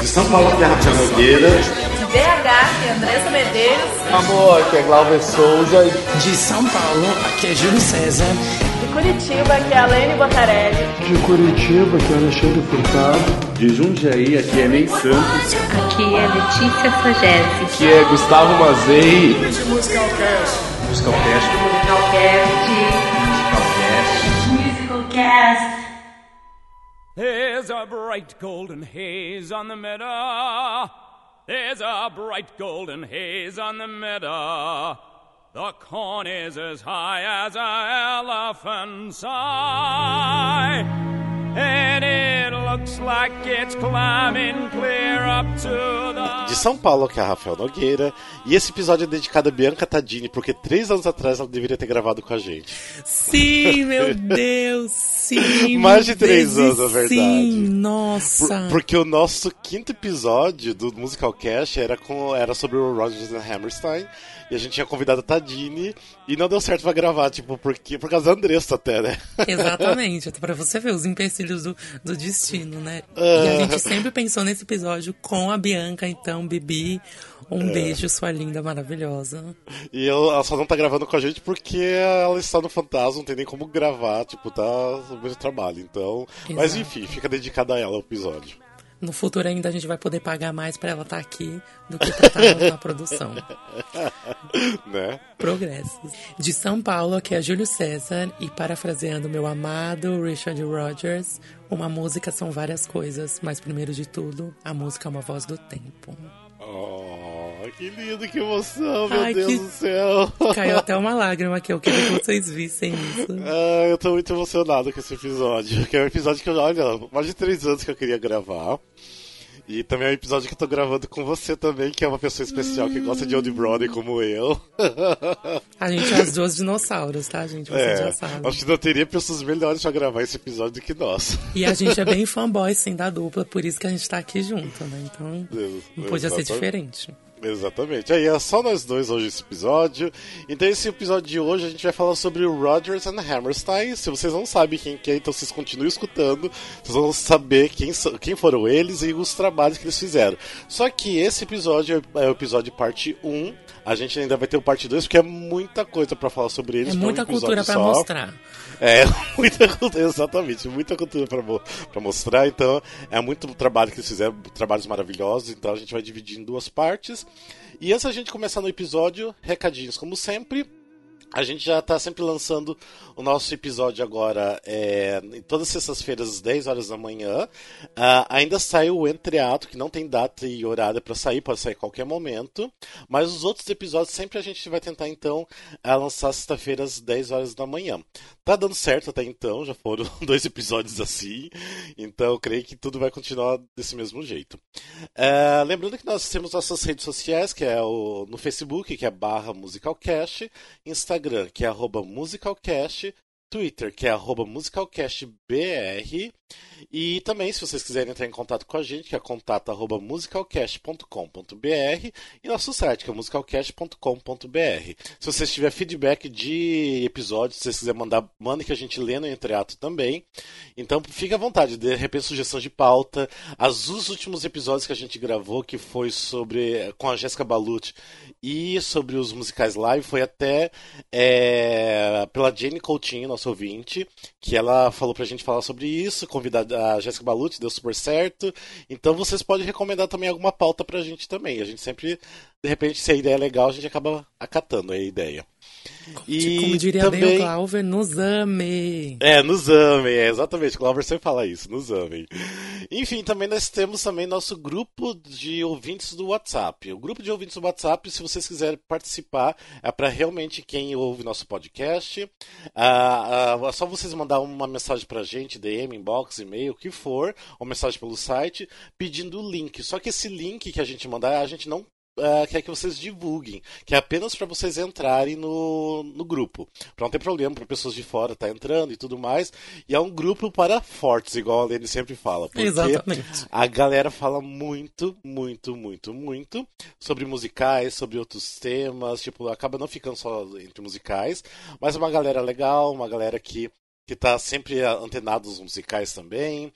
De São Paulo, que é Rafael Nogueira. De BH, que é Andressa Medeiros. Amor, aqui é Glauber Souza. De São Paulo, aqui é Júlio César. De Curitiba, que é Alene Botarelli. De Curitiba, que é Alexandre Furtado. De Jundiaí, aqui é Ney Santos. Aqui é Letícia Sagese. Aqui é Gustavo Mazei. Musicalcast. Musicalcast. Musicalcast. Musicalcast. There's a bright golden haze on the meadow. There's a bright golden haze on the meadow. The corn is as high as an elephant's eye. It looks like it's climbing clear up to the. De São Paulo, que é a Rafael Nogueira. E esse episódio é dedicado a Bianca Tadini, porque três anos atrás ela deveria ter gravado com a gente. Sim, meu Deus, sim. Mais de três anos, na verdade. Sim, nossa. Por- porque o nosso quinto episódio do Musical Cast era, com, era sobre o Rodgers and Hammerstein. E a gente tinha convidado a Tadini e não deu certo pra gravar, tipo, porque, por causa da Andressa até, né? Exatamente, até pra você ver os empecilhos do, do destino, né? Ah. E a gente sempre pensou nesse episódio com a Bianca, então, Bibi, um É. beijo, sua linda, maravilhosa. E ela só não tá gravando com a gente porque ela está no Fantasma, não tem nem como gravar, tipo, tá no mesmo trabalho. Então. Mas Exato. enfim, fica dedicado a ela o episódio. No futuro ainda a gente vai poder pagar mais pra ela estar aqui do que pra estar na produção. né? Progressos. De São Paulo, aqui é Júlio César, e parafraseando meu amado Richard Rogers, uma música são várias coisas, mas primeiro de tudo, a música é uma voz do tempo. Oh, que lindo, que emoção, meu Ai, Deus que- do céu. Caiu até uma lágrima aqui, eu queria que vocês vissem isso. Ah, eu tô muito emocionado com esse episódio. Que é um episódio que eu, olha, mais de três anos que eu queria gravar. E também é um episódio que eu tô gravando com você também, que é uma pessoa especial que gosta de Old Brother como eu. A gente é as duas dinossauros, tá, gente? Vocês É, já sabem. acho que não teria pessoas melhores pra gravar esse episódio do que nós. E a gente é bem fanboy, sim, da dupla, por isso que a gente tá aqui junto, né? Então, não podia ser Exatamente. diferente. Exatamente. Aí é só nós dois hoje esse episódio. Então esse episódio de hoje a gente vai falar sobre o Rodgers and Hammerstein. Se vocês não sabem quem que é, então vocês continuem escutando. Vocês vão saber quem, quem foram eles e os trabalhos que eles fizeram. Só que esse episódio é o episódio parte 1. A gente ainda vai ter o parte 2, porque é muita coisa pra falar sobre eles. É um muita episódio cultura pra só. mostrar. É, muita cultura, exatamente, muita cultura pra, mo- mostrar, então é muito trabalho que eles fizeram, trabalhos maravilhosos, então a gente vai dividir em duas partes. E antes da gente começar no episódio, recadinhos como sempre. A gente já tá sempre lançando o nosso episódio agora é, em todas as sextas-feiras, às 10 horas da manhã. Ah, ainda sai o entreato, que não tem data e horário para sair, pode sair a qualquer momento. Mas os outros episódios sempre a gente vai tentar, então, ah, lançar sexta-feira às 10 horas da manhã. Tá dando certo até então, já foram dois episódios assim. Então eu creio que tudo vai continuar desse mesmo jeito. Ah, lembrando que nós temos nossas redes sociais, que é o, no Facebook, que é barra musicalcast, Instagram, que é musicalcast, Twitter, que é musicalcastbr, e também, se vocês quiserem entrar em contato com a gente, que é contato arroba musicalcast.com.br, e nosso site, que é musicalcast.com.br. Se vocês tiverem feedback de episódios, se vocês quiserem mandar, mandem que a gente lê no entreato também. Então, fique à vontade, de repente, sugestão de pauta. As, os últimos episódios que a gente gravou, que foi sobre com a Jéssica Balucci e sobre os musicais live, foi até é, pela Jane Coutinho, nosso ouvinte, que ela falou pra gente falar sobre isso, convidar a Jéssica Balucci, deu super certo. Então, vocês podem recomendar também alguma pauta pra gente também. A gente sempre, de repente, se a ideia é legal, a gente acaba acatando a ideia. E Como diria também... Glauber, nos ame. É, nos amem, é, exatamente. Glauber sempre fala isso, nos amem. Enfim, também nós temos também nosso grupo de ouvintes do WhatsApp. O grupo de ouvintes do WhatsApp, se vocês quiserem participar, é para realmente quem ouve nosso podcast. Ah, ah, é só vocês mandar uma mensagem pra gente, DM, inbox, e-mail, o que for, ou mensagem pelo site, pedindo o link. Só que esse link que a gente mandar, a gente não ah, quer que vocês divulguem, que é apenas para vocês entrarem no, no grupo. Para não ter problema, para pessoas de fora estar entrando e tudo mais. E é um grupo para fortes, igual a Lene sempre fala. Porque Exatamente. a galera fala muito, muito, muito, muito sobre musicais, sobre outros temas. Tipo, acaba não ficando só entre musicais, mas é uma galera legal, uma galera que que tá sempre antenado nos musicais também.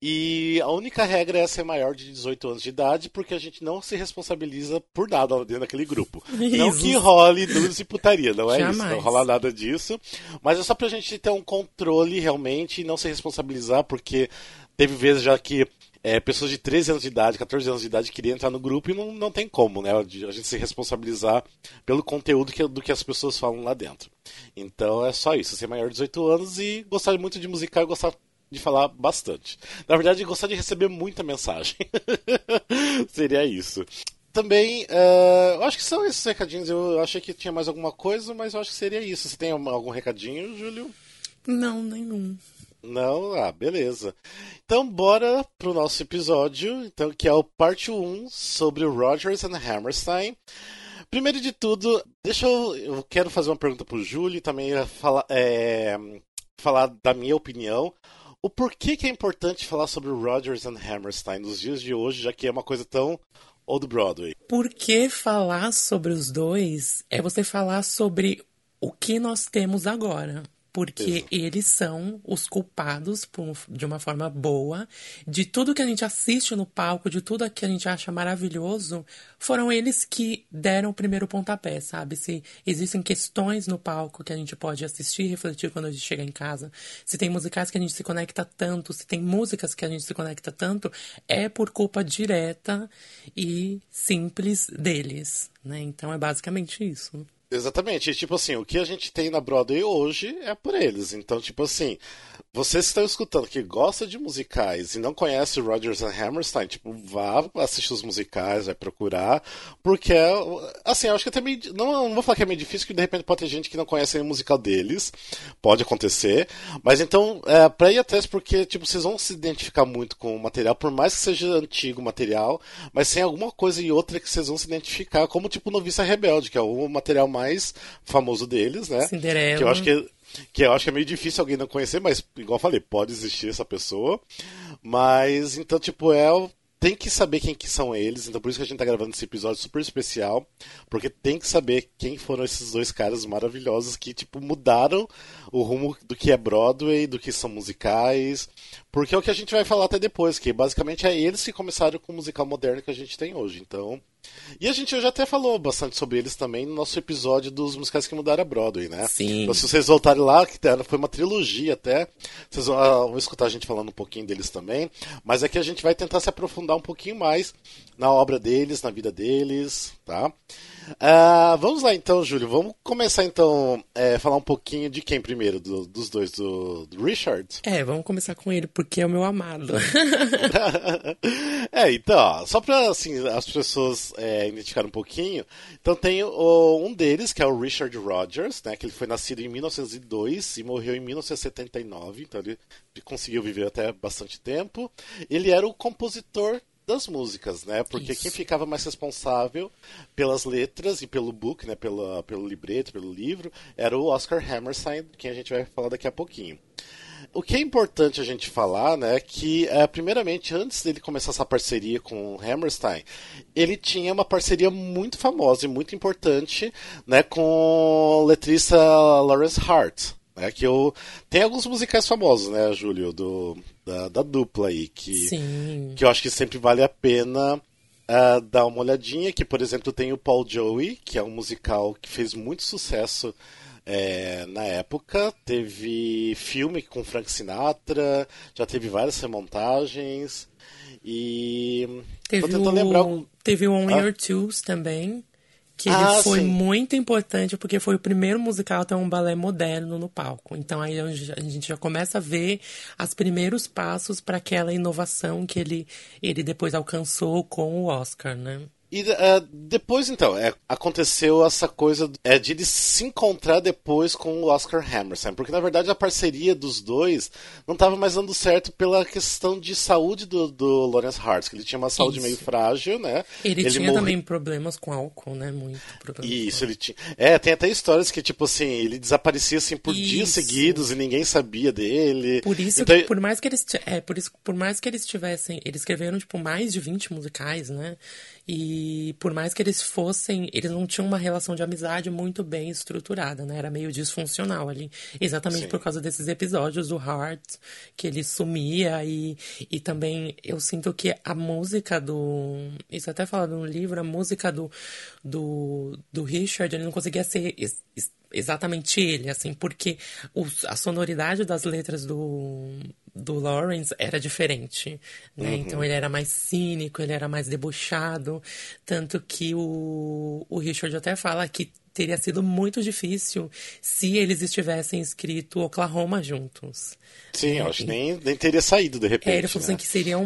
E a única regra é ser maior de 18 anos de idade, porque a gente não se responsabiliza por nada dentro daquele grupo. Isso. Não que role nudes e putaria, não é isso, Jamais. não rola nada disso. Mas é só pra gente ter um controle realmente e não se responsabilizar, porque teve vezes já que é, pessoas de 13 anos de idade, 14 anos de idade queriam entrar no grupo e não, não tem como, né? A gente se responsabilizar pelo conteúdo que, do que as pessoas falam lá dentro. Então é só isso, ser maior de 18 anos e gostar muito de musical e gostar de falar bastante. Na verdade, gostar de receber muita mensagem. Seria isso. Também, eh, eu acho que são esses recadinhos. Eu achei que tinha mais alguma coisa, mas eu acho que seria isso. Você tem algum recadinho, Júlio? Não, nenhum. Não? Ah, beleza. Então, bora pro nosso episódio, então, que é o parte 1 sobre o Rogers and Hammerstein. Primeiro de tudo, deixa eu. Eu quero fazer uma pergunta pro Júlio e também falar, é, falar da minha opinião. O porquê que é importante falar sobre o Rogers and Hammerstein nos dias de hoje, já que é uma coisa tão old Broadway? Porque falar sobre os dois é você falar sobre o que nós temos agora. Porque eles são os culpados, por- de uma forma boa, de tudo que a gente assiste no palco, de tudo que a gente acha maravilhoso, foram eles que deram o primeiro pontapé, sabe? Se existem questões no palco que a gente pode assistir e refletir quando a gente chega em casa, se tem musicais que a gente se conecta tanto, se tem músicas que a gente se conecta tanto, é por culpa direta e simples deles, né? Então é basicamente isso. Exatamente. E, tipo assim, o que a gente tem na Broadway hoje é por eles. Então, tipo assim, vocês que estão escutando que gosta de musicais e não conhece Rodgers and Hammerstein, tipo, vá assistir os musicais, vai procurar, porque é, assim, eu acho que até meio, não, não vou falar que é meio difícil, que de repente pode ter gente que não conhece o musical deles, pode acontecer, mas então, é, pra ir atrás, porque, tipo, vocês vão se identificar muito com o material, por mais que seja antigo o material, mas tem alguma coisa e outra que vocês vão se identificar, como, tipo, Noviça Rebelde, que é o material mais famoso deles, né? Cinderela. Que eu acho que que eu acho que é meio difícil alguém não conhecer, mas igual eu falei, pode existir essa pessoa. Mas então, tipo, é. Tem que saber quem que são eles, então por isso que a gente tá gravando esse episódio super especial, porque tem que saber quem foram esses dois caras maravilhosos que, tipo, mudaram o rumo do que é Broadway, do que são musicais, porque é o que a gente vai falar até depois, que basicamente é eles que começaram com o musical moderno que a gente tem hoje, então... E a gente já até falou bastante sobre eles também no nosso episódio dos musicais que mudaram a Broadway, né? Sim. Então, se vocês voltarem lá, que era- foi uma trilogia até, vocês ah, vão escutar a gente falando um pouquinho deles também. Mas aqui a gente vai tentar se aprofundar um pouquinho mais na obra deles, na vida deles, tá? Ah, vamos lá então, Júlio. Vamos começar então é, falar um pouquinho de quem primeiro, do- dos dois, do, do Richard? É, vamos começar com ele, porque é o meu amado. é, então, ó, só pra assim, as pessoas é, identificarem um pouquinho, então tem o- um deles, que é o Richard Rogers, né, que ele foi nascido em 1902 e morreu em 1979, então ele conseguiu viver até bastante tempo. Ele era o compositor das músicas, né? Porque Isso. quem ficava mais responsável pelas letras e pelo book, né, pela, pelo libreto, pelo livro, era o Oscar Hammerstein, quem a gente vai falar daqui a pouquinho. O que é importante a gente falar, né, é que, é, primeiramente, antes dele começar essa parceria com o Hammerstein, ele tinha uma parceria muito famosa e muito importante, né, com o letrista Lawrence Hart, né, que eu... Tem alguns musicais famosos, né, Júlio, do, da, da dupla aí, que, Sim. que eu acho que sempre vale a pena ah, dar uma olhadinha, que, por exemplo, tem o Paul Joey, que é um musical que fez muito sucesso é, na época. Teve filme com Frank Sinatra, já teve várias remontagens. E. Teve tô tentando o, lembrar. teve o Only Ah. Your Twos também, que Ah, ele foi sim. muito importante porque foi o primeiro musical a ter um balé moderno no palco. Então aí a gente a gente já começa a ver os primeiros passos para aquela inovação que ele, ele depois alcançou com o Oscar, né? E é, depois, então, é, aconteceu essa coisa é, de eles se encontrar depois com o Oscar Hammerstein. Porque, na verdade, a parceria dos dois não estava mais dando certo pela questão de saúde do, do Lawrence Hart, que ele tinha uma saúde Isso. meio frágil, né? Ele, tinha morre- também problemas com álcool, né? Muito problema. Isso, ele tinha. É, tem até histórias que, tipo assim, ele desaparecia assim por dias Isso. seguidos e ninguém sabia dele. Por isso Então, que, por mais que eles, é, por isso, por mais que eles tivessem, eles escreveram tipo mais de 20 musicais, né? E por mais que eles fossem, eles não tinham uma relação de amizade muito bem estruturada, né? Era meio disfuncional ali. Exatamente Sim. por causa desses episódios do Heart, que ele sumia e, e também eu sinto que a música do. Isso até fala no livro, a música do, do, do Richard, ele não conseguia ser ex- ex- exatamente ele, assim, porque a sonoridade das letras do, do Lawrence era diferente, né? Então ele era mais cínico, ele era mais debochado, tanto que o, o Richard até fala que teria sido muito difícil se eles estivessem escrito Oklahoma juntos. Sim, eu acho que nem, nem teria saído de repente. É, ele falou né? assim que seria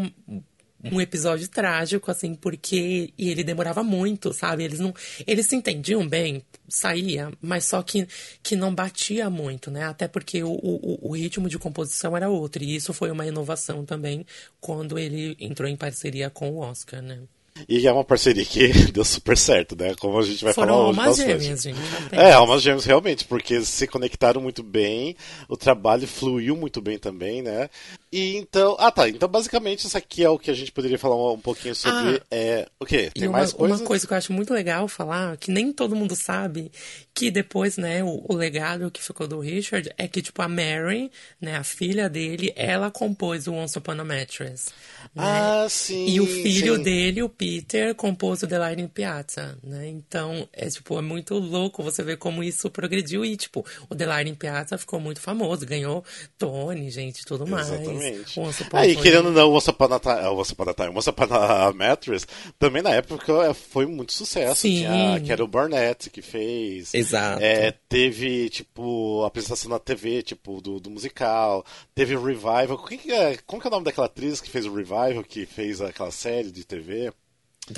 um, episódio trágico, assim, porque. E ele demorava muito, sabe? Eles não. Eles se entendiam bem, saía, mas só que, que não batia muito, né? Até porque o, o, o ritmo de composição era outro. E isso foi uma inovação também quando ele entrou em parceria com o Oscar, né? E é uma parceria que deu super certo, né? Como a gente vai Foram falar hoje almas gêmeas, gente. É, almas gêmeas realmente, porque se conectaram muito bem, o trabalho fluiu muito bem também, né? E então, ah tá, então basicamente isso aqui é o que a gente poderia falar um, um pouquinho sobre, Ah. é, o quê? Tem uma, mais coisa? uma coisa que eu acho muito legal falar, que nem todo mundo sabe, que depois, né, o, o legado que ficou do Richard é que, tipo, a Mary, né, a filha dele, ela compôs o Once Upon a Mattress. né? Ah, sim. E o filho sim. dele, o Peter, compôs o The Light in Piazza, né? Então, é, tipo, é muito louco você ver como isso progrediu e, tipo, o The Light in Piazza ficou muito famoso, ganhou Tony, gente, tudo mais. Exatamente. Once Upon Aí, querendo ou não, o Once Upon a Time, o Once Upon a Time, Once Upon a Mattress, também na época é, foi muito sucesso. Sim. Tinha, que era o Burnett que fez. Exato. É, teve, tipo, apresentação na TV, tipo, do, do musical. Teve o Revival. Quem que é, como que é o nome daquela atriz que fez o Revival, que fez aquela série de TV?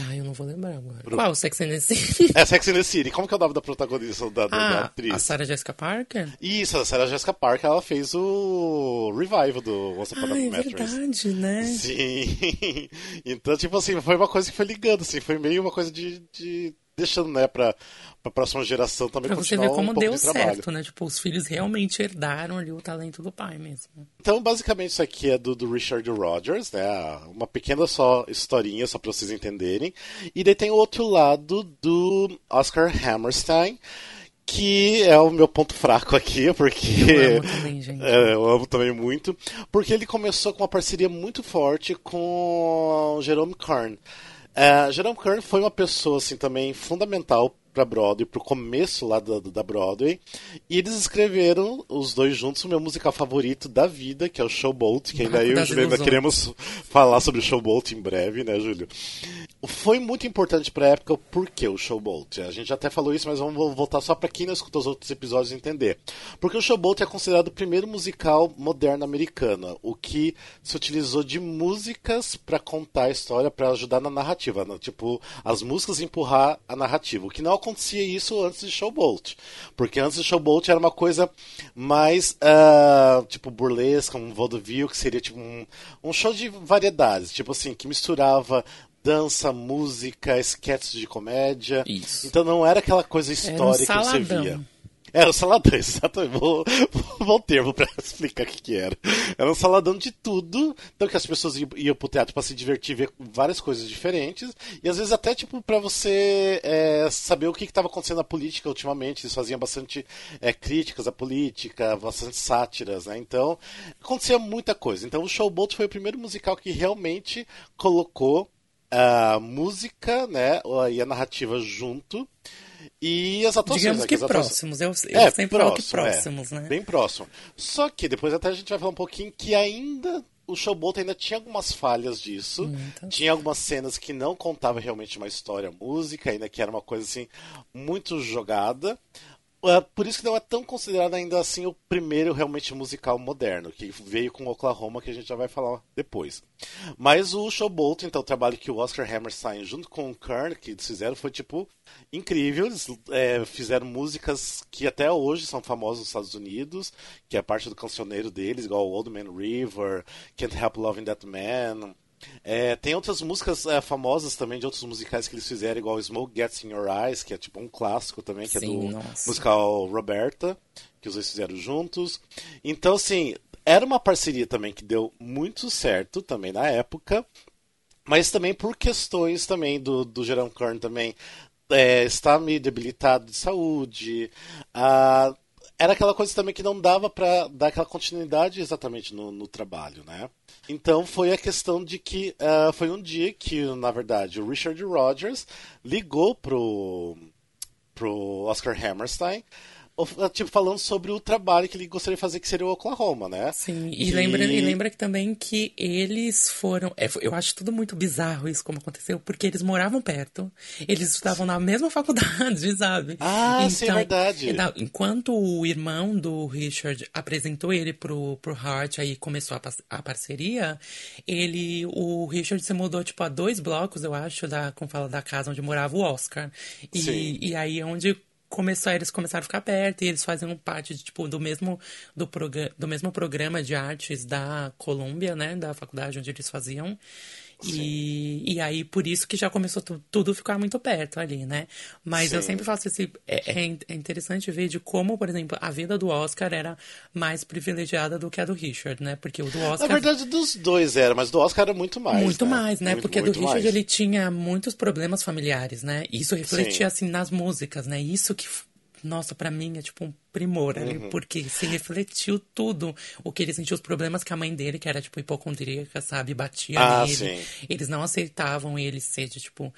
Ah, eu não vou lembrar agora. Qual? Sex and the City? É, Sex and the City. Como que é o nome da protagonista, da, da- da Ah, atriz? a Sarah Jessica Parker? Isso, a Sarah Jessica Parker, ela fez o Revival do Once Upon Ah, a é Mattress. verdade, né? Sim. Então, tipo assim, foi uma coisa que foi ligando, assim, foi meio uma coisa de. de deixando, né, pra, pra próxima geração também Pra você continuar ver como um deu de certo, né? Tipo, os filhos realmente herdaram ali o talento do pai mesmo. Então, basicamente, isso aqui é do, do Richard Rodgers, né? Uma pequena só historinha, só pra vocês entenderem. E daí tem o outro lado do Oscar Hammerstein, que é o meu ponto fraco aqui, porque. Eu amo também, gente. É, eu amo também muito. Porque ele começou com uma parceria muito forte com Jerome Kern. É, Jerome Kern foi uma pessoa, assim, também fundamental pra Broadway, pro começo lá da, da Broadway. E eles escreveram, os dois juntos, o meu musical favorito da vida, que é o Showboat, que ainda eu e o Ilusões. queremos falar sobre o Showboat em breve, né, Júlio? Foi muito importante pra época, por que o Showboat? A gente até falou isso, mas vamos voltar só pra quem não escutou os outros episódios entender. Porque o Showboat é considerado o primeiro musical moderno americano, o que se utilizou de músicas pra contar a história, pra ajudar na narrativa, né? tipo, as músicas empurrar a narrativa, o que não acontecia isso antes de Showboat. Porque antes de Showboat era uma coisa mais, ah, tipo, burlesca, um vaudeville, que seria tipo um, um show de variedades, tipo assim, que misturava dança, música, sketches de comédia. Isso. Então não era aquela coisa Era um histórica que você via. Era um saladão, exatamente. Bom, bom termo pra explicar o que, que era. Era um saladão de tudo. Então que as pessoas iam, iam pro teatro pra se divertir, ver várias coisas diferentes. E às vezes até, tipo, pra você é, saber o que, que tava acontecendo na política ultimamente. Eles faziam bastante é, críticas à política, bastante sátiras, né? Então, acontecia muita coisa. Então o Showboat foi o primeiro musical que realmente colocou a música, né, e a narrativa junto. E as atuações. Digamos né, que atuações- próximos. Eu, eu sempre falo que próximos, é, né? Bem próximo. Só que depois até a gente vai falar um pouquinho que ainda o Showboat ainda tinha algumas falhas disso. Tinha algumas cenas que não contava realmente uma história, música, ainda que era uma coisa assim muito jogada. É, Por isso que não é tão considerado ainda assim o primeiro realmente musical moderno, que veio com Oklahoma, que a gente já vai falar depois. Mas o Showboat, então, o trabalho que o Oscar Hammerstein, junto com o Kern, que eles fizeram, foi, tipo, incrível. Eles é, fizeram músicas que até hoje são famosas nos Estados Unidos, que é parte do cancioneiro deles, igual Old Man River, Can't Help Loving That Man. É, tem outras músicas é, famosas também de outros musicais que eles fizeram, igual Smoke Gets in Your Eyes, que é tipo um clássico também, que Sim, é do nossa. musical Roberta, que os dois fizeram juntos. Então, assim, era uma parceria também que deu muito certo também na época. mas também por questões também do, do Jerome Kern também é, está meio debilitado de saúde. Era aquela coisa também que não dava para dar aquela continuidade exatamente no, no, trabalho, né? Então foi a questão de que uh, foi um dia que, na verdade, o Richard Rodgers ligou pro, pro Oscar Hammerstein tipo, falando sobre o trabalho que ele gostaria de fazer, que seria o Oklahoma, né? Sim, e, lembra, e lembra que também que eles foram. É, eu acho tudo muito bizarro isso como aconteceu, porque eles moravam perto, eles estudavam na mesma faculdade, sabe? Ah, então, sim, é então, verdade. Então, enquanto o irmão do Richard apresentou ele pro, pro Hart, aí começou a, a parceria, ele. O Richard se mudou, tipo, a dois blocos, eu acho, da, como fala, da casa onde morava o Oscar. E, sim. e aí é onde começou, eles começaram a ficar perto e eles faziam parte de, tipo, do mesmo, do, do mesmo programa de artes da Colômbia, né? Da faculdade onde eles faziam. E, e aí, por isso que já começou tu, tudo ficar muito perto ali, né? Mas Sim. eu sempre faço esse. É, é, é, interessante ver de como, por exemplo, a vida do Oscar era mais privilegiada do que a do Richard, né? Porque o do Oscar. Na verdade, dos dois era, mas do Oscar era muito mais. Muito né? mais, né? Muito, Porque muito do Richard mais. ele tinha muitos problemas familiares, né? Isso refletia, Sim. assim, nas músicas, né? Isso que nossa, para mim é tipo um primor ali, uhum. porque se refletiu tudo o que ele sentiu, os problemas que a mãe dele, que era tipo hipocondríaca, sabe, batia ah, nele. Sim. Eles não aceitavam ele ser, de, tipo,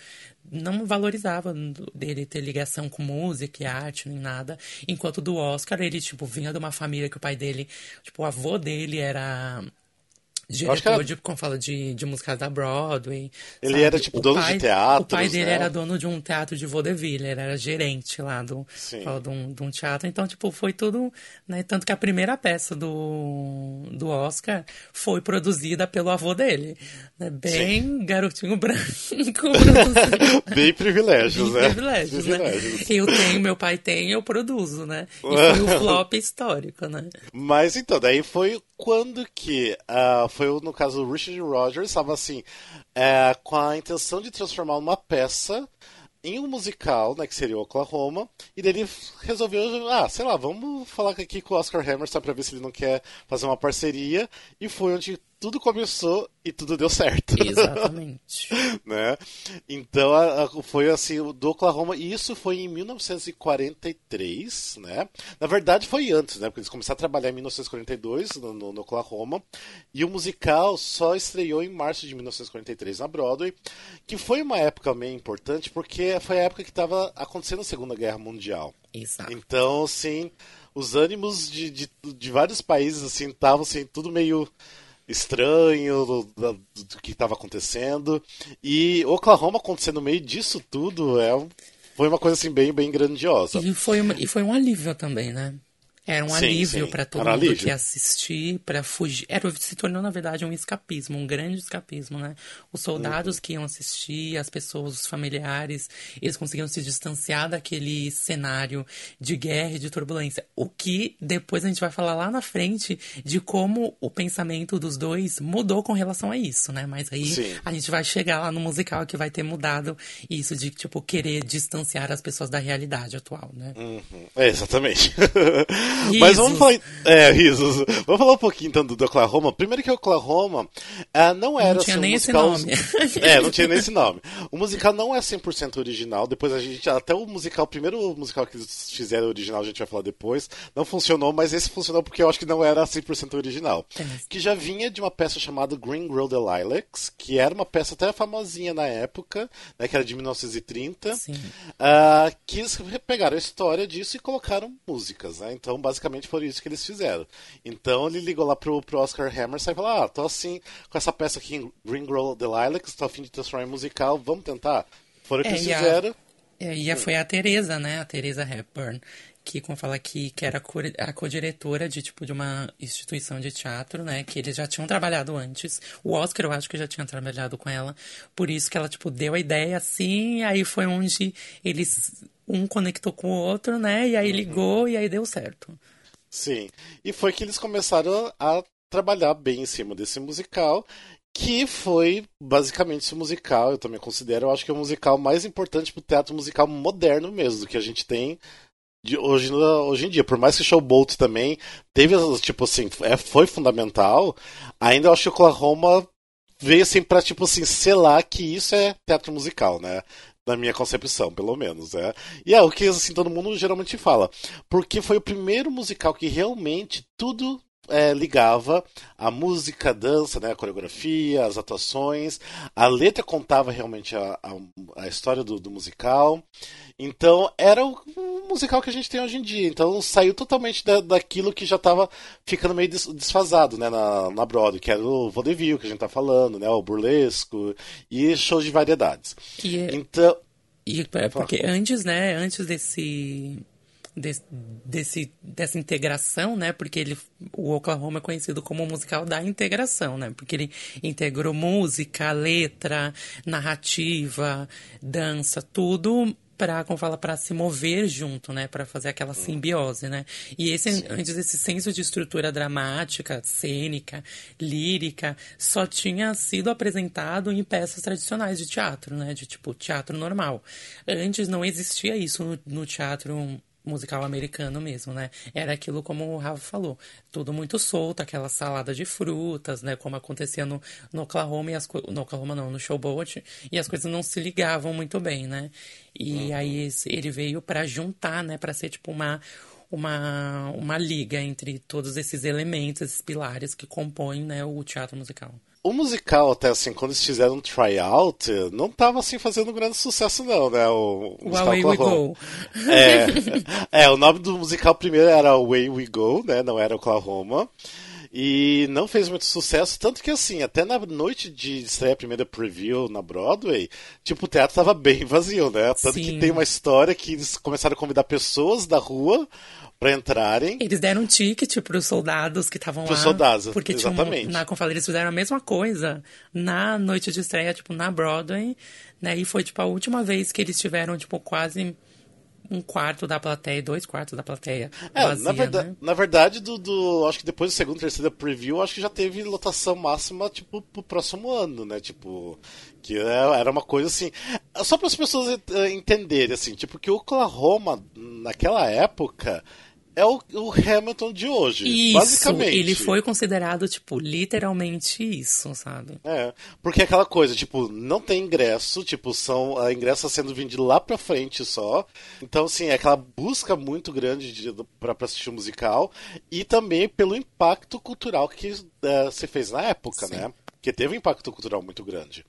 não valorizavam dele ter ligação com música e arte nem nada. Enquanto do Oscar, ele, tipo, vinha de uma família que o pai dele, tipo, o avô dele era diretor era... de, como fala, de, de músicas da Broadway. Ele sabe? era tipo o dono pai, de teatro. O pai dele né? era dono de um teatro de vaudeville, ele era gerente lá do, fala, de, um, de um teatro. Então, tipo, foi tudo, né? Tanto que a primeira peça do, do Oscar foi produzida pelo avô dele. Né? Bem Sim. garotinho branco. Bem privilégios, Bem né? Privilégios, privilégios, né? Eu tenho, meu pai tem, eu produzo, né? E foi o flop histórico, né? Mas então, daí foi quando que uh, foi no caso o Richard Rogers estava assim é, com a intenção de transformar uma peça em um musical, né, que seria Oklahoma, e daí ele resolveu, ah, sei lá, vamos falar aqui com o Oscar Hammerstein para ver se ele não quer fazer uma parceria, e foi onde tudo começou e tudo deu certo. Exatamente. né? Então a, a, foi assim, do Oklahoma, e isso foi em 1943, né? Na verdade foi antes, né? Porque eles começaram a trabalhar em 1942 no, no, no Oklahoma, e o musical só estreou em março de 1943 na Broadway, que foi uma época meio importante porque foi a época que estava acontecendo a Segunda Guerra Mundial. Exato. Então, sim, os ânimos de, de, de vários países assim estavam assim, tudo meio estranho do, do, do que estava acontecendo. E Oklahoma acontecendo no meio disso tudo é, foi uma coisa assim bem, bem grandiosa. E foi, uma, e foi um alívio também, né? Era um sim, alívio para todo Era mundo alívio. que assistir, para fugir. Era, se tornou, na verdade, um escapismo, um grande escapismo, né? Os soldados uhum. que iam assistir, as pessoas, os familiares, eles conseguiam se distanciar daquele cenário de guerra e de turbulência. O que depois a gente vai falar lá na frente de como o pensamento dos dois mudou com relação a isso, né? Mas aí sim. a gente vai chegar lá no musical que vai ter mudado isso de, tipo, querer distanciar as pessoas da realidade atual, né? Uhum. É, exatamente. Risos. Mas vamos falar. É, risos. Vamos falar um pouquinho então do, Oklahoma. Primeiro que o Oklahoma uh, não era. Não tinha assim, nem um esse nome. É, não tinha nem esse nome. O musical não é 100% original. Depois a gente. Até o musical, o primeiro musical que eles fizeram original, a gente vai falar depois. Não funcionou, mas esse funcionou porque eu acho que não era 100% original. É. Que já vinha de uma peça chamada Green Girl the Lilacs, que era uma peça até famosinha na época, né, que era de 1930. Sim. Uh, que eles pegaram a história disso e colocaram músicas. Né? Então, basicamente foi isso que eles fizeram. Então ele ligou lá pro, pro Oscar Hammerstein e falou: Ah, tô assim, com essa peça aqui Green Girl the Lilacs, tô afim de transformar em musical, vamos tentar? Foram o que é, eles fizeram. A, é, e a, foi a Teresa, né? A Teresa Hepburn, que, como fala aqui, que era a co-diretora de, tipo, de uma instituição de teatro, né? Que eles já tinham trabalhado antes. O Oscar, eu acho que já tinha trabalhado com ela. Por isso que ela, tipo, deu a ideia assim, aí foi onde eles um conectou com o outro, né? E aí uhum. ligou e aí deu certo. Sim. E foi que eles começaram a trabalhar bem em cima desse musical, que foi basicamente esse musical, eu também considero, eu acho que é o musical mais importante pro teatro musical moderno mesmo, do que a gente tem hoje, hoje em dia. Por mais que Showboat também teve, tipo assim, é, foi fundamental, ainda eu acho que o Oklahoma veio assim pra, tipo assim, selar que isso é teatro musical, né? Na minha concepção, pelo menos, né? E é o que, assim, todo mundo geralmente fala. Porque foi o primeiro musical que realmente tudo é, ligava a música, a dança, né, a coreografia, as atuações. A letra contava realmente a, a, a história do, do, musical. Então era o, o, musical que a gente tem hoje em dia. Então saiu totalmente da, daquilo que já estava ficando meio des, desfasado né, na, na Broadway, que era o vaudeville que a gente tá falando, né, o burlesco e shows de variedades. E, é então. E, é porque antes, né, antes desse desse, desse, dessa integração, né? Porque ele, o Oklahoma é conhecido como o musical da integração, né? Porque ele integrou música, letra, narrativa, dança, tudo para como fala para se mover junto, né, para fazer aquela simbiose, né? E esse Sim. antes desse senso de estrutura dramática, cênica, lírica, só tinha sido apresentado em peças tradicionais de teatro, né, de tipo teatro normal. Antes não existia isso no, no teatro musical americano mesmo, né? Era aquilo como o Rafa falou, tudo muito solto, aquela salada de frutas, né? Como acontecia no, no Oklahoma e as no Oklahoma não, no Showboat, e as coisas não se ligavam muito bem, né? E uhum. aí ele veio para juntar, né? Para ser tipo uma uma, uma liga entre todos esses elementos, esses pilares que compõem né, o teatro musical o musical, até assim, quando eles fizeram um tryout, não tava assim fazendo um grande sucesso, não, né? O, o Away We Go. É, é, o nome do musical primeiro era Away We Go, né? Não era Oklahoma. E não fez muito sucesso, tanto que assim, até na noite de estreia a primeira preview na Broadway, tipo, o teatro tava bem vazio, né? Tanto Sim. que tem uma história que eles começaram a convidar pessoas da rua para entrarem. Eles deram um ticket para os soldados que estavam lá. Para os soldados, porque exatamente. Tinham, na Confala eles fizeram a mesma coisa na noite de estreia, tipo, na Broadway, né? E foi, tipo, a última vez que eles tiveram, tipo, quase um quarto da plateia, dois quartos da plateia. É, vazia, na, verdade, né? na verdade, do, do, acho que depois do segundo, terceiro preview, acho que já teve lotação máxima, tipo, pro próximo ano, né? Tipo, que é, era uma coisa assim. Só para as pessoas eh, entenderem, assim, tipo, que o Oklahoma, naquela época é o, o, Hamilton de hoje, isso, basicamente. Ele foi considerado, tipo, literalmente isso, sabe? É, porque é aquela coisa, tipo, não tem ingresso, tipo, são a ingresso sendo vendido lá pra frente só. Então, assim, é aquela busca muito grande de, pra, pra assistir o um musical. E também pelo impacto cultural que uh, se fez na época, Sim. né? Que teve um impacto cultural muito grande.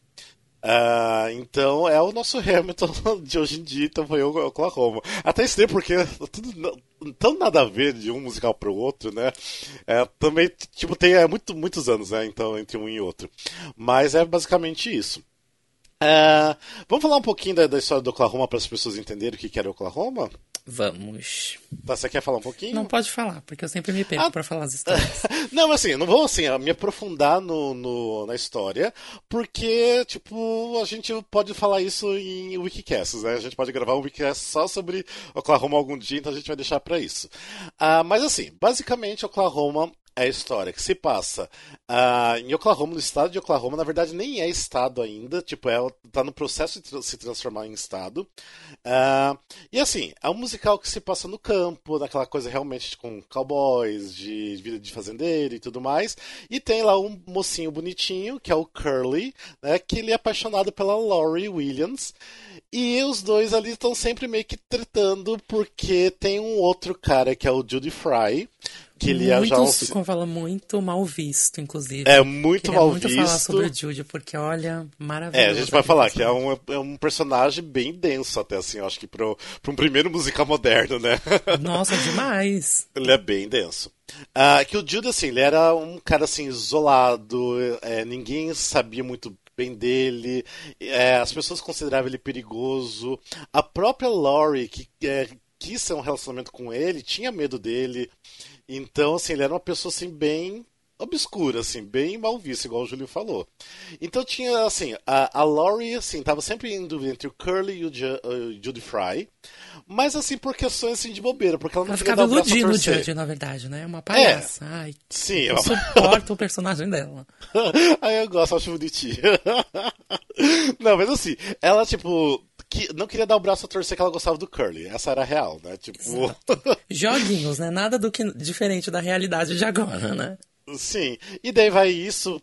Uh, então é o nosso Hamilton de hoje em dia, então foi o Oklahoma. Até estranho porque tudo tão nada a ver de um musical pro outro, né? É, também, tipo, tem é, muito, muitos anos, né? Então, entre um e outro. Mas é basicamente isso. Uh, vamos falar um pouquinho da, da história do Oklahoma para as pessoas entenderem o que, que era Oklahoma? Vamos. Tá, você quer falar um pouquinho? Não pode falar, porque eu sempre me perco ah, para falar as histórias. não, mas assim, não vou assim, me aprofundar no, no, na história, porque, tipo, a gente pode falar isso em Wikicasts, né? A gente pode gravar um Wikicast só sobre Oklahoma algum dia, então a gente vai deixar para isso. Uh, mas assim, basicamente, Oklahoma é a história que se passa uh, em Oklahoma, no estado de Oklahoma. Na verdade, nem é estado ainda, tipo, é, tá no processo de se transformar em estado. Uh, e assim, é um musical que se passa no campo, naquela coisa realmente com cowboys, de vida de fazendeiro e tudo mais. E tem lá um mocinho bonitinho, que é o Curly, né, que ele é apaixonado pela Laurie Williams. E os dois ali estão sempre meio que tretando, porque tem um outro cara que é o Judy Fry, que ele muito, já um... como fala, muito mal visto, inclusive. É muito Queria mal muito visto. falar sobre o Jude, porque olha, maravilhoso. É, a gente vai falar que é um, é um personagem bem denso até, assim, acho que para um primeiro musical moderno, né? Nossa, demais. ele é bem denso. Uh, que o Jude, assim, ele era um cara, assim, isolado, é, ninguém sabia muito bem dele, é, as pessoas consideravam ele perigoso. A própria Laurie, que é, quis ter um relacionamento com ele, tinha medo dele. Então, assim, ele era uma pessoa assim bem obscura, assim, bem mal vista, igual o Júlio falou. Então tinha, assim, a, a Laurie, assim, tava sempre indo entre o Curly e o, Ju, uh, Judy Fry, mas, assim, por questões, assim, de bobeira, porque ela não ela ficava iludindo o Judy, na verdade, né? Uma palhaça. É. Ai, Sim. Eu ela... suporto o personagem dela. Aí eu gosto, acho bonitinho. não, mas assim, ela, tipo, que não queria dar o braço a torcer que ela gostava do Curly. Essa era a real, né? Tipo. Joguinhos, né? Nada do que diferente da realidade de agora, né? Sim. E daí vai isso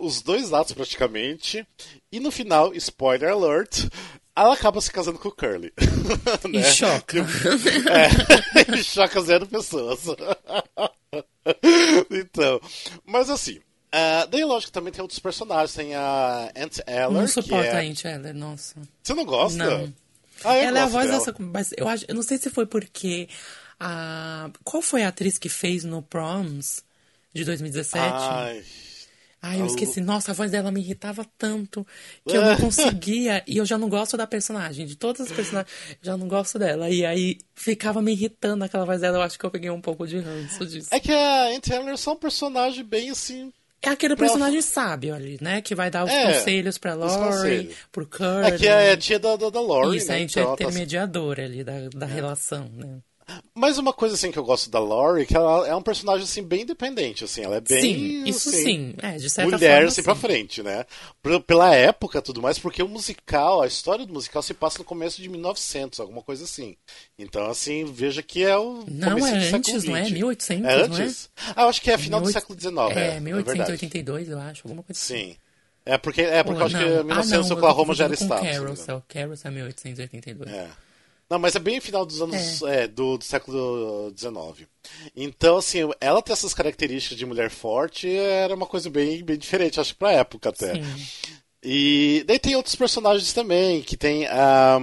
os dois lados praticamente. E no final, spoiler alert, ela acaba se casando com o Curly. E choca. É, e choca zero pessoas. então, mas assim, Uh, daí, lógico, também tem outros personagens. Tem a Aunt Eller. Não que suporto é... a Aunt Eller, nossa. Você não gosta? Não. Ah, Ela é a voz dela. dessa. Mas eu, acho, eu não sei se foi porque. A... Qual foi a atriz que fez no Proms de 2017? Ai, Ai, eu esqueci. Nossa, a voz dela me irritava tanto que eu não conseguia. e eu já não gosto da personagem. De todas as personagens, já não gosto dela. E aí ficava me irritando aquela voz dela. Eu acho que eu peguei um pouco de ranço disso. é que a Aunt Eller é só um personagem bem assim. É aquele personagem sábio ali, né? Que vai dar os É, conselhos pra Lori, pro Curly. É que é a tia da, da, da Laurie, Isso, né? a gente Então é tá- intermediadora ali da, da relação, né? Mas uma coisa assim que eu gosto da Laurie, que ela é um personagem assim bem independente, assim, ela é bem sim, isso assim, sim. É, de certa mulher forma, assim sim. pra frente, né? Pela época, tudo mais, porque o musical, a história do musical se passa no começo de 1900, alguma coisa assim. Então, assim, veja que é o Não, é do antes, não é? 20. 1800, É não é? antes? Ah, eu acho que é final do 18 século XIX, É, é, é verdade. 1882, eu acho, alguma coisa assim. Sim. É porque, é porque eu acho Ou que não. 1900 ah, não, Oklahoma já era estado. não. Carousel, Carousel é 1882. É. Não, mas é bem final dos anos é, do, do século XIX. Então, assim, ela ter essas características de mulher forte era uma coisa bem, bem diferente, acho, pra época até. Sim. E daí tem outros personagens também, que tem a,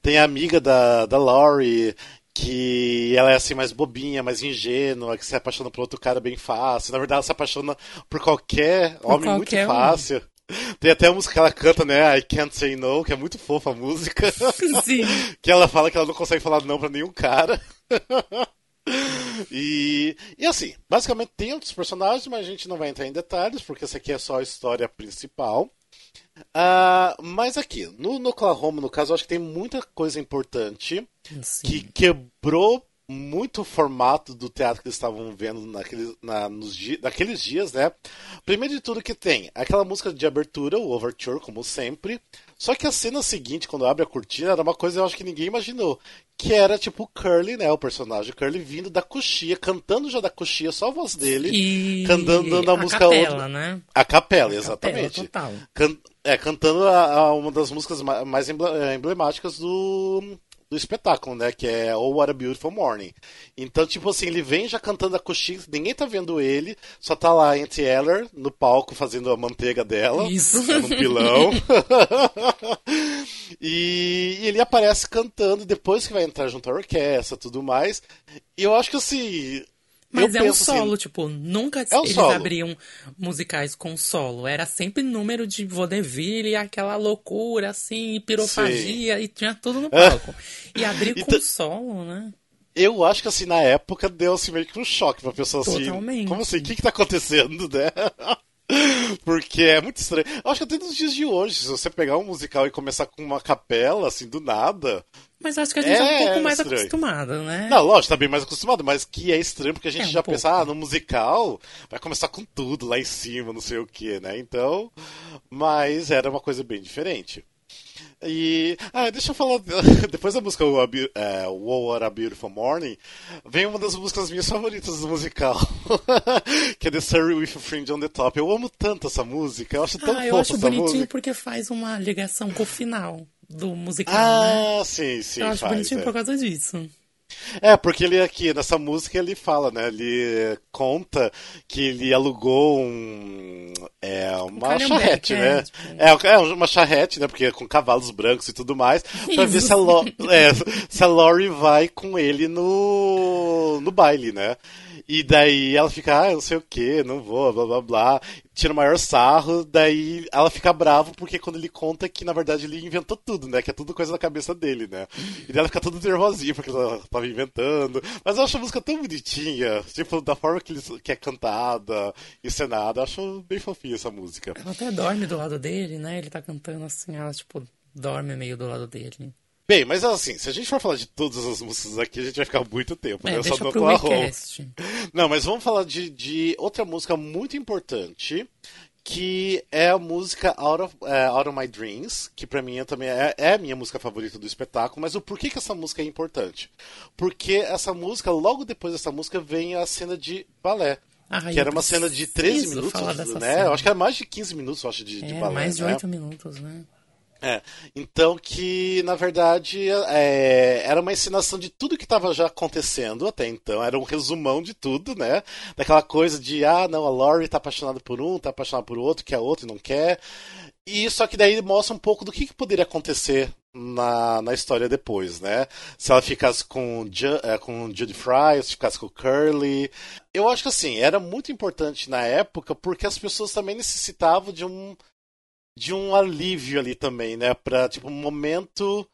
tem a amiga da, da Laurie, que ela é assim mais bobinha, mais ingênua, que se apaixona por outro cara bem fácil. Na verdade, ela se apaixona por qualquer homem muito qualquer um. fácil. Tem até a música que ela canta, né? I Can't Say No, que é muito fofa a música. Sim. que ela fala que ela não consegue falar não pra nenhum cara. e, e assim, basicamente tem outros personagens, mas a gente não vai entrar em detalhes, porque essa aqui é só a história principal. Ah, mas aqui, no, no Oklahoma, no caso, eu acho que tem muita coisa importante Sim. que quebrou muito o formato do teatro que eles estavam vendo naqueles, na, nos naqueles dias, né? Primeiro de tudo que tem aquela música de abertura, o Overture, como sempre. Só que a cena seguinte, quando abre a cortina, era uma coisa eu acho que ninguém imaginou. Que era tipo o Curly, né? O personagem Curly vindo da coxia, cantando já da coxia, só a voz dele. E Cantando a, a música capela, outra- né? A capela, Capela exatamente. total. Can- é, cantando a- a uma das músicas ma- mais eh, emblemáticas do, do espetáculo, né? Que é Oh What a Beautiful Morning. Então, tipo assim, ele vem já cantando a coxinha, ninguém tá vendo ele, só tá lá a Aunt Eller no palco fazendo a manteiga dela. Isso. No pilão. e, e ele aparece cantando depois que vai entrar junto à orquestra tudo mais. E eu acho que assim. Mas eu é um assim, solo, tipo, nunca É um eles solo. abriam musicais com solo. Era sempre número de vaudeville, e aquela loucura, assim, pirofagia, e tinha tudo no palco. E abrir com Então- solo, né? Eu acho que assim, na época deu assim, meio que um choque pra pessoa assim. Totalmente. Como assim? O que, que tá acontecendo, né? Porque é muito estranho. Eu acho que até nos dias de hoje, se você pegar um musical e começar com uma capela, assim, do nada. Mas acho que a gente é, um É pouco mais estranho. acostumado, né? Não, lógico, tá bem mais acostumado, mas que é estranho porque a gente É, um já pouco. pensa, ah, no musical vai começar com tudo lá em cima, não sei o que, né? Então. Mas era uma coisa bem diferente. E. Ah, deixa eu falar. Depois da música What a Beau- é, What a Beautiful Morning, vem uma das músicas minhas favoritas do musical. que é The Surrey with a Fringe on the Top. Eu amo tanto essa música, eu acho tão ah, eu acho bonitinho música. porque faz uma ligação com o final do musical, né? Ah, sim, sim. Eu acho faz, bonitinho é. por causa disso. É, porque ele aqui, nessa música, ele fala, né? Ele conta que ele alugou um. É, uma calhambeque, charrete, é, né? tipo- É, é, uma charrete, né? Porque com cavalos brancos e tudo mais. Pra ver Isso. se a, Lo, é, se a Lori vai com ele no, no baile, né? E daí ela fica, ah, eu não sei o que, não vou, blá blá blá. Tira o maior sarro, daí ela fica brava porque quando ele conta que na verdade ele inventou tudo, né? Que é tudo coisa da cabeça dele, né? E daí ela fica toda nervosinha porque ela tava inventando. Mas eu acho a música tão bonitinha, tipo, da forma que, ele, que é cantada, encenada. Eu acho bem fofinha essa música. Ela até dorme do lado dele, né? Ele tá cantando assim, ela, tipo, dorme meio do lado dele. Bem, mas assim, se a gente for falar de todas as músicas aqui, a gente vai ficar muito tempo, É, né? deixa no pro Oklahoma. request. Não, mas vamos falar de, de outra música muito importante, que é a música Out of, é, Out of My Dreams, que pra mim é também é, é a minha música favorita do espetáculo, mas o porquê que essa música é importante? Porque essa música, logo depois dessa música, vem a cena de balé. Ai, que era eu uma cena de 13 preciso minutos, né? cena. Eu acho que era mais de 15 minutos, eu acho, de, de É, balé. mais de né? oito minutos, né? É, então que na verdade é, era uma encenação de tudo que estava já acontecendo até então, era um resumão de tudo, né? Daquela coisa de ah, não, a Laurie tá apaixonada por um, tá apaixonada por outro, quer outro e não quer. E só que daí mostra um pouco do que, que poderia acontecer na, na história depois, né? Se ela ficasse com, Ju, é, com Judy Fry, se ficasse com Curly. Eu acho que assim, era muito importante na época porque as pessoas também necessitavam de um de um alívio ali também, né? Pra, tipo, um momento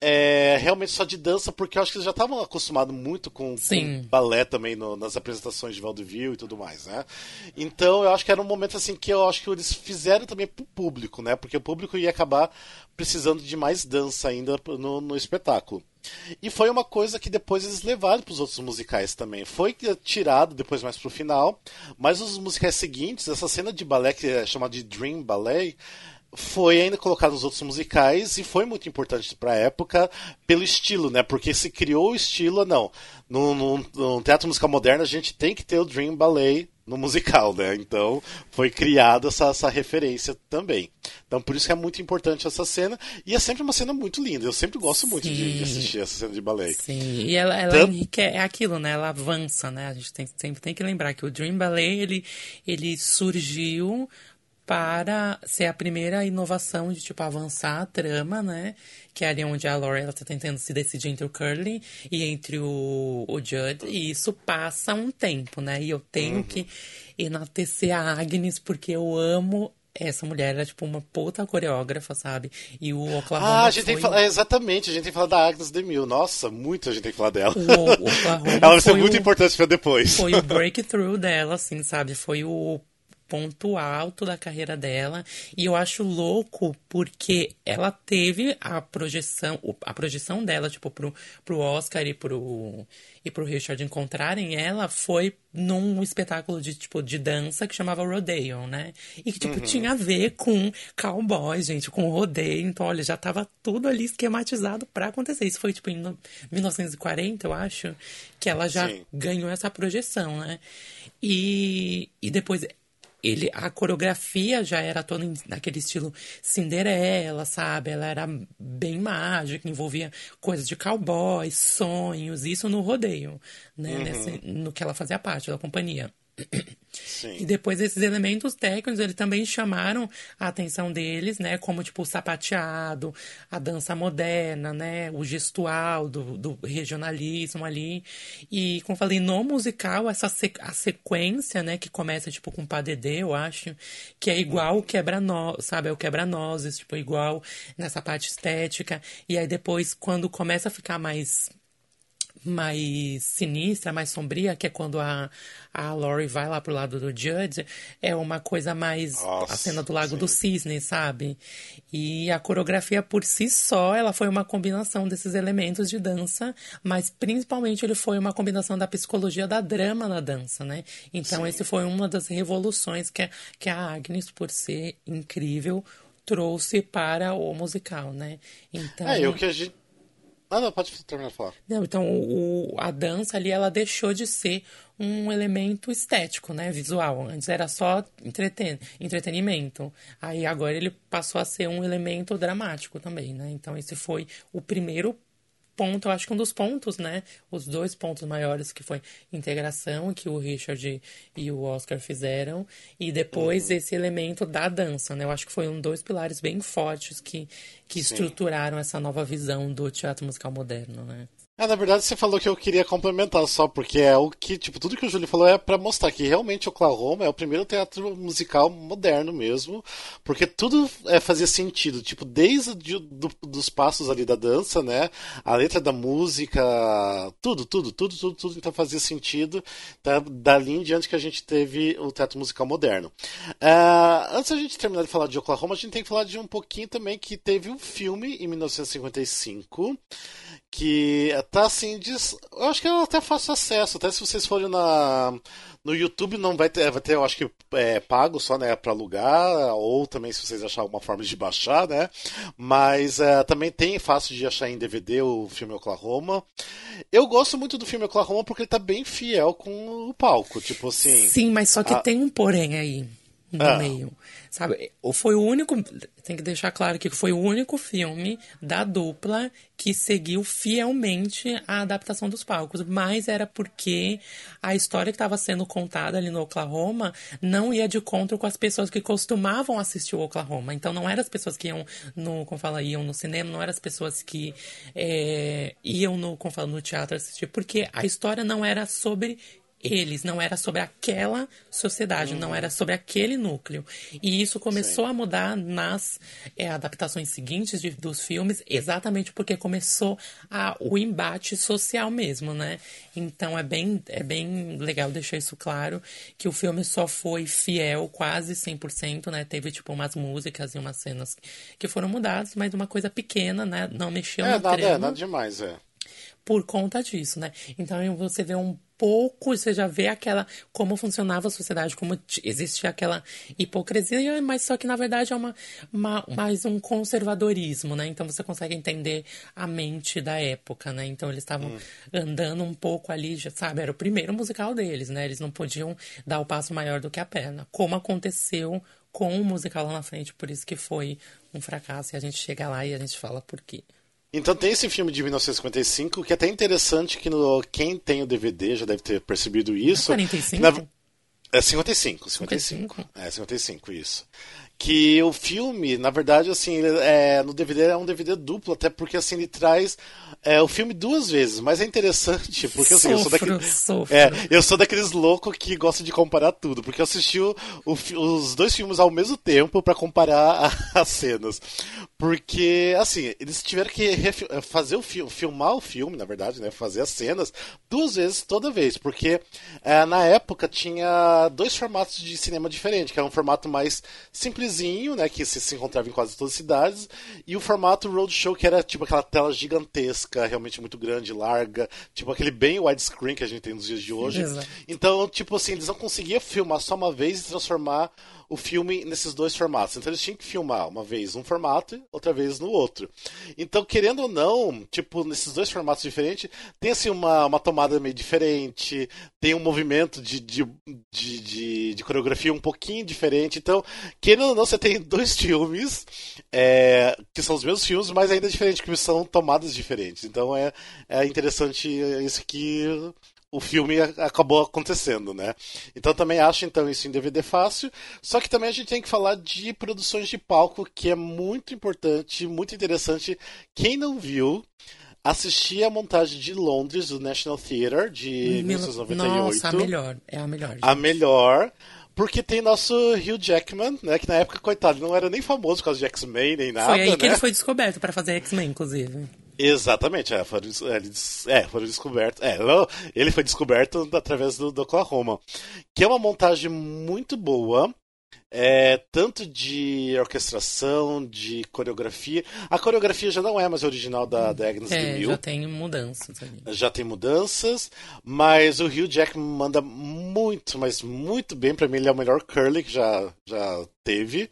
é, realmente só de dança, porque eu acho que eles já estavam acostumados muito com, com balé também no- nas apresentações de vaudeville e tudo mais, né? Então eu acho que era um momento assim que eu acho que eles fizeram também pro público, né? Porque o público ia acabar precisando de mais dança ainda no, no espetáculo. E foi uma coisa que depois eles levaram para os outros musicais também. Foi tirado depois mais pro final, mas os musicais seguintes, essa cena de balé que é chamada de Dream Ballet, foi ainda colocado nos outros musicais e foi muito importante para a época pelo estilo, né? Porque se criou o estilo, não. No, no- no teatro musical moderno a gente tem que ter o Dream Ballet no musical, né? Então foi criada essa, essa referência também. Então por isso que é muito importante essa cena e é sempre uma cena muito linda. Eu sempre gosto muito de, de assistir essa cena de ballet. Sim, e ela, ela enrique- é aquilo, né? Ela avança, né? A gente tem, sempre tem que lembrar que o Dream Ballet, ele, ele surgiu para ser a primeira inovação de, tipo, avançar a trama, né? Que é ali onde a Laura, ela tá tentando se decidir entre o Curly e entre o, o Judd. E isso passa um tempo, né? E eu tenho que enaltecer a Agnes porque eu amo essa mulher. Ela é, tipo, uma puta coreógrafa, sabe? E o Oklahoma Ah, a gente tem que foi- falar, é, exatamente, a gente tem que falar da Agnes DeMille. Nossa, muito a gente tem que falar dela. O- o Oklahoma Ela vai ser foi muito o- importante pra depois. foi o breakthrough dela, assim, sabe? Foi o ponto alto da carreira dela. E eu acho louco porque ela teve a projeção, a projeção dela, tipo, pro, pro Oscar e pro, e pro Richard encontrarem ela foi num espetáculo de, tipo, de dança que chamava Rodeo, né? E que, tipo, tinha a ver com cowboy, gente, com rodeio. Então, olha, já tava tudo ali esquematizado pra acontecer. Isso foi, tipo, em no- 1940, eu acho, que ela já Sim. ganhou essa projeção, né? E, e depois ele a coreografia já era toda naquele estilo Cinderela, sabe? Ela era bem mágica, envolvia coisas de cowboy, sonhos, isso no rodeio, né? Nesse- no que ela fazia parte da companhia. Sim. E depois esses elementos técnicos, eles também chamaram a atenção deles, né? Como, tipo, o sapateado, a dança moderna, né? O gestual do, do regionalismo ali. E, como eu falei, no musical, essa a sequência, né? Que começa, tipo, com padedê, eu acho. Que é igual o quebra-nós, sabe? É o quebra-nozes, tipo, igual nessa parte estética. E aí depois, quando começa a ficar mais mais sinistra, mais sombria, que é quando a, a Laurie vai lá pro lado do Judge, é uma coisa mais Nossa, a cena do Lago do Cisne, sabe? E a coreografia por si só, ela foi uma combinação desses elementos de dança, mas principalmente ele foi uma combinação da psicologia da drama na dança, né? Então esse foi uma das revoluções que, a- que a Agnes, por ser incrível, trouxe para o musical, né? Então, É, e o que a gente. Ah, não, pode terminar de falar. não, então o, a dança ali ela deixou de ser um elemento estético, né, visual. Antes era só entreten entretenimento. Aí agora ele passou a ser um elemento dramático também, né? Então esse foi o primeiro ponto, eu acho que um dos pontos, né? Os dois pontos maiores que foi integração que o Richard e o Oscar fizeram e depois esse elemento da dança, né? Eu acho que foi um dois pilares bem fortes que que estruturaram essa nova visão do teatro musical moderno, né? É, na verdade você falou que eu queria complementar só, porque é o que, tipo, tudo que o Júlio falou é pra mostrar que realmente Oklahoma é o primeiro teatro musical moderno mesmo, porque tudo é, fazia sentido, tipo, desde de- do- dos passos ali da dança, né, a letra da música, tudo, tudo, tudo, tudo, tudo, então fazia sentido, tá, dali em diante que a gente teve o teatro musical moderno. Ah, antes da gente terminar de falar de Oklahoma, a gente tem que falar de um pouquinho também que teve um filme em 1955, que tá assim, diz, eu acho que é até fácil acesso, até se vocês forem na, No YouTube não vai ter, vai ter, eu acho que é, pago só, né, para alugar, ou também se vocês acharem uma forma de baixar, né? Mas é, também tem fácil de achar em DVD o filme Oklahoma. Eu gosto muito do filme Oklahoma porque ele tá bem fiel com o palco, tipo assim. Sim, mas só que a- tem um porém aí no Ah. meio. Sabe? Foi o único. Tem que deixar claro que foi o único filme da dupla que seguiu fielmente a adaptação dos palcos. Mas era porque a história que estava sendo contada ali no Oklahoma não ia de encontro com as pessoas que costumavam assistir o Oklahoma. Então não eram as pessoas que iam no, como fala, iam no cinema, não eram as pessoas que é, iam no, como fala, no teatro assistir, porque a história não era sobre eles, não era sobre aquela sociedade, não era sobre aquele núcleo. E isso começou a mudar nas é, adaptações seguintes de- dos filmes, exatamente porque começou a, o embate social mesmo, né? Então é bem, é bem legal deixar isso claro, que o filme só foi fiel quase 100%, né? Teve, tipo, umas músicas e umas cenas que foram mudadas, mas uma coisa pequena, né? Não mexeu É, no nada, é, nada demais, é. por conta disso, né? Então você vê um pouco, você já vê aquela como funcionava a sociedade, como existia aquela hipocrisia, mas só que na verdade é uma, uma- mais um conservadorismo, né? Então você consegue entender a mente da época, né? Então eles estavam andando um pouco ali, já sabe, era o primeiro musical deles, né? Eles não podiam dar o passo maior do que a perna, como aconteceu com o musical lá na frente, por isso que foi um fracasso e a gente chega lá e a gente fala por quê. Então tem esse filme de 1955 que é até interessante que no, quem tem o DVD já deve ter percebido isso. 45? Na- é 55, 55. É 55, isso. Que o filme, na verdade, assim, ele é, no DVD é um DVD duplo, até porque assim ele traz é, o filme duas vezes, mas é interessante, porque assim, eu sou Sofro, daquele. sofro. É, eu sou daqueles loucos que gosta de comparar tudo, porque eu assisti o- o os dois filmes ao mesmo tempo pra comparar a- as cenas. Porque, assim, eles tiveram que refi- fazer o filme, filmar o filme, na verdade, né? Fazer as cenas duas vezes toda vez, porque é, na época tinha dois formatos de cinema diferentes, que era um formato mais simplesinho, né? Que se, se encontrava em quase todas as cidades, e o formato roadshow, que era tipo aquela tela gigantesca, realmente muito grande, larga, tipo aquele bem widescreen que a gente tem nos dias de hoje. Exato. Então, tipo assim, eles não conseguiam filmar só uma vez e transformar o filme nesses dois formatos. Então eles tinham que filmar uma vez num formato outra vez no outro. Então, querendo ou não, tipo, nesses dois formatos diferentes, tem assim uma, uma tomada meio diferente, tem um movimento de, de, de, de, de coreografia um pouquinho diferente. Então, querendo ou não, você tem dois filmes é, que são os mesmos filmes, mas ainda diferentes, que são tomadas diferentes. Então é, é interessante isso que o filme acabou acontecendo, né? Então também acho então isso em DVD fácil. Só que também a gente tem que falar de produções de palco, que é muito importante, muito interessante. Quem não viu, assistir a montagem de Londres do National Theatre de Mil- 1998. Nossa, a melhor. É a melhor. A melhor. Porque tem nosso Hugh Jackman, né? Que na época, coitado, não era nem famoso por causa de X-Men nem nada. foi aí que né? ele foi descoberto pra fazer X-Men, inclusive. Exatamente, é, foram, é, eles- é, foram descobertos. É, ele foi descoberto através do, do Oklahoma. Que é uma montagem muito boa. É, tanto de orquestração, de coreografia. A coreografia já não é mais original da, da Agnes É, DeMille. já tem mudanças ali. já tem mudanças, mas o Hugh Jackman manda muito, mas muito bem. Pra mim, ele é o melhor curly que já, já teve.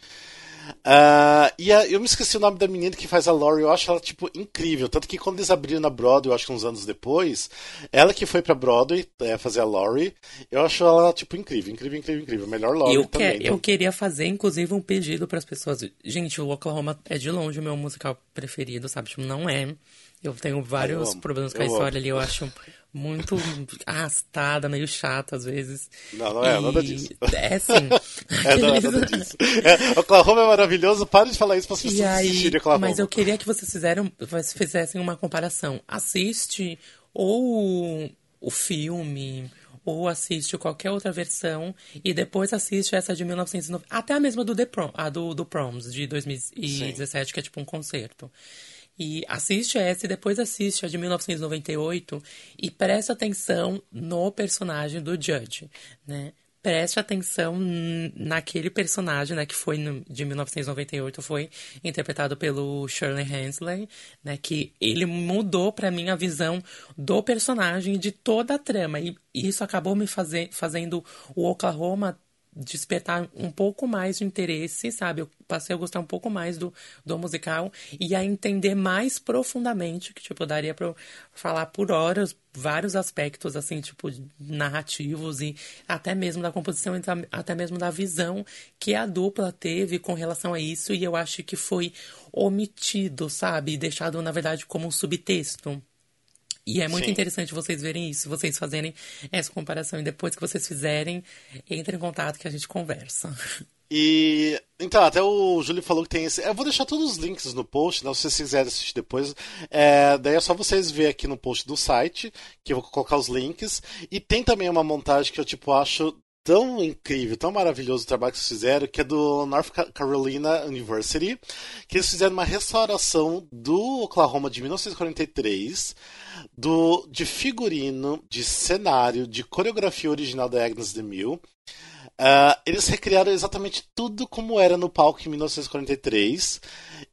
Ah, e a- eu me esqueci o nome da menina que faz a Laurie, eu acho ela, tipo, incrível. Tanto que quando eles abriram na Broadway, eu acho que uns anos depois, ela que foi pra Broadway é, fazer a Laurie, eu acho ela, tipo, incrível, incrível, incrível, incrível. Melhor Laurie Eu, também. que, eu queria fazer, inclusive, um pedido pras pessoas. Gente, o Oklahoma é de longe o meu musical preferido, sabe? Tipo, não é. Eu tenho vários amo, problemas com a eu história amo. ali, eu acho muito arrastada, meio chata às vezes. Não, não é, E- nada disso. É sim. É, não, é nada disso. É, Oklahoma é maravilhoso, para de falar isso para as pessoas aí, assistirem Oklahoma. mas eu queria que vocês fizeram, fizessem uma comparação. Assiste ou o filme, ou assiste qualquer outra versão, e depois assiste essa de 1990. Até a mesma do The Prom, a do, do Proms, de 2017, que é tipo um concerto. E assiste essa e depois assiste a de 1998 e presta atenção no personagem do Judge, né? preste atenção naquele personagem, né, que foi no, de 1998, foi interpretado pelo Shirley Hensley, né, que ele mudou para mim a visão do personagem e de toda a trama. E isso acabou me fazer, fazendo o Oklahoma despertar um pouco mais de interesse, sabe? Eu passei a gostar um pouco mais do, do musical e a entender mais profundamente, que, tipo, daria pra falar por horas vários aspectos, assim, tipo, narrativos e até mesmo da composição, até mesmo da visão que a dupla teve com relação a isso e eu acho que foi omitido, sabe? Deixado, na verdade, como um subtexto. E é muito Sim. interessante vocês verem isso, vocês fazerem essa comparação. E depois que vocês fizerem, entre em contato que a gente conversa. E então, até o Júlio falou que tem esse. Eu vou deixar todos os links no post, né? Se vocês quiserem assistir depois. É, daí é só vocês verem aqui no post do site, que eu vou colocar os links. E tem também uma montagem que eu tipo acho tão incrível, tão maravilhoso o trabalho que eles fizeram, que é do North Carolina University, que eles fizeram uma restauração do Oklahoma de 1943 do, de figurino, de cenário, de coreografia original da Agnes DeMille. Uh, eles recriaram exatamente tudo como era no palco em 1943.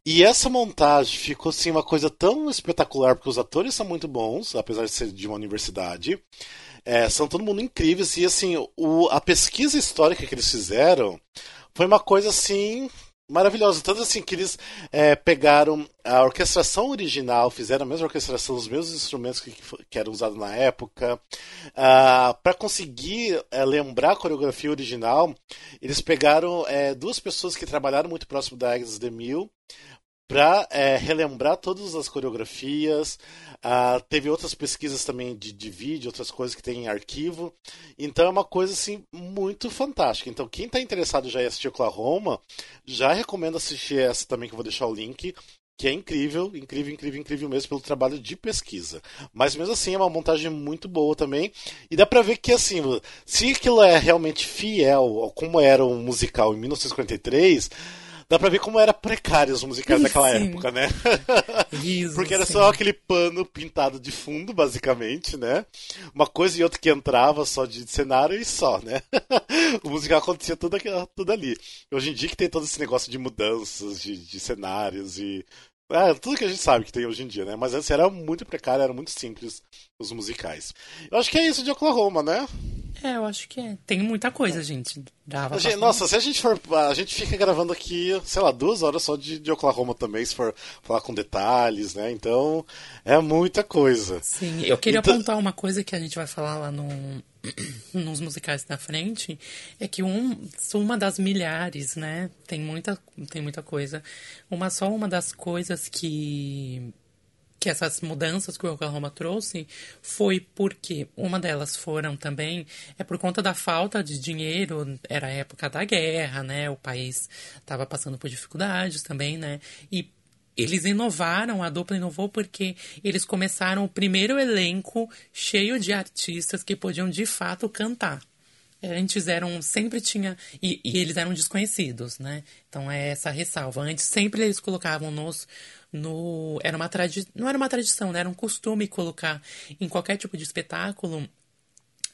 E essa montagem ficou assim uma coisa tão espetacular, porque os atores são muito bons, apesar de ser de uma universidade. É, são todo mundo incríveis. E assim, o, a pesquisa histórica que eles fizeram foi uma coisa assim maravilhoso. Tanto assim que eles é, pegaram a orquestração original, fizeram a mesma orquestração, os mesmos instrumentos que, que eram usados na época. Ah, para conseguir é, lembrar a coreografia original, eles pegaram é, duas pessoas que trabalharam muito próximo da Agnes DeMille para é, relembrar todas as coreografias. Uh, teve outras pesquisas também de, de vídeo, outras coisas que tem em arquivo. Então é uma coisa assim muito fantástica. Então quem está interessado já em assistir Oklahoma, já recomendo assistir essa também que eu vou deixar o link. Que é incrível, incrível, incrível, incrível mesmo pelo trabalho de pesquisa. Mas mesmo assim é uma montagem muito boa também. E dá pra ver que assim, se aquilo é realmente fiel como era o musical em 1943, dá pra ver como era precário os musicais daquela época, né? Isso, Porque era só aquele pano pintado de fundo, basicamente, né? Uma coisa e outra que entrava só de cenário e só, né? o musical acontecia tudo, aqui, tudo ali. Hoje em dia que tem todo esse negócio de mudanças, de, de cenários e é, tudo que a gente sabe que tem hoje em dia, né? Mas antes era muito precário, era muito simples os musicais. Eu acho que é isso de Oklahoma, né? É, eu acho que é. Tem muita coisa, gente. Dava gente, nossa, se a gente for. A gente fica gravando aqui, sei lá, duas horas só de, de Oklahoma também, se for falar com detalhes, né? Então, é muita coisa. Sim, eu queria então... apontar uma coisa que a gente vai falar lá no, nos musicais da frente é que um, uma das milhares, né? Tem muita, tem muita coisa. Uma só uma das coisas que que essas mudanças que o Oklahoma trouxe foi porque uma delas foram também é por conta da falta de dinheiro, era a época da guerra, né? O país estava passando por dificuldades também, né? E eles inovaram, a dupla inovou porque eles começaram o primeiro elenco cheio de artistas que podiam de fato cantar. Antes eram, sempre tinha, e, e eles eram desconhecidos, né? Então é essa ressalva. Antes sempre eles colocavam nos, no, era uma tradi não era uma tradição, né? Era um costume colocar em qualquer tipo de espetáculo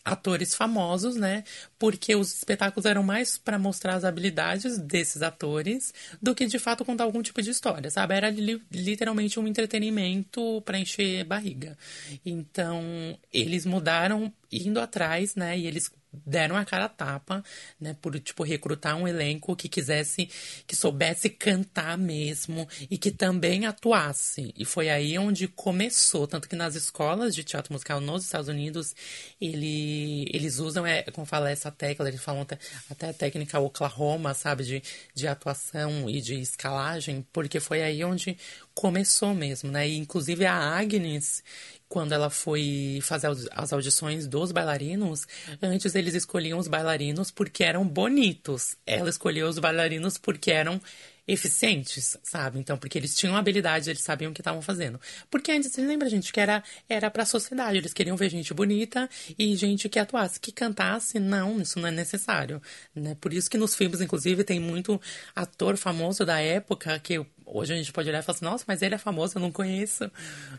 atores famosos, né? Porque os espetáculos eram mais para mostrar as habilidades desses atores do que de fato contar algum tipo de história, sabe? Era li literalmente um entretenimento para encher barriga. Então, eles mudaram indo atrás, né? E eles deram a cara a tapa, né, por tipo recrutar um elenco que quisesse, que soubesse cantar mesmo e que também atuasse. E foi aí onde começou, tanto que nas escolas de teatro musical nos Estados Unidos, ele, eles usam, é, como fala essa tecla, eles falam até, até a técnica Oklahoma, sabe, de, de atuação e de escalagem, porque foi aí onde começou mesmo, né? E inclusive a Agnes, quando ela foi fazer as audições dos bailarinos, antes eles escolhiam os bailarinos porque eram bonitos. Ela escolheu os bailarinos porque eram eficientes, sabe? Então, porque eles tinham habilidade, eles sabiam o que estavam fazendo. Porque antes, lembra, gente, que era, era pra sociedade, eles queriam ver gente bonita e gente que atuasse, que cantasse, não, isso não é necessário, né? Por isso que nos filmes, inclusive, tem muito ator famoso da época que hoje a gente pode olhar e falar assim, nossa, mas ele é famoso, eu não conheço,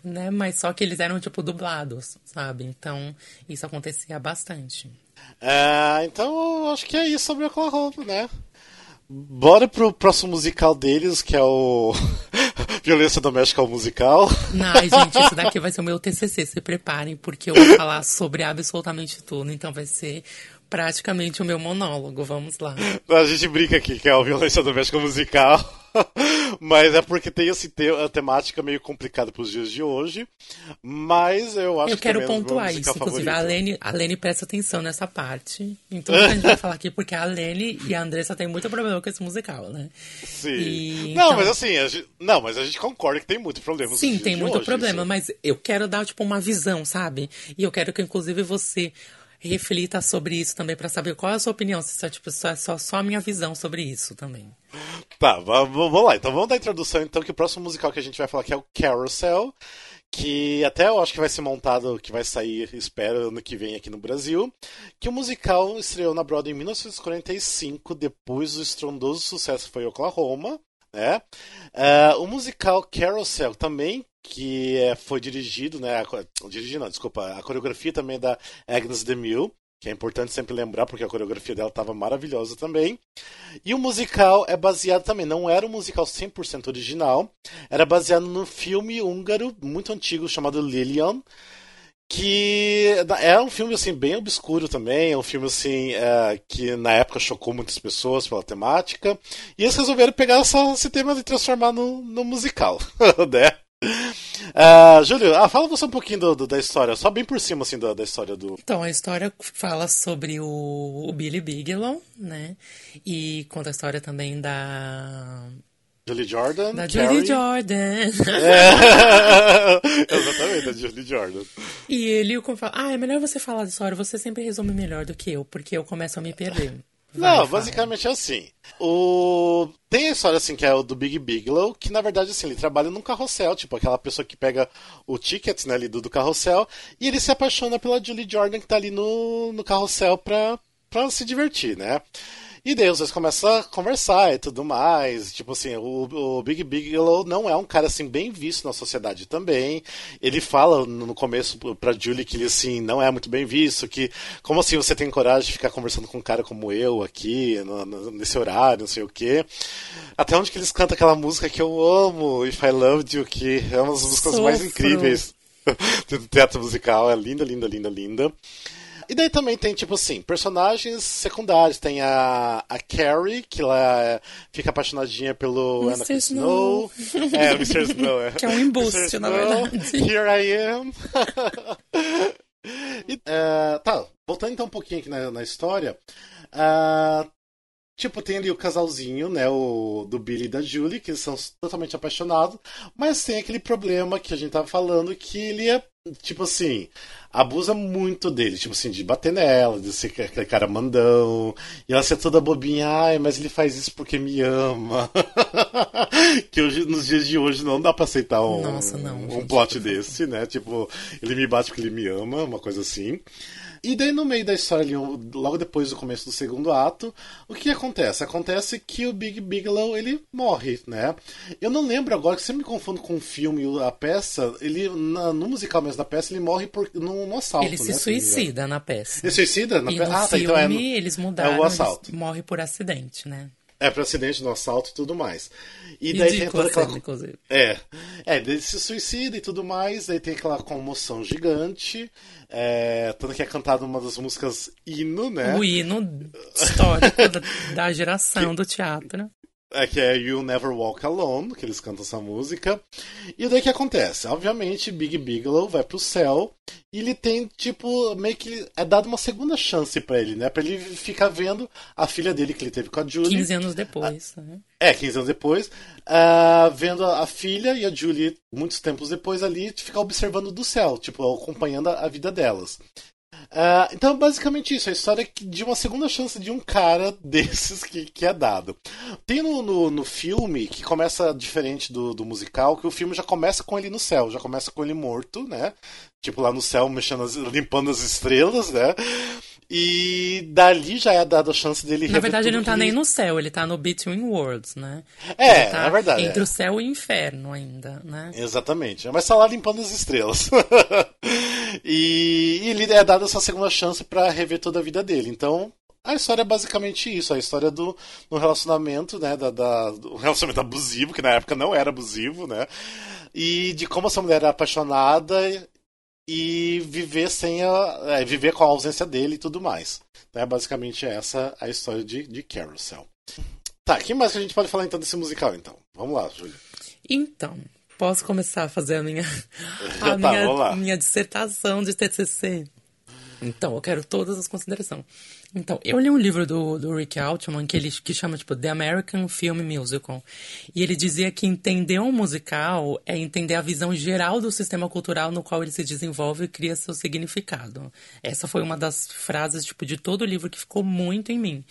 né? Mas só que eles eram, tipo, dublados, sabe? Então, isso acontecia bastante. É, então, acho que é isso sobre Oklahoma, né? Bora pro próximo musical deles, que é o Violência Doméstica ao Musical. Não, gente, isso daqui vai ser o meu TCC, se preparem, porque eu vou falar sobre absolutamente tudo, então vai ser praticamente o meu monólogo, vamos lá. A gente brinca aqui que é o Violência Doméstica Musical, mas é porque tem esse te a temática meio complicada para os dias de hoje, mas eu acho eu que quero também é pontuar isso, inclusive a. Lene, a Lene presta atenção nessa parte, então a gente vai falar aqui porque a Lene e a Andressa têm muito problema com esse musical, né? Sim. E, não, então- mas assim, a gente, não, mas a gente concorda que tem muito problema. Sim, tem muito hoje, problema, isso. mas eu quero dar, tipo, uma visão, sabe? E eu quero que, inclusive, você reflita sobre isso também, pra saber qual é a sua opinião, se é, tipo, só, só, só a minha visão sobre isso também. Tá, va- va- vamos lá. Então vamos dar a introdução, então, que o próximo musical que a gente vai falar que é o Carousel, que até eu acho que vai ser montado, que vai sair, espero, ano que vem aqui no Brasil. Que o musical estreou na Broadway em 1945, depois do estrondoso sucesso foi Oklahoma, né? É, o musical Carousel também, que é, foi dirigido, né? a Dirigido, não, desculpa, a coreografia também é da Agnes DeMille, que é importante sempre lembrar, porque a coreografia dela estava maravilhosa também. E o musical é baseado também, não era um musical 100% original, era baseado num filme húngaro muito antigo chamado Lilian, que é um filme assim bem obscuro também, é um filme assim é, que na época chocou muitas pessoas pela temática, e eles resolveram pegar esse tema e transformar no, no musical, né? Ah, Júlio, ah, fala você um pouquinho do- do- da história, só bem por cima assim da, da história do. Então, a história fala sobre o, o Billy Bigelow, né? E conta a história também da. Julie Jordan. Da Carrie. Julie Jordan. É. Exatamente, da Julie Jordan. E ele como fala, ah, é melhor você falar da história, você sempre resume melhor do que eu, porque eu começo a me perder. Vai, Não, basicamente é assim. O... Tem a história assim que é o do Big Bigelow, que na verdade assim, ele trabalha num carrossel, tipo aquela pessoa que pega o ticket né, ali do, do carrossel, e ele se apaixona pela Julie Jordan que tá ali no, no carrossel pra, pra se divertir, né? E daí os dois começam a conversar e tudo mais. Tipo assim, o, o Big Bigelow não é um cara assim bem visto na sociedade também. Ele fala no começo pra Julie que ele assim não é muito bem visto, que como assim você tem coragem de ficar conversando com um cara como eu aqui, no- no- nesse horário, não sei o quê. Até onde que eles cantam aquela música que eu amo, If I Loved You, que é uma das músicas mais incríveis do teatro musical. É linda, linda, linda, linda. E daí também tem, tipo assim, personagens secundários. Tem a, a Carrie, que ela é- fica apaixonadinha pelo Mr. Anakin Snow. É, Mr. Snow, é. Que é um embuste, na Snow, verdade. Here I am. E, é, tá, voltando então um pouquinho aqui na, na história. ah, Tipo, tem ali o casalzinho, né? O do Billy e da Julie, que são totalmente apaixonados, mas tem aquele problema que a gente tava falando que ele é, tipo assim, abusa muito dele, tipo assim, de bater nela, de ser aquele cara mandão, e ela ser toda bobinha, ai, mas ele faz isso porque me ama. que hoje, nos dias de hoje não dá pra aceitar um, Nossa, não, um gente, plot desse, né? Tipo, ele me bate porque ele me ama, uma coisa assim. E daí no meio da história, ali, logo depois do começo do segundo ato, o que acontece? Acontece que o Big Bigelow ele morre, né? Eu não lembro agora, que sempre me confundo com o filme e a peça. Ele na- no musical mesmo da peça ele morre por no, no assalto, Ele né? se se engano. suicida na peça. Ele suicida na E peça? no Ah, tá, filme então é, no- eles mudaram, é o assalto. morre por acidente, né? É pro acidente no assalto e tudo mais. E daí tem toda aquela cena, inclusive. É, é, ele se suicida e tudo mais, daí tem aquela comoção gigante, é, tanto que é cantado uma das músicas hino, né? O hino histórico da, da geração do teatro. É que é You Never Walk Alone, que eles cantam essa música. E daí o que acontece? Obviamente, Big Bigelow vai pro céu e ele tem, tipo, meio que é dado uma segunda chance pra ele, né? Pra ele ficar vendo a filha dele que ele teve com a Julie. 15 anos depois. né? É, 15 anos depois, ah, vendo a, filha e a Julie, muitos tempos depois ali, ficar observando do céu, tipo, acompanhando a, a vida delas. Ah, então, basicamente isso, a história que- de uma segunda chance de um cara desses que, que é dado. Tem no, no, no filme, que começa diferente do, do musical, que o filme já começa com ele no céu, já começa com ele morto, né? Tipo, lá no céu, mexendo as- limpando as estrelas, né? E dali já é dada a chance dele Na verdade, ele não tá nem no céu, ele tá no Between Worlds, né? É, tá na verdade. Entre é. o céu e o inferno ainda, né? Exatamente. Mas tá lá limpando as estrelas. e, e ele é dado essa segunda chance para rever toda a vida dele. Então, a história é basicamente isso, a história do, do relacionamento, né? Da, da, do relacionamento abusivo, que na época não era abusivo, né? E de como essa mulher era apaixonada e viver sem a. É, viver com a ausência dele e tudo mais. Então é basicamente essa a história de, de Carousel. Tá, o que mais que a gente pode falar então desse musical então? Vamos lá, Júlia. Então, posso começar a fazer a minha, a Tá, minha, minha dissertação de TCC. Então, eu quero todas as considerações. Então, eu li um livro do, do Rick Altman que ele que chama tipo The American Film Musical. E ele dizia que entender um musical é entender a visão geral do sistema cultural no qual ele se desenvolve e cria seu significado. Essa foi uma das frases tipo de todo o livro que ficou muito em mim.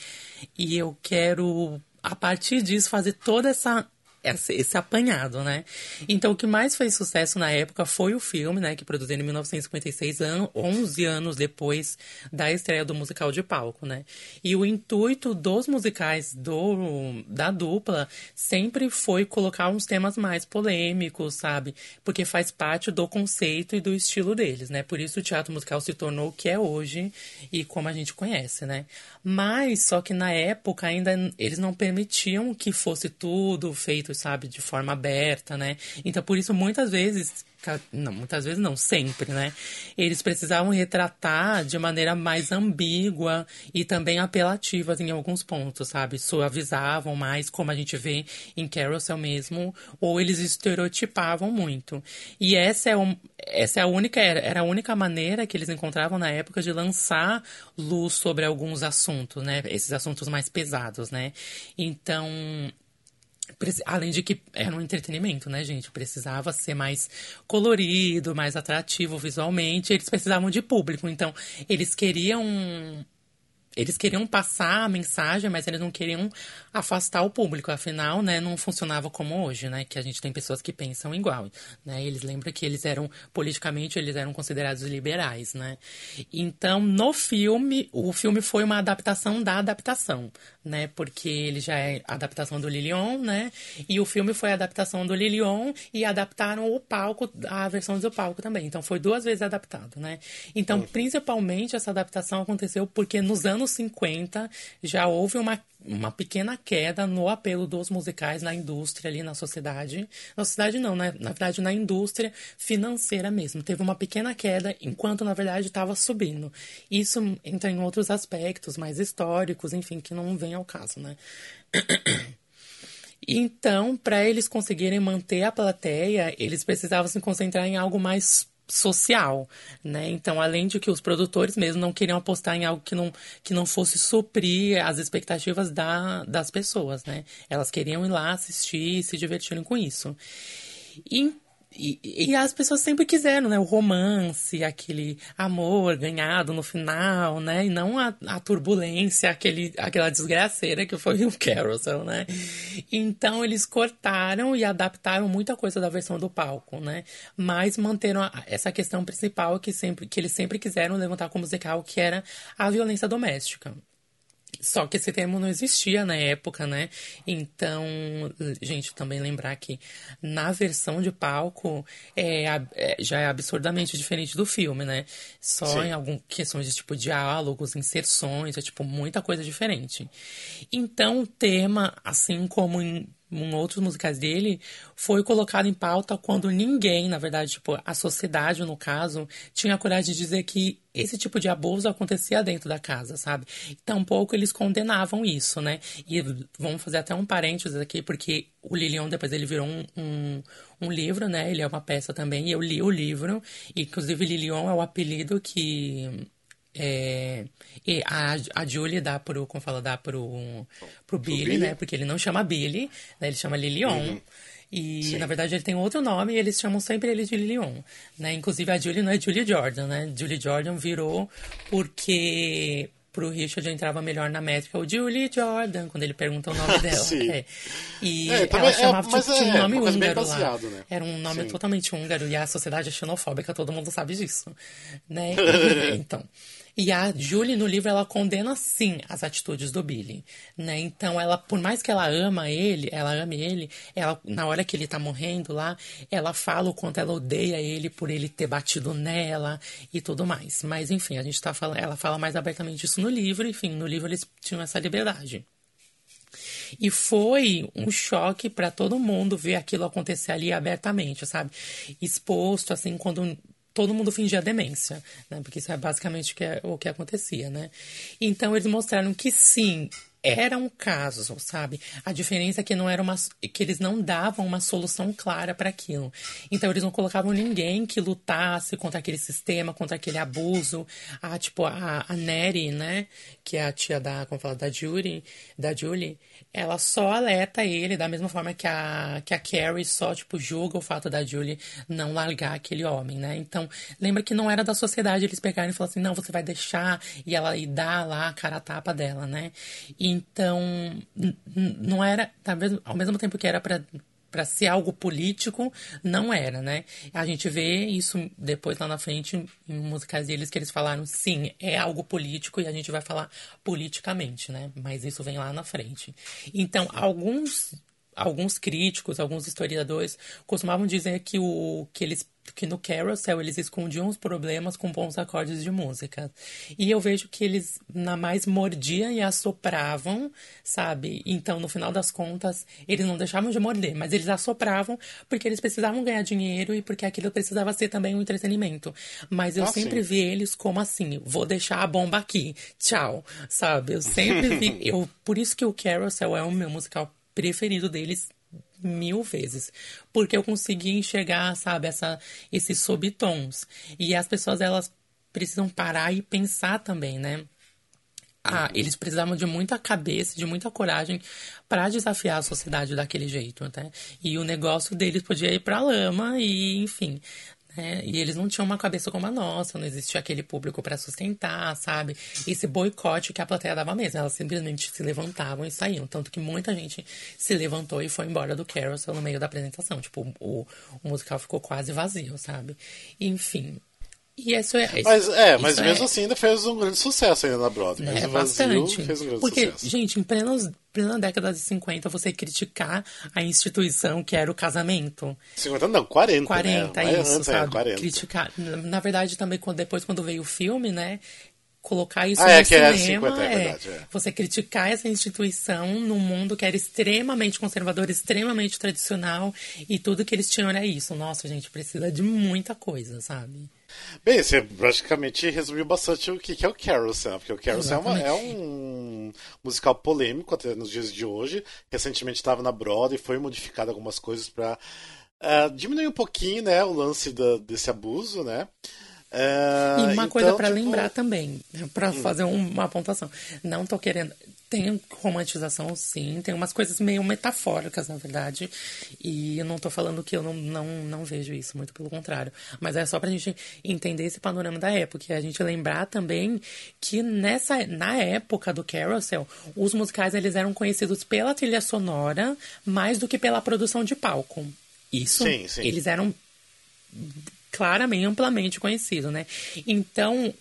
E eu quero a partir disso fazer toda essa esse, esse apanhado, né? Então, o que mais fez sucesso na época foi o filme, né? Que produzido em 1956, an 11 anos depois da estreia do musical de palco, né? E o intuito dos musicais do, da dupla sempre foi colocar uns temas mais polêmicos, sabe? Porque faz parte do conceito e do estilo deles, né? Por isso o teatro musical se tornou o que é hoje e como a gente conhece, né? Mas, só que na época ainda eles não permitiam que fosse tudo feito sabe, de forma aberta, né? Então, por isso, muitas vezes, não, muitas vezes não, sempre, né? Eles precisavam retratar de maneira mais ambígua e também apelativa em alguns pontos, sabe? Suavizavam mais, como a gente vê em Carousel mesmo, ou eles estereotipavam muito. E essa é, um, essa é a única, era a única maneira que eles encontravam na época de lançar luz sobre alguns assuntos, né? Esses assuntos mais pesados, né? Então, Além de que era um entretenimento, né, gente? Precisava ser mais colorido, mais atrativo visualmente. Eles precisavam de público. Então, eles queriam. Eles queriam passar a mensagem, mas eles não queriam afastar o público. Afinal, né, não funcionava como hoje, né? Que a gente tem pessoas que pensam igual, né? Eles lembram que eles eram, politicamente, eles eram considerados liberais, né? Então, no filme, o filme foi uma adaptação da adaptação, né? Porque ele já é adaptação do Lilion, né? E o filme foi a adaptação do Lilion e adaptaram o palco, a versão do palco também. Então, foi duas vezes adaptado, né? Então, principalmente, essa adaptação aconteceu porque nos anos 50 já houve uma uma pequena queda no apelo dos musicais na indústria ali na sociedade. Na sociedade não, né? Na verdade, na indústria financeira mesmo. Teve uma pequena queda, enquanto na verdade estava subindo. Isso entra em outros aspectos mais históricos, enfim, que não vem ao caso, né? Então, para eles conseguirem manter a plateia, eles precisavam se concentrar em algo mais social, né? Então, além de que os produtores mesmo não queriam apostar em algo que não, que não fosse suprir as expectativas da, das pessoas, né? Elas queriam ir lá assistir e se divertirem com isso. E, e, as pessoas sempre quiseram, né? O romance, aquele amor ganhado no final, né? E não a, a turbulência, aquele, aquela desgraceira que foi o Carousel, né? Então eles cortaram e adaptaram muita coisa da versão do palco, né? Mas manteram a, essa questão principal que, sempre, que eles sempre quiseram levantar como musical, que era a violência doméstica. Só que esse termo não existia na época, né? Então, gente, também lembrar que na versão de palco é, é já é absurdamente diferente do filme, né? Só Sim. em algumas questões de tipo diálogos, inserções, é tipo muita coisa diferente. Então, o tema, assim como em em outros musicais dele, foi colocado em pauta quando ninguém, na verdade, tipo, a sociedade, no caso, tinha coragem de dizer que esse tipo de abuso acontecia dentro da casa, sabe? Tampouco eles condenavam isso, né? E vamos fazer até um parênteses aqui, porque o Lilion depois ele virou um, um, um livro, né? Ele é uma peça também, e eu li o livro, e, inclusive Lilion é o apelido que é, e a, a Julie dá pro, como fala, dá pro, pro Billy, Billy, né? Porque ele não chama Billy, né? Ele chama Lilion. Uhum. E, Sim. na verdade, ele tem outro nome e eles chamam sempre ele de Lilion, né? Inclusive, a Julie não é Julie Jordan, né? Julie Jordan virou porque pro Richard entrava melhor na métrica o Julie Jordan, quando ele pergunta o nome dela. Sim. É. E é, ela chamava, é, tipo, tinha um é, nome húngaro baseado, lá. Né? Era um nome Sim. totalmente húngaro e a sociedade é xenofóbica, todo mundo sabe disso, né? então... E a Julie, no livro, ela condena sim as atitudes do Billy, né? Então, ela, por mais que ela ama ele, ela ame ele, ela, na hora que ele tá morrendo lá, ela fala o quanto ela odeia ele por ele ter batido nela e tudo mais. Mas, enfim, a gente tá falando, ela fala mais abertamente isso no livro, enfim, no livro eles tinham essa liberdade. E foi um choque para todo mundo ver aquilo acontecer ali abertamente, sabe? Exposto, assim, quando todo mundo fingia demência, né? Porque isso é basicamente o que, é, o que acontecia, né? Então eles mostraram que sim, era um caso, sabe? A diferença é que não era uma que eles não davam uma solução clara para aquilo. Então eles não colocavam ninguém que lutasse contra aquele sistema, contra aquele abuso. A tipo a, a Neri, né, que é a tia da, como fala, da Julie, da Julie, ela só alerta ele da mesma forma que a que a Carrie só tipo julga o fato da Julie não largar aquele homem, né? Então, lembra que não era da sociedade eles pegarem e falar assim: "Não, você vai deixar" e ela e dar lá a cara a tapa dela, né? E então, não era, talvez ao mesmo tempo que era para para ser algo político, não era, né? A gente vê isso depois lá na frente em musicais deles que eles falaram, sim, é algo político e a gente vai falar politicamente, né? Mas isso vem lá na frente. Então, alguns alguns críticos, alguns historiadores costumavam dizer que o que eles que no Carousel eles escondiam os problemas com bons acordes de música. E eu vejo que eles na mais mordiam e assopravam, sabe? Então, no final das contas, eles não deixavam de morder, mas eles assopravam porque eles precisavam ganhar dinheiro e porque aquilo precisava ser também um entretenimento. Mas eu ah, sempre sim. vi eles como assim, vou deixar a bomba aqui, tchau, sabe? Eu sempre vi, eu, por isso que o Carousel é o meu musical preferido deles mil vezes, porque eu consegui enxergar, sabe, essa, esses subtons. E as pessoas, elas precisam parar e pensar também, né? Ah, eles precisavam de muita cabeça, de muita coragem para desafiar a sociedade daquele jeito, né? E o negócio deles podia ir para lama e, enfim, é, e eles não tinham uma cabeça como a nossa, não existia aquele público para sustentar, sabe? Esse boicote que a plateia dava mesmo. Elas simplesmente se levantavam e saíam. Tanto que muita gente se levantou e foi embora do Carousel no meio da apresentação. Tipo, o, o musical ficou quase vazio, sabe? Enfim, e isso é. Mas, é, mas mesmo é... assim ainda fez um grande sucesso ainda na Broadway. É, bastante. fez um grande Porque, sucesso. gente, em plenos, plena década de 50, você criticar a instituição que era o casamento. 50 não, 40. 40, né? isso, antes, sabe? É, 40. Criticar. Na verdade, também, quando, depois, quando veio o filme, né? Colocar isso ah, no é, cinema, 50, é, verdade, é. você criticar essa instituição num mundo que era extremamente conservador, extremamente tradicional, e tudo que eles tinham era isso. Nossa, gente, precisa de muita coisa, sabe? Bem, você praticamente resumiu bastante o que é o Carousel, porque o Carousel é, é, um musical polêmico até nos dias de hoje. Recentemente estava na Broadway, foi modificado algumas coisas para uh, é, diminuir um pouquinho né, o lance da, desse abuso, né? Uh, e uma então, coisa para tipo... lembrar também, para hum. fazer uma pontuação. Não tô querendo. Tem romantização, sim, tem umas coisas meio metafóricas, na verdade. E eu não tô falando que eu não, não, não vejo isso, muito pelo contrário. Mas é só pra gente entender esse panorama da época. E a gente lembrar também que nessa, na época do Carousel, os musicais eles eram conhecidos pela trilha sonora mais do que pela produção de palco. Isso, sim, sim. eles eram claramente, amplamente conhecido, né? Então,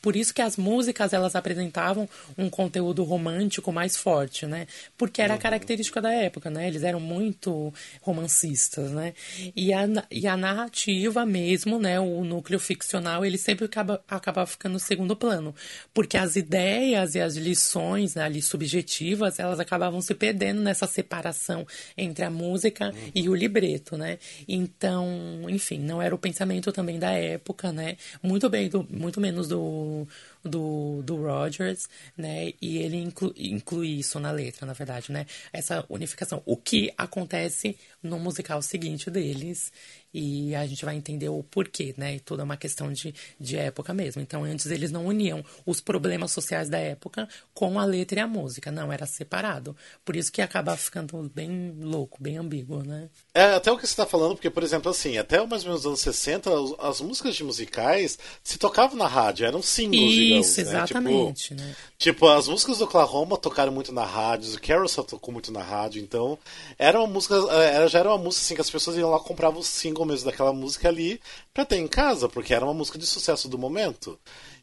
por isso que as músicas elas apresentavam um conteúdo romântico mais forte, né? Porque era a uhum. característica da época, né? Eles eram muito romancistas, né? E a, e a narrativa mesmo, né? O núcleo ficcional, ele sempre acaba, acaba ficando no segundo plano. Porque as ideias e as lições né, ali subjetivas, elas acabavam se perdendo nessa separação entre a música uhum. e o libreto, né? Então, enfim, não era o pensamento também da época, né? Muito bem, do, muito menos do ou do, do Rogers, né? E ele inclu, inclui isso na letra, na verdade, né? Essa unificação. O que acontece no musical seguinte deles e a gente vai entender o porquê, né? E é uma questão de, de época mesmo. Então, antes eles não uniam os problemas sociais da época com a letra e a música. Não, era separado. Por isso que acaba ficando bem louco, bem ambíguo, né? É, até o que você está falando, porque, por exemplo, assim, até mais ou menos nos anos 60, as músicas de musicais se tocavam na rádio, eram singles, Isso, digamos, exatamente, né? Tipo, né? tipo, as músicas do Oklahoma tocaram muito na rádio, o Carousel tocou muito na rádio, então era uma música, era, já era uma música assim que as pessoas iam lá compravam o single mesmo daquela música ali pra ter em casa, porque era uma música de sucesso do momento.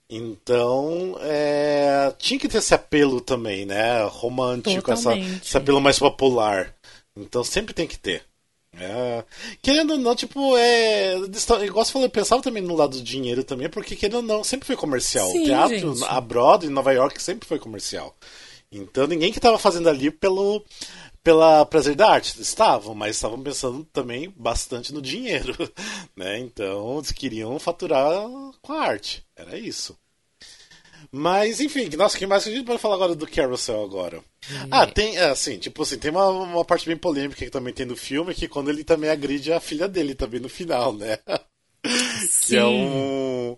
Então, é, tinha que ter esse apelo também, né? Romântico, essa, esse apelo mais popular. Então sempre tem que ter. É, querendo ou não, tipo, é. Igual você falou, eu pensava também no lado do dinheiro também, porque querendo ou não, sempre foi comercial. Sim, o teatro, gente. a Broadway em Nova York sempre foi comercial. Então ninguém que estava fazendo ali pelo pela prazer da arte estavam, mas estavam pensando também bastante no dinheiro, né? Então eles queriam faturar com a arte, era isso. Mas enfim, nossa, que mais que a gente pode falar agora do Carousel agora? Ah, tem, é, assim, tipo assim, tem uma, uma parte bem polêmica que também tem no filme, que quando ele também agride a filha dele também no final, né? que é um.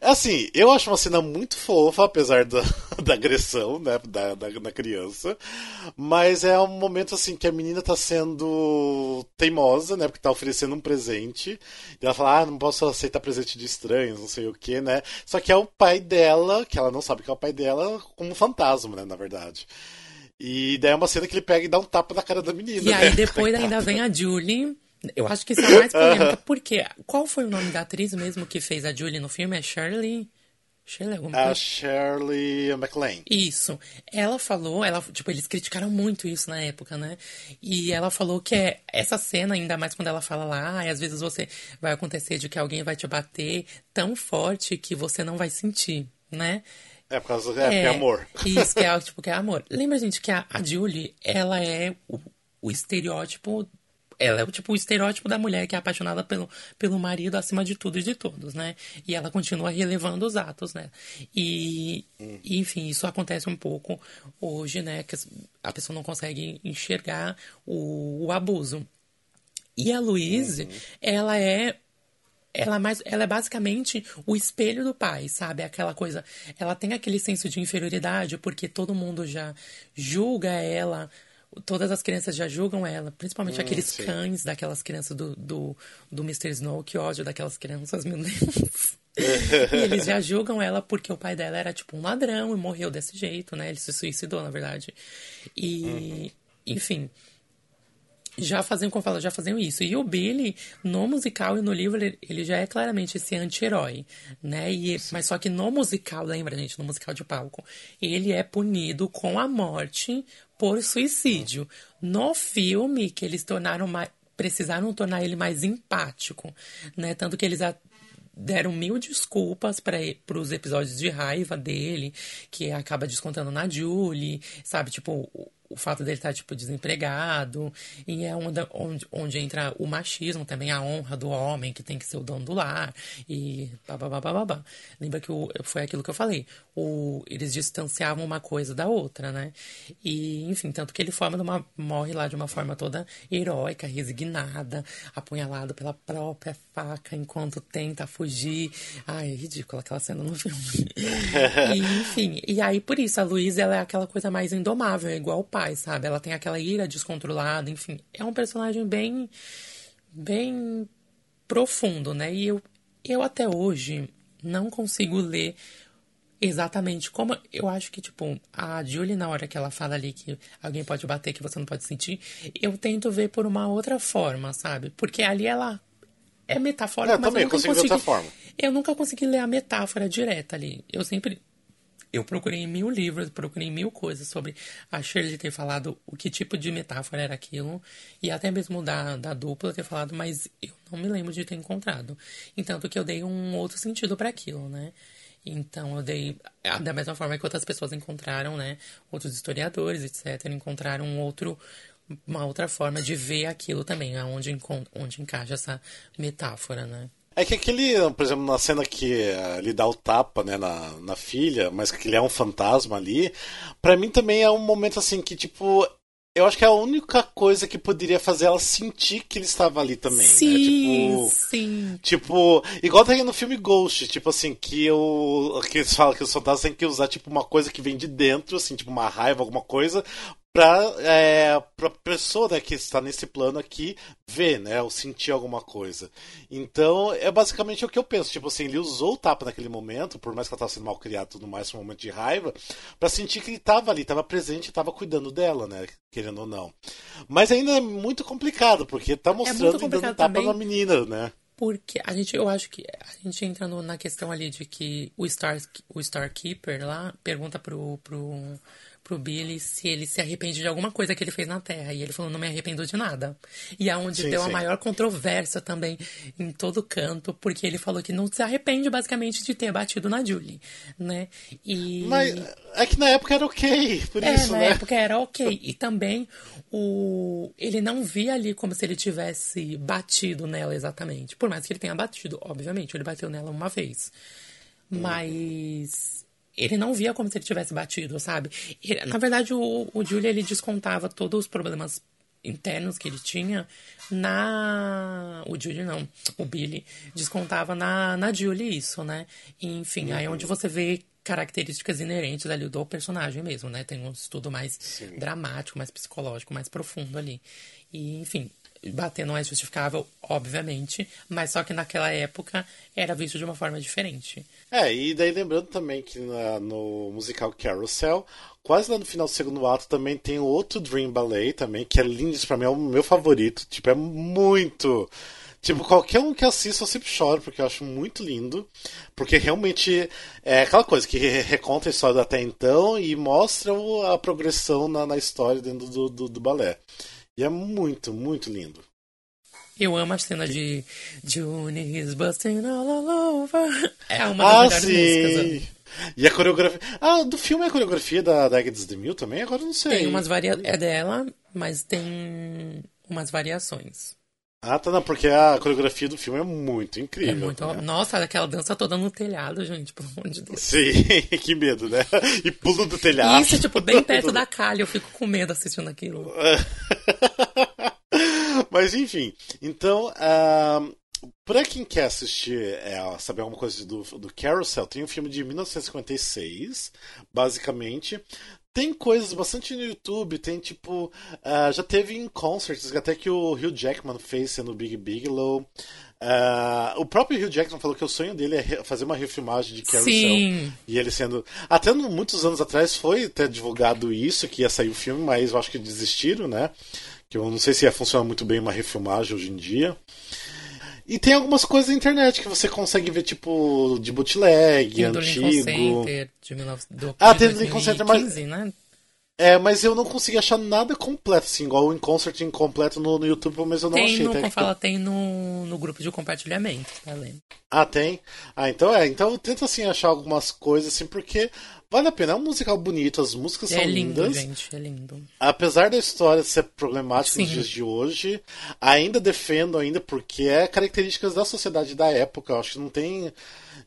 Assim, eu acho uma cena muito fofa, apesar da, da agressão, né, da, da, da criança. Mas é um momento, assim, que a menina tá sendo teimosa, né, porque tá oferecendo um presente. E ela fala, ah, não posso aceitar presente de estranhos, não sei o que, né. Só que é o pai dela, que ela não sabe que é o pai dela, como um fantasma, né, na verdade. E daí é uma cena que ele pega e dá um tapa na cara da menina. E aí né? depois ainda vem a Julie. Eu acho que isso é a mais polêmica, porque qual foi o nome da atriz mesmo que fez a Julie no filme? É Shirley? Shirley alguma A coisa? Shirley MacLaine. Isso. Ela falou, ela, tipo, eles criticaram muito isso na época, né? E ela falou que é essa cena, ainda mais quando ela fala lá, ah, às vezes você vai acontecer de que alguém vai te bater tão forte que você não vai sentir, né? É por causa é, porque é amor. Isso, que é, tipo, que é amor. Lembra, gente, que a, a Julie, ela é o, o estereótipo. Ela é o tipo o estereótipo da mulher que é apaixonada pelo, pelo marido acima de tudo e de todos, né? E ela continua relevando os atos, né? E, enfim, isso acontece um pouco hoje, né? Que a pessoa não consegue enxergar o, o abuso. E a Louise, ela é ela, é mais, ela é basicamente o espelho do pai, sabe? Aquela coisa. Ela tem aquele senso de inferioridade porque todo mundo já julga ela. Todas as crianças já julgam ela, principalmente aqueles sim. cães daquelas crianças do, do, do Mr. Snow, que ódio daquelas crianças, meu Deus. e eles já julgam ela porque o pai dela era tipo um ladrão e morreu desse jeito, né? Ele se suicidou, na verdade. E, enfim, já faziam, como eu falo, já faziam isso. E o Billy, no musical e no livro, ele, ele já é claramente esse anti-herói, né? E, mas só que no musical, lembra, gente, no musical de palco, ele é punido com a morte por suicídio. No filme, que eles tornaram mais, precisaram tornar ele mais empático, né? Tanto que eles a- deram mil desculpas para os episódios de raiva dele, que acaba descontando na Julie, sabe? Tipo, o, fato dele estar, tipo, desempregado. E é onda- onde, onde entra o machismo também, a honra do homem, que tem que ser o dono do lar. E babá. Lembra que o, foi aquilo que eu falei. O, eles distanciavam uma coisa da outra, né? E, enfim, tanto que ele forma numa, morre lá de uma forma toda heróica, resignada, apunhalado pela própria faca enquanto tenta fugir. Ai, é ridícula aquela cena no filme. e, enfim, e aí por isso, a Luísa ela é aquela coisa mais indomável, é igual o pai, sabe? Ela tem aquela ira descontrolada, enfim. É um personagem bem. bem profundo, né? E eu, eu até hoje não consigo ler exatamente como. Eu acho que, tipo, a Julie, na hora que ela fala ali que alguém pode bater que você não pode sentir, eu tento ver por uma outra forma, sabe? Porque ali ela. É metafórica, É, mas também, eu nunca consegui. Eu nunca consegui ler a metáfora direta ali. Eu sempre. Eu procurei mil livros, procurei mil coisas sobre a Shirley ter falado o que tipo de metáfora era aquilo, e até mesmo da, da dupla ter falado, mas eu não me lembro de ter encontrado. Entanto que eu dei um outro sentido para aquilo, né? Então eu dei, da mesma forma que outras pessoas encontraram, né? Outros historiadores, etc., encontraram um outro, uma outra forma de ver aquilo também, aonde, onde encaixa essa metáfora, né? É que aquele, por exemplo, na cena que eh, ele dá o tapa, né, na, na filha, mas que ele é um fantasma ali, pra mim também é um momento assim que, tipo, eu acho que é a única coisa que poderia fazer ela sentir que ele estava ali também, sim, né? Tipo, sim. Tipo, igual tem no filme Ghost, tipo assim, que, o, que eles falam que os fantasmas têm que usar, tipo, uma coisa que vem de dentro, assim, tipo uma raiva, alguma coisa, pra, é, pra pessoa né, que está nesse plano aqui ver, né, ou sentir alguma coisa. Então, é basicamente o que eu penso, tipo assim, ele usou o tapa naquele momento, por mais que ela estava sendo mal criada tudo mais, foi um momento de raiva, pra sentir que ele estava ali, estava presente, estava cuidando dela, né, querendo ou não. Mas ainda é muito complicado, porque tá mostrando e dando tapa também. na menina, né. Porque a gente, eu acho que a gente entra no- na questão ali de que o Star, o Star Keeper lá pergunta pro, pro, pro Billy se ele se arrepende de alguma coisa que ele fez na Terra. E ele falou, não me arrependo de nada. E é onde Sim, deu a sim. maior controvérsia também em todo canto, porque ele falou que não se arrepende basicamente de ter batido na Julie, né? E... Mas é que na época era ok, por É, isso, na né? época era ok. E também o ele não via ali como se ele tivesse batido nela exatamente. Por mais que ele tenha batido, obviamente, ele bateu nela uma vez. Mas ele não via como se ele tivesse batido, sabe? Ele- na verdade, o, o Julia ele descontava todos os problemas internos que ele tinha na. O Julie não, o Billy descontava na, na Julie isso, né? E, enfim, aí é onde você vê características inerentes ali do personagem mesmo, né? Tem um estudo mais dramático, mais psicológico, mais profundo ali. E, enfim, bater não é justificável, obviamente, mas só que naquela época era visto de uma forma diferente. É, e daí lembrando também que na- no musical Carousel, quase lá no final do segundo ato também tem outro Dream Ballet também, que é lindo, pra mim é o meu favorito, tipo, é muito... Tipo, qualquer um que assista eu sempre choro, porque eu acho muito lindo. Porque realmente é aquela coisa que re- reconta a história até então e mostra a progressão na, na história dentro do, do, do balé. E é muito, muito lindo. Eu amo a cena de Juni's busting all, all over. É uma Ah, das melhores músicas. sim! E a coreografia. Ah, do filme é a coreografia da, da Agnes Demille também? Agora não sei. Tem umas varia... É dela, mas tem umas variações. Ah, tá, não, porque a coreografia do filme é muito incrível. É muito. né? Nossa, aquela dança toda no telhado, gente, pelo amor de Deus. Sim, que medo, né? E pulo do telhado. Isso, tipo, bem perto da calha, eu fico com medo assistindo aquilo. Mas enfim, então, ah, pra quem quer assistir, é, saber alguma coisa do, do Carousel, tem um filme de 1956, basicamente. Tem coisas bastante no YouTube, tem tipo. ah, já teve em concerts, até que o Hugh Jackman fez sendo Big Bigelow. Ah, o próprio Hugh Jackman falou que o sonho dele é fazer uma refilmagem de Carousel. Sim. E ele sendo. Até no- muitos anos atrás foi até divulgado isso, que ia sair o filme, mas eu acho que desistiram, né? Que eu não sei se ia funcionar muito bem uma refilmagem hoje em dia. E tem algumas coisas na internet que você consegue ver, tipo, de bootleg, Tem do antigo. Center, de 19... do, Ah, tem do Lincoln Center, mas- 2015, né? É, mas eu não consegui achar nada completo, assim, igual o In Concert incompleto no, no YouTube, mas eu não Tem achei. no, como fala, tem no, no grupo de compartilhamento, tá lendo? Ah, tem? Ah, então é. Então eu tento, assim, achar algumas coisas, assim, porque vale a pena. É um musical bonito, as músicas É são lindo, lindas. gente, é lindo. Apesar da história ser problemática nos Sim. dias de hoje, ainda defendo ainda porque é características da sociedade da época. Eu acho que não tem.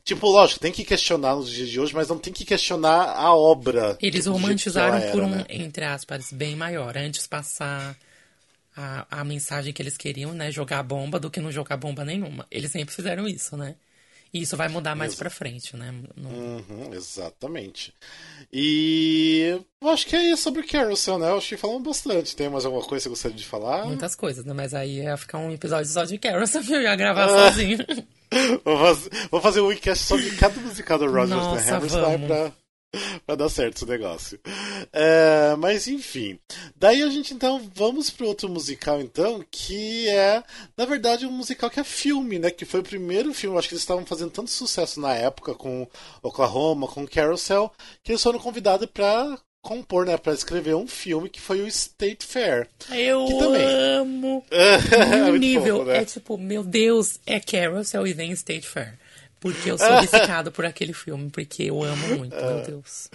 Tipo, lógico, tem que questionar nos dias de hoje, mas não tem que questionar a obra. Eles romantizaram ela por era, um, né? entre aspas, bem maior. Antes passar a, a mensagem que eles queriam, né? Jogar bomba do que não jogar bomba nenhuma. Eles sempre fizeram isso, né? E isso vai mudar mais pra frente, né? No- Uhum, exatamente. E eu acho que é isso sobre o Carousel, né? Eu acho que falamos bastante. Tem mais alguma coisa que você gostaria de falar? Muitas coisas, né? Mas aí ia ficar um episódio só de Carol, sabe? Eu ia gravar Ah. sozinho. Vou fazer, vou fazer um webcast só de cada musical do Rogers Nossa, né? Hammerstein pra, pra dar certo esse negócio. É, mas enfim. Daí a gente então vamos pro outro musical então, que é, na verdade, um musical que é filme, né? Que foi o primeiro filme, acho que eles estavam fazendo tanto sucesso na época com Oklahoma, com Carousel, que eles foram convidados pra compor, né, para escrever um filme que foi o State Fair. Eu também. amo. É nível, fofo, né? é tipo, meu Deus, é Carousel e vem State Fair. Porque eu sou obcecado por aquele filme, porque eu amo muito, meu Deus.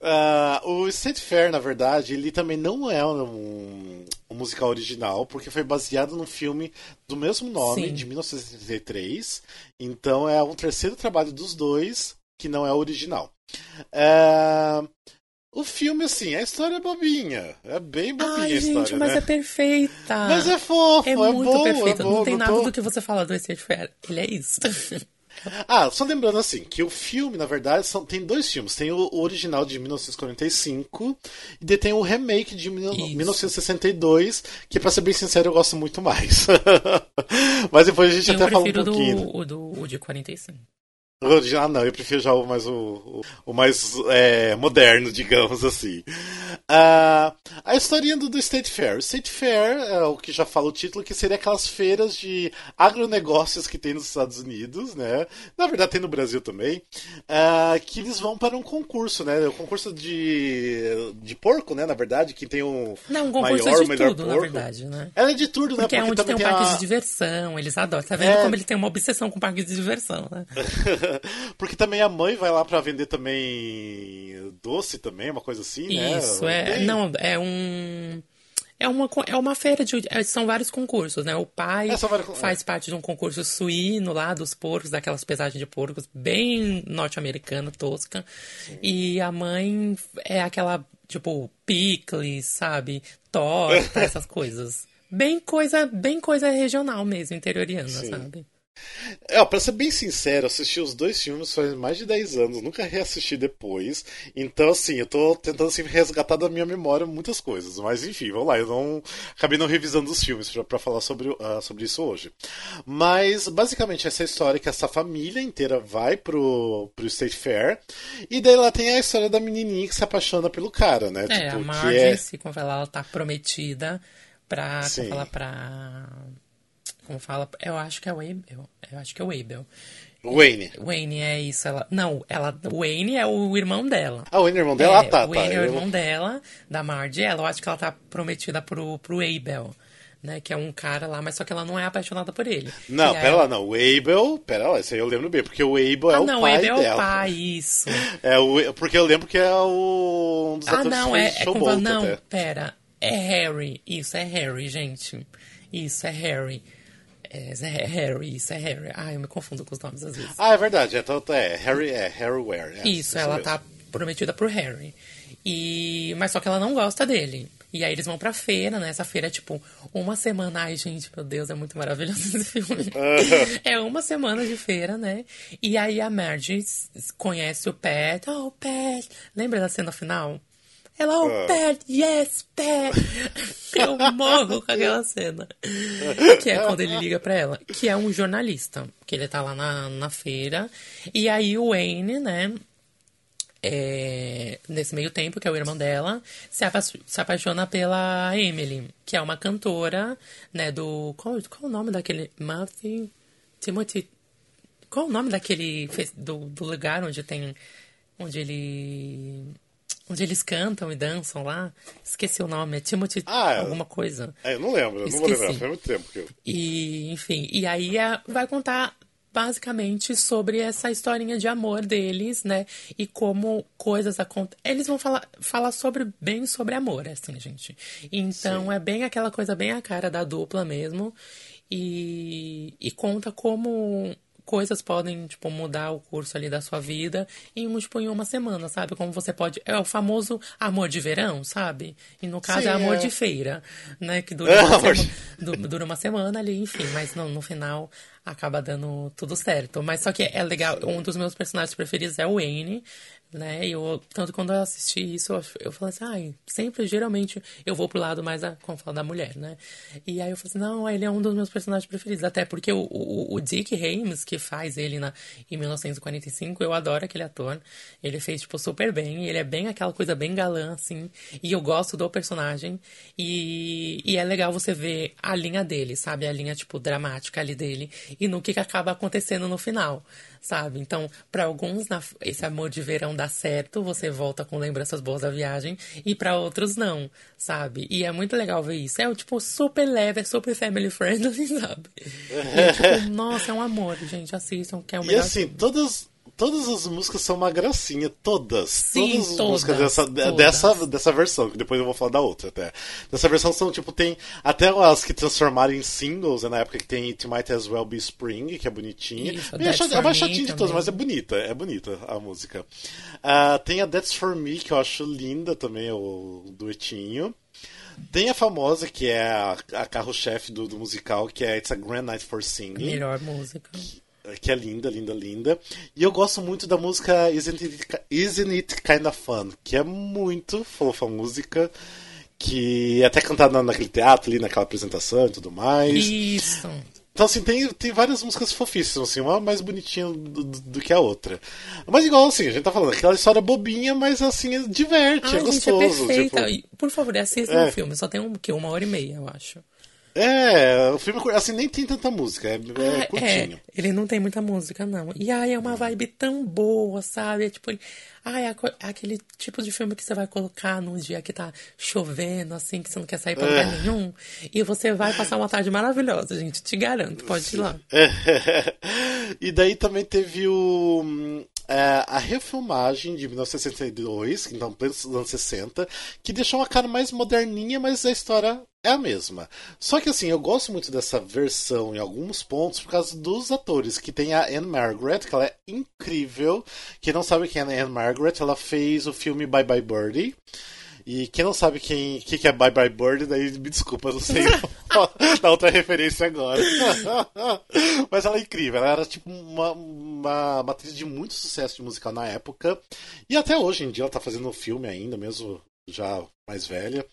Ah, o State Fair, na verdade, ele também não é um, um musical original, porque foi baseado num filme do mesmo nome, Sim. de 1973. Então é um terceiro trabalho dos dois que não é original. Ah, o filme, assim, a história é bobinha. É bem bobinha Ai, a história, gente, mas né? é perfeita. Mas é fofo, É é, muito bom, perfeita. é bom. não tem nada tô- do que você fala do State Fair. Ele é isso. Ah, só lembrando assim, que o filme, na verdade, são, tem dois filmes. Tem o, original de 1945 e tem o remake de mil- Isso. 1962, que pra ser bem sincero eu gosto muito mais. Mas depois a gente eu até fala um pouquinho. do, do, o de 45. Original não, eu prefiro já o mais, o, o, mais é, moderno, digamos assim. Uh, a historinha do, do State Fair. State Fair é o que já fala o título, que seria aquelas feiras de agronegócios que tem nos Estados Unidos, né? Na verdade tem no Brasil também. Uh, que eles vão para um concurso, né? O concurso de, de porco, né? Na verdade, que tem um Não, um concurso maior, de melhor tudo, porco. na verdade, né? Ela é de tudo, né? Porque é onde tem um parque a- de diversão, eles adoram. Tá vendo É. como ele tem uma obsessão com parques de diversão, né? Porque também a mãe vai lá pra vender também doce também, uma coisa assim, né? Isso, é. Tem- Não, é um. É uma, é uma feira de. é, São vários concursos, né? O pai É, vários con- faz parte de um concurso suíno lá dos porcos, daquelas pesagens de porcos, bem norte-americana, tosca. E a mãe é aquela, tipo, picles, sabe? Torta, essas coisas. Bem coisa, bem coisa regional mesmo, interioriana, Sim. sabe? É, pra ser bem sincero, eu assisti os dois filmes faz mais de 10 anos, nunca reassisti depois. Então, assim, eu tô tentando assim, resgatar da minha memória muitas coisas. Mas enfim, vamos lá, eu não acabei não revisando os filmes pra, pra falar sobre, ah, sobre isso hoje. Mas, basicamente, essa história é que essa família inteira vai pro, pro State Fair. E daí lá tem a história da menininha que se apaixona pelo cara, né? É, tipo, a que Marge, é... se ela tá prometida pra. Sim. Como fala, pra. Como fala? Eu acho que é o Abel. Eu acho que é o Abel. Wayne. Wayne é isso, ela. Não, ela. O Wayne é o irmão dela. Ah, o Wayne é irmão dela? É, Ah, tá, o Wayne tá. é o Eu- irmão dela, da Marge. Ela, eu acho que ela tá prometida pro, pro Abel. Né, que é um cara lá, mas só que ela não é apaixonada por ele. Não, E pera ela- lá, não. O Abel, pera lá, isso aí eu lembro bem, porque o Abel é Ah, o não, o pai Abel é o pai, isso. É, o, porque eu lembro que é o, um dos Ah, não, é, é com... Showboat Não, até. pera. É Harry. Isso, é Harry, gente. Isso, é Harry. É, é Harry, isso é Harry. Ah, eu me confundo com os nomes às vezes. Ah, é verdade, é, então, é Harry, é Harry Ware. é, isso, ela mesmo. tá prometida pro Harry. E... Mas só que ela não gosta dele. E aí eles vão pra feira, né? Essa feira é tipo uma semana. Ai, gente, meu Deus, é muito maravilhoso esse filme. é uma semana de feira, né? E aí a Marge conhece o Pat. Oh, Pat. Lembra da cena final? Ela, oh, Ah. Pat, yes, Pat. Eu morro com aquela cena. Que é quando ele liga pra ela. Que é um jornalista. Que ele tá lá na, na feira. E aí o Wayne, né? é, nesse meio tempo, que é o irmão dela, se, apa- se apaixona pela Emily, que é uma cantora, né, do... Qual, qual o nome daquele... Matthew... Timothy... Qual o nome daquele... Do, do lugar onde tem... Onde ele... Onde eles cantam e dançam lá. Esqueci o nome. É Timothy Ah, é. alguma coisa. É, eu não lembro, eu não vou lembrar, foi muito tempo que eu... E, enfim, e aí a- vai contar basicamente sobre essa historinha de amor deles, né? E como coisas acontecem. Eles vão falar, falar sobre bem sobre amor, assim, gente. Então é bem aquela coisa bem a cara da dupla mesmo. E, e conta como coisas podem, tipo, mudar o curso ali da sua vida em, tipo, em uma semana, sabe? Como você pode... É o famoso amor de verão, sabe? E no caso Sim, é amor é. de feira, né? Que dura É, uma, amor sema- dura uma semana ali, enfim. Mas no, no final acaba dando tudo certo. Mas só que é legal, um dos meus personagens preferidos é o Wayne, né? E eu, tanto quando eu assisti isso, eu, eu falei assim, ai, sempre, geralmente, eu vou pro lado mais, a, como fala, da mulher, né? E aí eu falei assim, não, ele é um dos meus personagens preferidos. Até porque o, o, o Dick Haymes, que faz ele na, em 1945, eu adoro aquele ator. Ele fez, tipo, super bem. Ele é bem aquela coisa bem galã, assim. E eu gosto do personagem. E, e é legal você ver a linha dele, sabe? A linha, tipo, dramática ali dele. E no que, que acaba acontecendo no final, sabe? Então, para alguns, na- esse amor de verão dá certo, você volta com lembranças boas da viagem. E para outros, não, sabe? E é muito legal ver isso. É, tipo, super leve, é super family friendly, sabe? E, tipo, nossa, é um amor, gente. Assistam, que é o E melhor assim, filme. todas, todas as músicas são uma gracinha, todas. Sim, todas as todas, músicas dessa, todas. dessa, dessa versão, que depois eu vou falar da outra até. Dessa versão são, tipo, tem até as que transformaram em singles, né, na época que tem It Might As Well Be Spring, que é bonitinha. Isso, For é mais chatinha de todas, mas é bonita, é bonita a música. Ah, tem a That's For Me, que eu acho linda também, o duetinho. Tem a famosa, que é a, a carro-chefe do, do musical, que é It's a Grand Night for Singing Melhor música. que é linda, linda, linda. E eu gosto muito da música Isn't It, Isn't It Kinda Fun, que é muito fofa a música, que é até cantada na- naquele teatro ali, naquela apresentação e tudo mais. Isso. Então, assim, tem, tem várias músicas fofíssimas, assim, uma mais bonitinha do, do, do que a outra. Mas igual, assim, a gente tá falando, aquela história bobinha, mas assim, diverte, Ai, é gente, é gostoso. perfeita. tipo, Por favor, assistam É. o filme. Só tem um, que, uma hora e meia, eu acho. É, o filme, assim, nem tem tanta música, é, é Ah, curtinho. ele não tem muita música, não. E ai, é uma vibe tão boa, sabe? É tipo, ai, é é aquele tipo de filme que você vai colocar num dia que tá chovendo, assim, que você não quer sair pra lugar É. nenhum. E você vai passar uma tarde maravilhosa, gente. Te garanto, pode ir lá. e daí também teve o. é, a refilmagem de 1962, então plenos anos 60, que deixou uma cara mais moderninha, mas a história é a mesma. Só que assim, eu gosto muito dessa versão em alguns pontos por causa dos atores, que tem a Anne Margaret, que ela é incrível. Quem não sabe quem é a Anne Margaret, ela fez o filme Bye Bye Birdie. E quem não sabe quem que, que é Bye Bye Bird, daí me desculpa, não sei dar outra referência agora. Mas ela é incrível, ela era tipo uma, uma, uma atriz de muito sucesso de musical na época. E até hoje em dia ela tá fazendo filme ainda, mesmo já mais velha.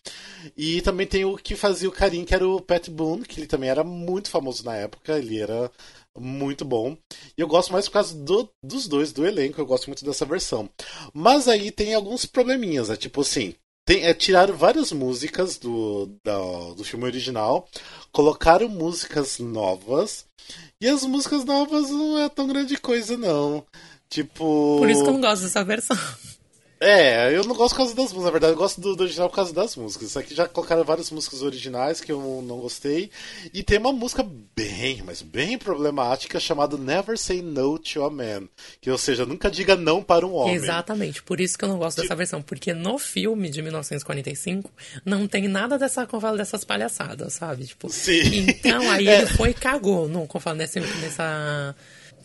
E também tem o que fazia o Karim, que era o Pat Boone, que ele também era muito famoso na época, ele era muito bom. E eu gosto mais por causa do- dos dois, do elenco, eu gosto muito dessa versão. Mas aí tem alguns probleminhas, é tipo assim. Tem, é, tiraram várias músicas do, da- do filme original, colocaram músicas novas, e as músicas novas não é tão grande coisa, não. Tipo. Por isso que eu não gosto dessa versão. É, eu não gosto por causa das músicas, na verdade, eu gosto do, do original por causa das músicas. Isso aqui já colocaram várias músicas originais que eu não gostei. E tem uma música bem, mas bem problemática chamada Never Say No to a Man. Que, ou seja, nunca diga não para um homem. Exatamente, por isso que eu não gosto dessa versão. Porque no filme de 1945 não tem nada dessa, falo, dessas palhaçadas, sabe? Tipo, Sim. Então aí É. ele foi e cagou, eu falo, nesse, nessa,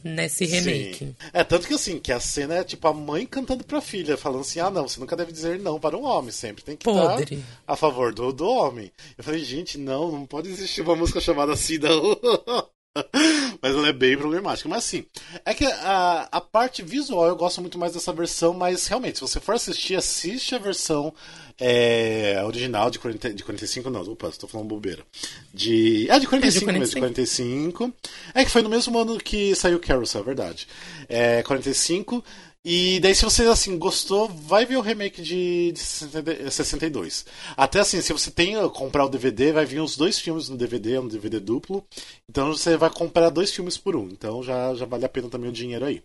nesse remake. Sim. É, tanto que assim, que a cena é tipo a mãe cantando pra filha, falando assim, ah não, você nunca deve dizer não para um homem, sempre tem que Podre. estar a favor do, do homem. Eu falei, gente, não, não pode existir uma música chamada assim, não. Mas ela é bem problemática. Mas assim, é que a, a parte visual eu gosto muito mais dessa versão, mas realmente, se você for assistir, assiste a versão é, original de, 40, de 45, não, opa, estou falando bobeira. De. Ah, de 45, mesmo, de 45. É que foi no mesmo ano que saiu Carousel, é verdade. É, 45. E daí, se você assim gostou, vai ver o remake de, de 60 62. Até assim, se você tem uh, comprar o DVD, vai vir os dois filmes no DVD, um DVD duplo. Então você vai comprar dois filmes por um. Então já, já vale a pena também o dinheiro aí.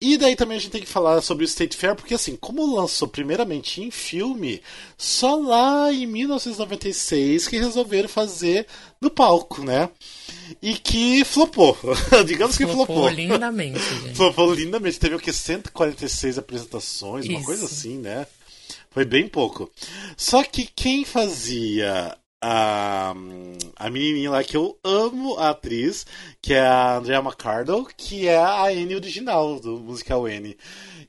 E daí também a gente tem que falar sobre o State Fair, porque assim, como lançou primeiramente em filme, só lá em 1996 que resolveram fazer no palco, né? E que flopou. Digamos que Flopou flopou. lindamente, gente. Flopou lindamente. Teve o que? 146 apresentações, uma Isso. coisa assim, né? Foi bem pouco. Só que quem fazia a, a menininha lá que eu amo a atriz, que é a Andrea McCardle, que é a Anne original do musical Anne.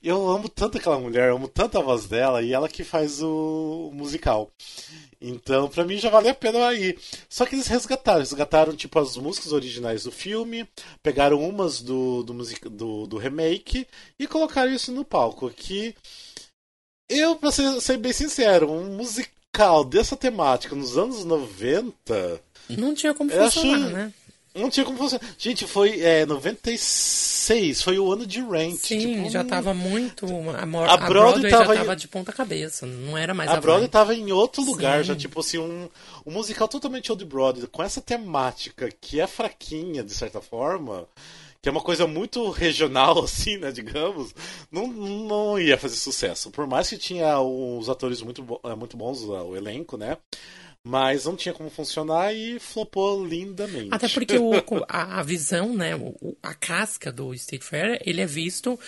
Eu amo tanto aquela mulher, amo tanto a voz dela e ela que faz o, musical. Então, pra mim já vale a pena ir. Só que eles resgataram, resgataram tipo as músicas originais do filme, pegaram umas do do, music, do, do remake e colocaram isso no palco. Que eu, pra ser, ser bem sincero, um musical dessa temática nos anos 90 Não tinha como funcionar, acho- né? não tinha como funcionar. Gente, foi é, 96, foi o ano de Rent. Sim, tipo, já tava muito. A, Mor- A a Broadway Broadway já tava em- tava de ponta cabeça. Não era mais A a, Broadway tava em outro lugar, Sim. já tipo assim, um, um musical totalmente old Broadway, com essa temática que é fraquinha, de certa forma, que é uma coisa muito regional, assim, né, digamos, não, não ia fazer sucesso. Por mais que tinha os atores muito, eh, muito bons, o elenco, né, mas não tinha como funcionar e flopou lindamente. Até porque o, a, a visão, né, o- a casca do State Fair, ele é visto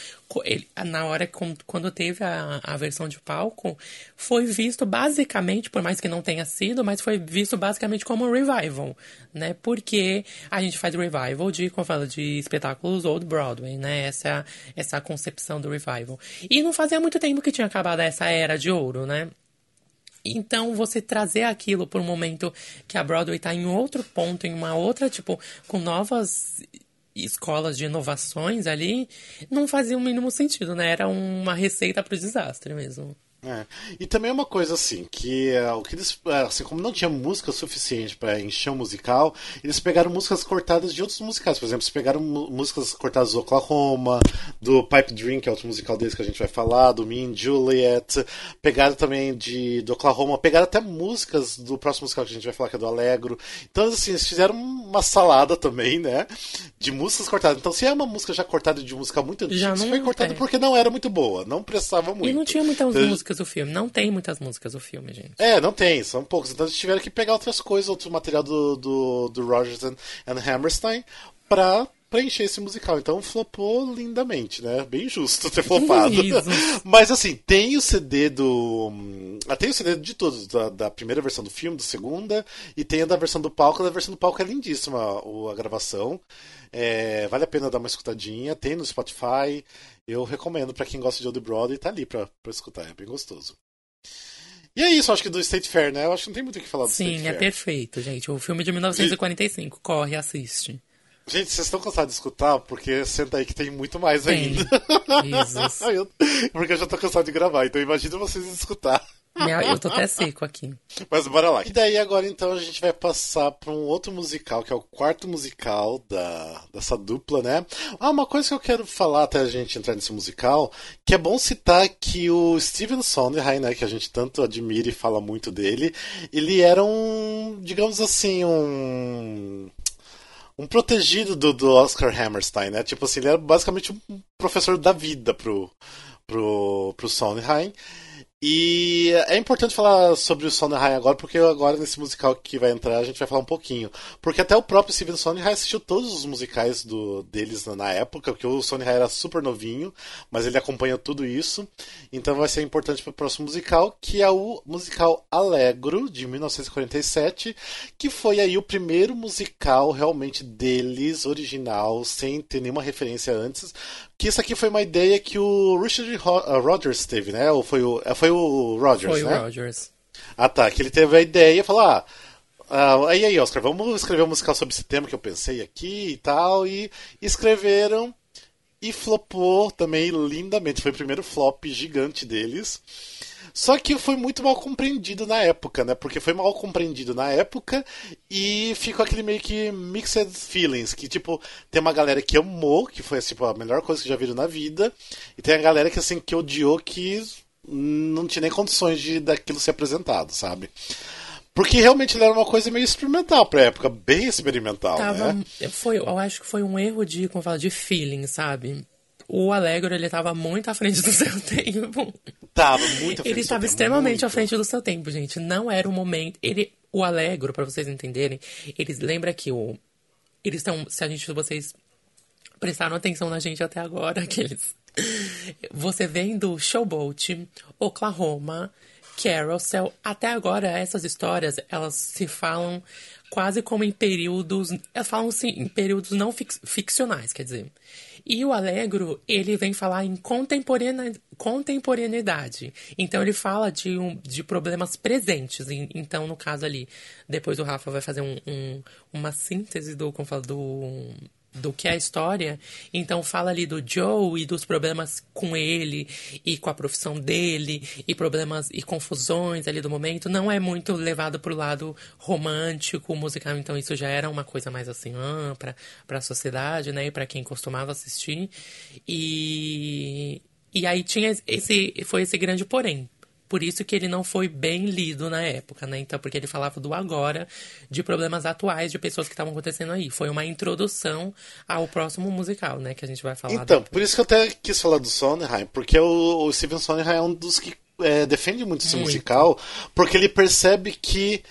ele- na hora quando teve a, a versão de palco, foi visto basicamente, por mais que não tenha sido, mas foi visto basicamente como um revival, né? Porque a gente faz revival de, como fala, de espetáculos old Broadway, né? Essa essa é concepção do revival. E não fazia muito tempo que tinha acabado essa era de ouro, né? Então, você trazer aquilo por um momento que a Broadway está em outro ponto, em uma outra, tipo, com novas escolas de inovações ali, não fazia o mínimo sentido, né? Era uma receita para o desastre mesmo. É. E também uma coisa assim, que é, o que eles, é, assim, como não tinha música suficiente para encher um musical, eles pegaram músicas cortadas de outros musicais. Por exemplo, eles pegaram músicas cortadas do Oklahoma, do Pipe Dream, que é outro musical deles que a gente vai falar, do Me and Juliet, pegaram também de do Oklahoma, pegaram até músicas do próximo musical que a gente vai falar, que é do Alegro. Então, assim, eles fizeram uma salada também, né? De músicas cortadas. Então, se é uma música já cortada de um musical muito antigo, não foi cortado é. porque não era muito boa, não prestava muito. E não tinha muitas Então, músicas do filme. Não tem muitas músicas do filme, gente. é, não tem, são poucos. Então eles tiveram que pegar outras coisas, outro material do, do, do Rogers and, and Hammerstein pra preencher esse musical. Então flopou lindamente, né? Bem justo ter flopado. Mas assim, tem o CD do. ah, Tem o CD de todos, da, da primeira versão do filme, da segunda, e tem a da versão do palco. A da versão do palco é lindíssima o- a gravação. É, vale a pena dar uma escutadinha. Tem no Spotify. Eu recomendo pra quem gosta de Old Broadway, tá ali pra, pra escutar, é bem gostoso. E é isso, acho que do State Fair, né? Eu acho que não tem muito o que falar do State Sim, é Fair. perfeito, gente. O filme de 1945. Corre, assiste. Gente, vocês estão cansados de escutar? Porque senta aí que tem muito mais Tem. ainda. Porque eu já tô cansado de gravar, então imagina vocês escutar. Eu tô até seco aqui. Mas bora lá. E daí agora então a gente vai passar para um outro musical, que é o quarto musical da, dessa dupla, né? Ah, uma coisa que eu quero falar até a gente entrar nesse musical, que é bom citar que o Steven Sondheim, né, que a gente tanto admira e fala muito dele, ele era um, digamos assim, um um protegido do, do Oscar Hammerstein, né? Tipo assim, ele era basicamente um professor da vida pro, pro, pro Sondheim. E é importante falar sobre o Sondheim agora, porque agora nesse musical que vai entrar a gente vai falar um pouquinho. Porque até o próprio Steven Sondheim assistiu todos os musicais do, deles na, época, porque o Sondheim era super novinho, mas ele acompanha tudo isso. Então vai ser importante para o próximo musical, que é o musical Alegro, de 1947, que foi aí o primeiro musical realmente deles, original, sem ter nenhuma referência antes. Que isso aqui foi uma ideia que o Richard Ro- Rodgers teve, né? Ou foi o, foi o Rodgers, Foi né? o Rogers. Ah, tá. Que ele teve a ideia e falou: ah, ah, aí, aí, Oscar, vamos escrever um musical sobre esse tema que eu pensei aqui e tal. E escreveram e flopou também lindamente. Foi o primeiro flop gigante deles. Só que foi muito mal compreendido na época, né? Porque foi mal compreendido na época e ficou aquele meio que mixed feelings, que tipo, tem uma galera que amou, que foi tipo a melhor coisa que já viram na vida, e tem a galera que assim que odiou que não tinha nem condições de daquilo ser apresentado, sabe? Porque realmente ele era uma coisa meio experimental pra época, bem experimental, Tava, né? foi, eu acho que foi um erro de, como fala, de feeling, sabe? O Alegro, ele tava muito à frente do seu tempo. Tava muito à frente Ele do seu estava extremamente muito. à frente do seu tempo, gente. Não era o momento. Ele, o Alegro, pra vocês entenderem, eles lembra que o eles estão, se a gente, se vocês prestaram atenção na gente até agora, aqueles. Você vendo Showboat, Oklahoma, Carousel, até agora essas histórias, elas se falam quase como em períodos, elas falam assim, em períodos não fix- ficcionais, quer dizer. E o Alegro, ele vem falar em contemporaneidade. Então ele fala de, um, de problemas presentes. Então, no caso ali, depois o Rafa vai fazer um, um- uma síntese do, como fala, do, do que é a história. Então fala ali do Joe e dos problemas com ele e com a profissão dele e problemas e confusões ali do momento. Não é muito levado pro lado romântico, musical, então isso já era uma coisa mais assim, ah, pra, pra sociedade, né, e pra quem costumava assistir. E e aí tinha esse foi esse grande porém. Por isso que ele não foi bem lido na época, né? Então, porque ele falava do agora, de problemas atuais de pessoas que estavam acontecendo aí. Foi uma introdução ao próximo musical, né? Que a gente vai falar. Então, depois. por isso que eu até quis falar do Sondheim, porque o, o Steven Sondheim é um dos que é, defende muito esse Muito. musical, porque ele percebe que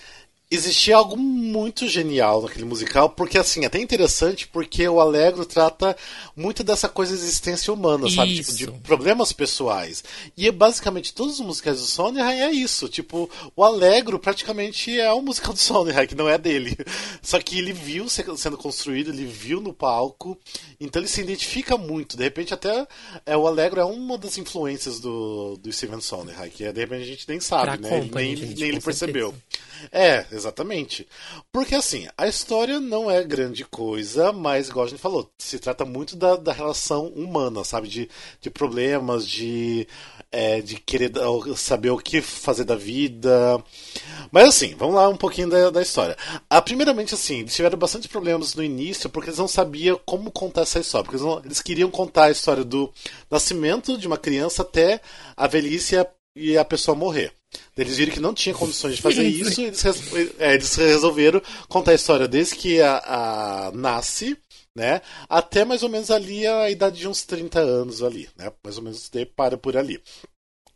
existia algo muito genial naquele musical, porque assim, é até interessante porque o Alegro trata muito dessa coisa de existência humana, sabe? Tipo, de Isso. problemas pessoais. E é basicamente todos os musicais do Sondheim é isso. Tipo, o Alegro praticamente é um musical do Sondheim, que não é dele. Só que ele viu se- sendo construído, ele viu no palco, então ele se identifica muito. De repente, até é, o Alegro é uma das influências do, do Steven Sondheim, que é, de repente a gente nem sabe, Pra né? Company, nem, gente, nem ele percebeu. É, Exatamente. Porque assim, a história não é grande coisa, mas, igual a gente falou, se trata muito da, da relação humana, sabe? De, de problemas, de, é, de querer saber o que fazer da vida. Mas assim, vamos lá um pouquinho da, da história. Ah, primeiramente, assim, eles tiveram bastante problemas no início porque eles não sabiam como contar essa história. Porque eles, não, eles queriam contar a história do nascimento de uma criança até a velhice e a, e a pessoa morrer. Eles viram que não tinha condições de fazer isso e eles, é, eles resolveram contar a história desde que a, a, nasce, né? Até mais ou menos ali a idade de uns 30 anos ali, né? Mais ou menos para por ali.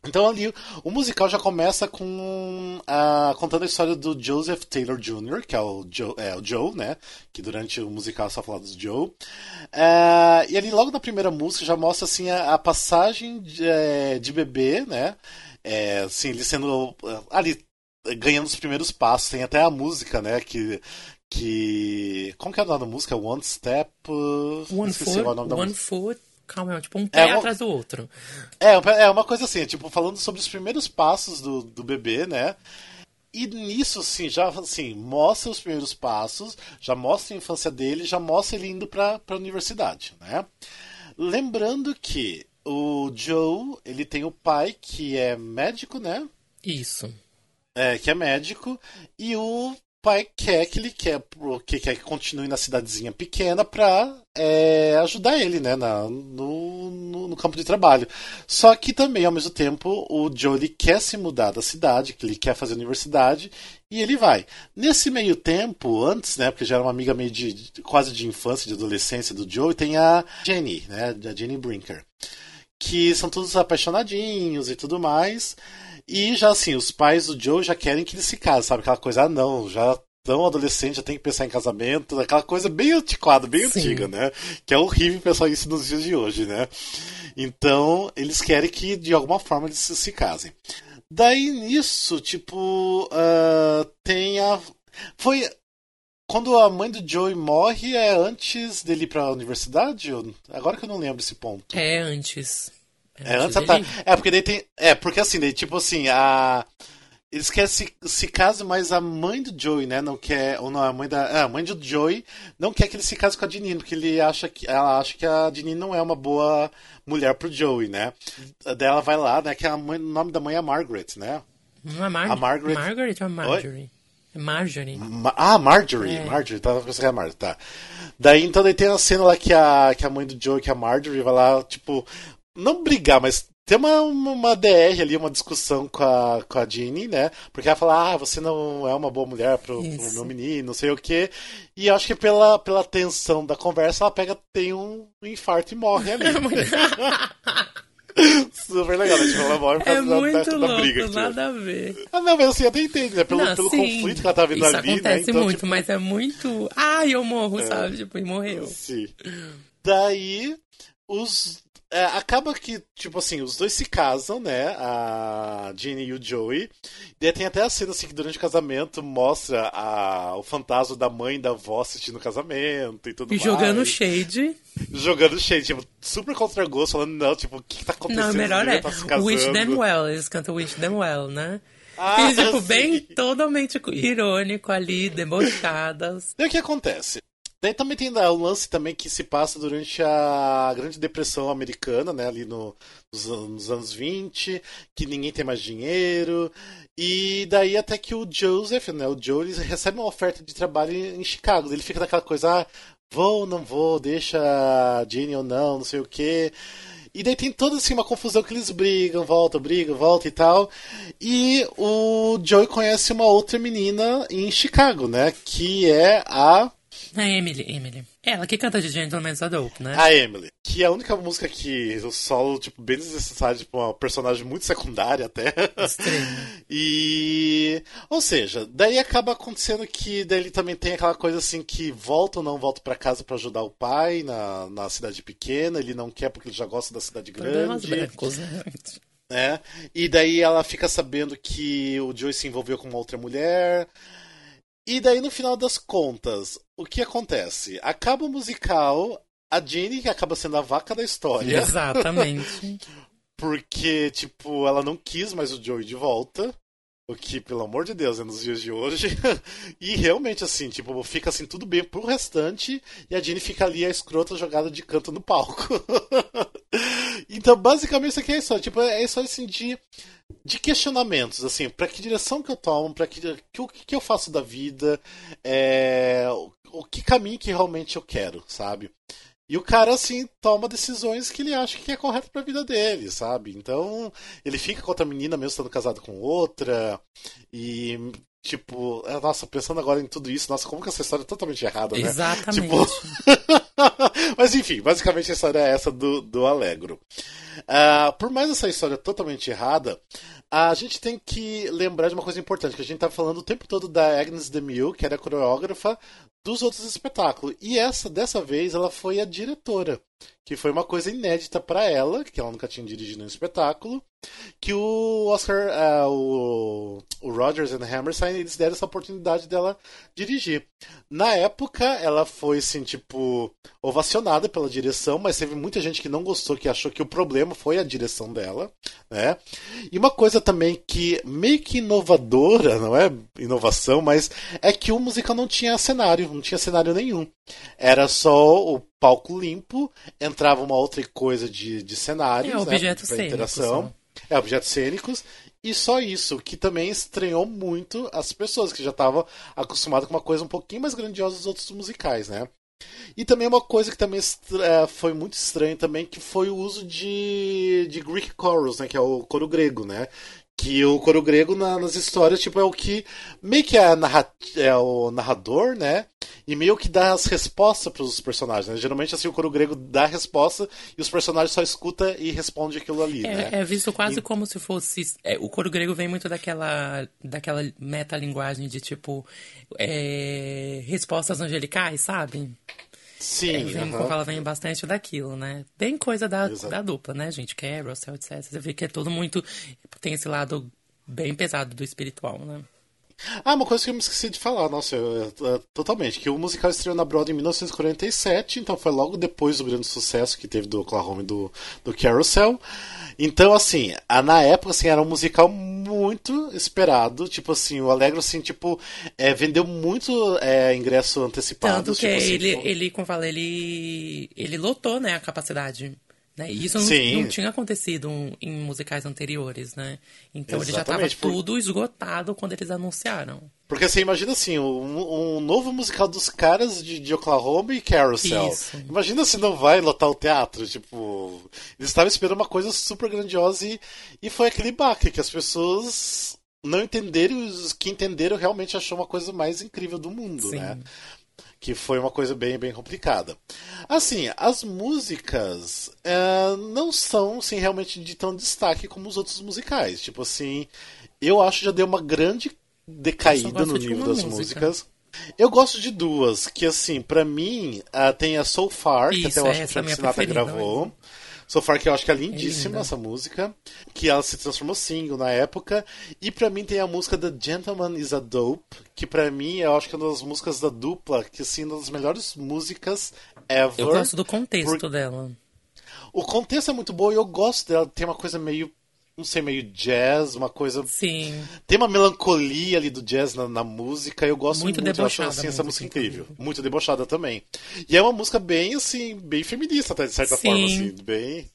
Então ali o musical já começa com uh, contando a história do Joseph Taylor Jr., que é o Joe, é, o Joe né? Que durante o musical só fala do Joe. Uh, e ali logo na primeira música já mostra assim a, a passagem de, é, de bebê, né? É, assim, ele sendo ali ganhando os primeiros passos. Tem até a música, né? Que que como que é o nome da música? One Step. One Foot. One Foot calma, é tipo um pé é atrás do outro. É, é uma coisa assim, tipo, falando sobre os primeiros passos do, do bebê, né? E nisso, assim, já assim, mostra os primeiros passos, já mostra a infância dele, já mostra ele indo pra, pra universidade, né? Lembrando que o Joe, ele tem o pai que é médico, né? Isso. É, que é médico, e o pai quer que ele quer que quer que continue na cidadezinha pequena para é, ajudar ele, né, na, no, no, no, campo de trabalho. Só que também, ao mesmo tempo, o Joe quer se mudar da cidade, que ele quer fazer universidade, e ele vai. Nesse meio tempo, antes, né, porque já era uma amiga meio de quase de infância, de adolescência do Joe, tem a Jenny, né, a Jenny Brinker, que são todos apaixonadinhos e tudo mais. E já assim, os pais do Joe já querem que ele se case, sabe? Aquela coisa, ah, não, já tão adolescente, já tem que pensar em casamento, aquela coisa bem antiquada, bem Sim. antiga, né? Que é horrível pensar isso nos dias de hoje, né? Então, eles querem que de alguma forma eles se, se casem. Daí nisso, tipo, uh, tem a. Foi. Quando a mãe do Joey morre, é antes dele ir pra universidade? Agora que eu não lembro esse ponto. É antes. É, antes tá. É, porque daí tem. É, porque assim, daí, tipo assim, a. Eles querem se, se casem, mas a mãe do Joey, né, não quer. Ou não, a mãe da. É, a mãe do Joey não quer que ele se case com a Janine, porque ele acha que. Ela acha que a Janine não é uma boa mulher pro Joey, né? Daí ela vai lá, né? Que a mãe, o nome da mãe é Margaret, né? Não é Mar a Margaret. Margaret ou Marjorie? É Marjorie. Ma ah, Marjorie. É. Marjorie, tava pensando que Marjorie, tá. Daí então daí tem a cena lá que a, que a mãe do Joey, que é a Marjorie, vai lá, tipo, não brigar, mas ter uma, uma DR ali, uma discussão com a, com a Jeannie, né? Porque ela fala, ah, você não é uma boa mulher pro, pro meu menino, não sei o quê. E acho que pela, pela tensão da conversa, ela pega, tem um infarto e morre ali. Super legal, né? Tipo, ela morre por causa é muito da, louco, da briga. Tipo. Nada a ver. Ah, não, mas assim, até entende, né? Pelo, não, pelo conflito que ela tá vendo isso ali, né? acontece Então, muito, tipo... mas é muito. Ai, eu morro, é... sabe? Tipo, e morreu. Sim. Daí, os é, acaba que, tipo assim, os dois se casam, né? A Ginny e o Joey. E tem até a cena assim que durante o casamento mostra a, o fantasma da mãe e da avó assistindo o casamento e tudo e mais. E jogando shade. Jogando shade, tipo, super contra gosto, falando, não, tipo, o que, que tá acontecendo? Não, melhor é. Tá Wish them well, eles cantam Wish them well, né? Ah, e, tipo, sim. bem totalmente irônico ali, debochadas. E o que acontece? Daí também tem o lance também que se passa durante a Grande Depressão Americana, né? Ali no, nos, nos, anos 20, que ninguém tem mais dinheiro. E daí até que o Joseph, né? O Joe, ele recebe uma oferta de trabalho em Chicago. Ele fica naquela coisa, ah, vou, não vou, deixa Jenny ou não, não sei o quê. E daí tem toda assim uma confusão que eles brigam, voltam, brigam, voltam e tal. E o Joey conhece uma outra menina em Chicago, né? Que é a a Emily, Emily. Ela que canta de Gentleman's Adult, né? A Emily. Que é a única música que o solo, tipo, bem desnecessário, tipo, uma personagem muito secundária até. E. Ou seja, daí acaba acontecendo que daí ele também tem aquela coisa assim que volta ou não volta para casa para ajudar o pai na, na cidade pequena, ele não quer porque ele já gosta da cidade grande. Brancos, né? É, e daí ela fica sabendo que o Joey se envolveu com uma outra mulher. E daí, no final das contas, o que acontece? Acaba o musical, a Jenny que acaba sendo a vaca da história. Exatamente. porque, tipo, ela não quis mais o Joey de volta. O que, pelo amor de Deus, é nos dias de hoje. e realmente, assim, tipo, fica assim tudo bem pro restante e a Jenny fica ali a escrota jogada de canto no palco. então, basicamente, isso aqui é isso. Tipo, é isso assim de, de questionamentos, assim, para que direção que eu tomo, para que, que, o que eu faço da vida, é, o, o que caminho que realmente eu quero, sabe? E o cara, assim, toma decisões que ele acha que é correto pra vida dele, sabe? Então, ele fica com outra menina mesmo estando casado com outra. E, tipo, é, nossa, pensando agora em tudo isso, nossa, como que essa história é totalmente errada, né? Exatamente. Tipo... Mas enfim, basicamente a história é essa do, do Alegro. Uh, por mais essa história totalmente errada, a gente tem que lembrar de uma coisa importante, que a gente tá falando o tempo todo da Agnes DeMille, que era coreógrafa dos outros espetáculos. E essa, dessa vez, ela foi a diretora, que foi uma coisa inédita para ela, que ela nunca tinha dirigido um espetáculo, que o Oscar, uh, o, o Rogers e Hammerstein, eles deram essa oportunidade dela dirigir. Na época, ela foi, assim, tipo, ovacionada pela direção, mas teve muita gente que não gostou, que achou que o problema foi a direção dela, né? E uma coisa também que meio que inovadora, não é inovação, mas é que o musical não tinha cenário, não tinha cenário nenhum. Era só o palco limpo, entrava uma outra coisa de, de cenários, é, objetos né, interação. É, objetos cênicos. E só isso, que também estranhou muito as pessoas, que já estavam acostumadas com uma coisa um pouquinho mais grandiosa dos outros musicais, né? E também uma coisa que também é, foi muito estranha também, que foi o uso de, de Greek chorus, né? Que é o coro grego, né? Que o coro grego na, nas histórias tipo é o que meio que é, narra, é o narrador né e meio que dá as respostas para os personagens né? geralmente assim o coro grego dá a resposta e os personagens só escuta e responde aquilo ali é, né? é visto quase e... como se fosse é, o coro grego vem muito daquela daquela metalinguagem de tipo é, respostas angelicais sabe Sim, é, vem, uhum. ela vem bastante daquilo, né? Bem coisa da, da dupla, né, gente? Carol, Cell, etc. Você vê que é todo muito. Tem esse lado bem pesado do espiritual, né? Ah, uma coisa que eu me esqueci de falar, nossa, eu, eu, totalmente, que o musical estreou na Broadway em 1947, então foi logo depois do grande sucesso que teve do Oklahoma e do, do Carousel. Então, assim, a, na época, assim, era um musical muito esperado, tipo assim, o Alegro, assim, tipo, é, vendeu muito é, ingresso antecipado. Tanto que tipo, assim, ele, ele, como fala, ele, ele lotou, né, a capacidade né? E isso não, não, tinha acontecido em musicais anteriores, né? Então Exatamente, ele já estava por... tudo esgotado quando eles anunciaram. Porque você imagina assim, um, um novo musical dos caras de, de Oklahoma e Carousel. Isso. Imagina se não vai lotar o teatro, tipo. Eles estavam esperando uma coisa super grandiosa e, e foi aquele baque que as pessoas não entenderam e os que entenderam realmente achou uma coisa mais incrível do mundo, Sim. né? Que foi uma coisa bem, bem complicada. Assim, as músicas é, não são assim, realmente de tão destaque como os outros musicais. Tipo assim, eu acho que já deu uma grande decaída no nível das música. músicas. Eu gosto de duas, que assim, para mim, uh, tem a So Far, Isso, que até eu acho que o Frank Sinatra gravou. Mesmo. So Far, que eu acho que é lindíssima é essa música. Que ela se transformou single na época. E pra mim tem a música The Gentleman is a Dope. Que pra mim eu acho que é uma das músicas da dupla. Que assim, uma das melhores músicas ever. Eu gosto do contexto por... dela. O contexto é muito bom e eu gosto dela. Tem uma coisa meio não sei, meio jazz, uma coisa. Sim. Tem uma melancolia ali do jazz na, na música. Eu gosto muito, muito eu acho assim, essa música incrível. incrível. Muito debochada também. E é uma música bem, assim, bem feminista, até de certa Sim. forma, assim, bem.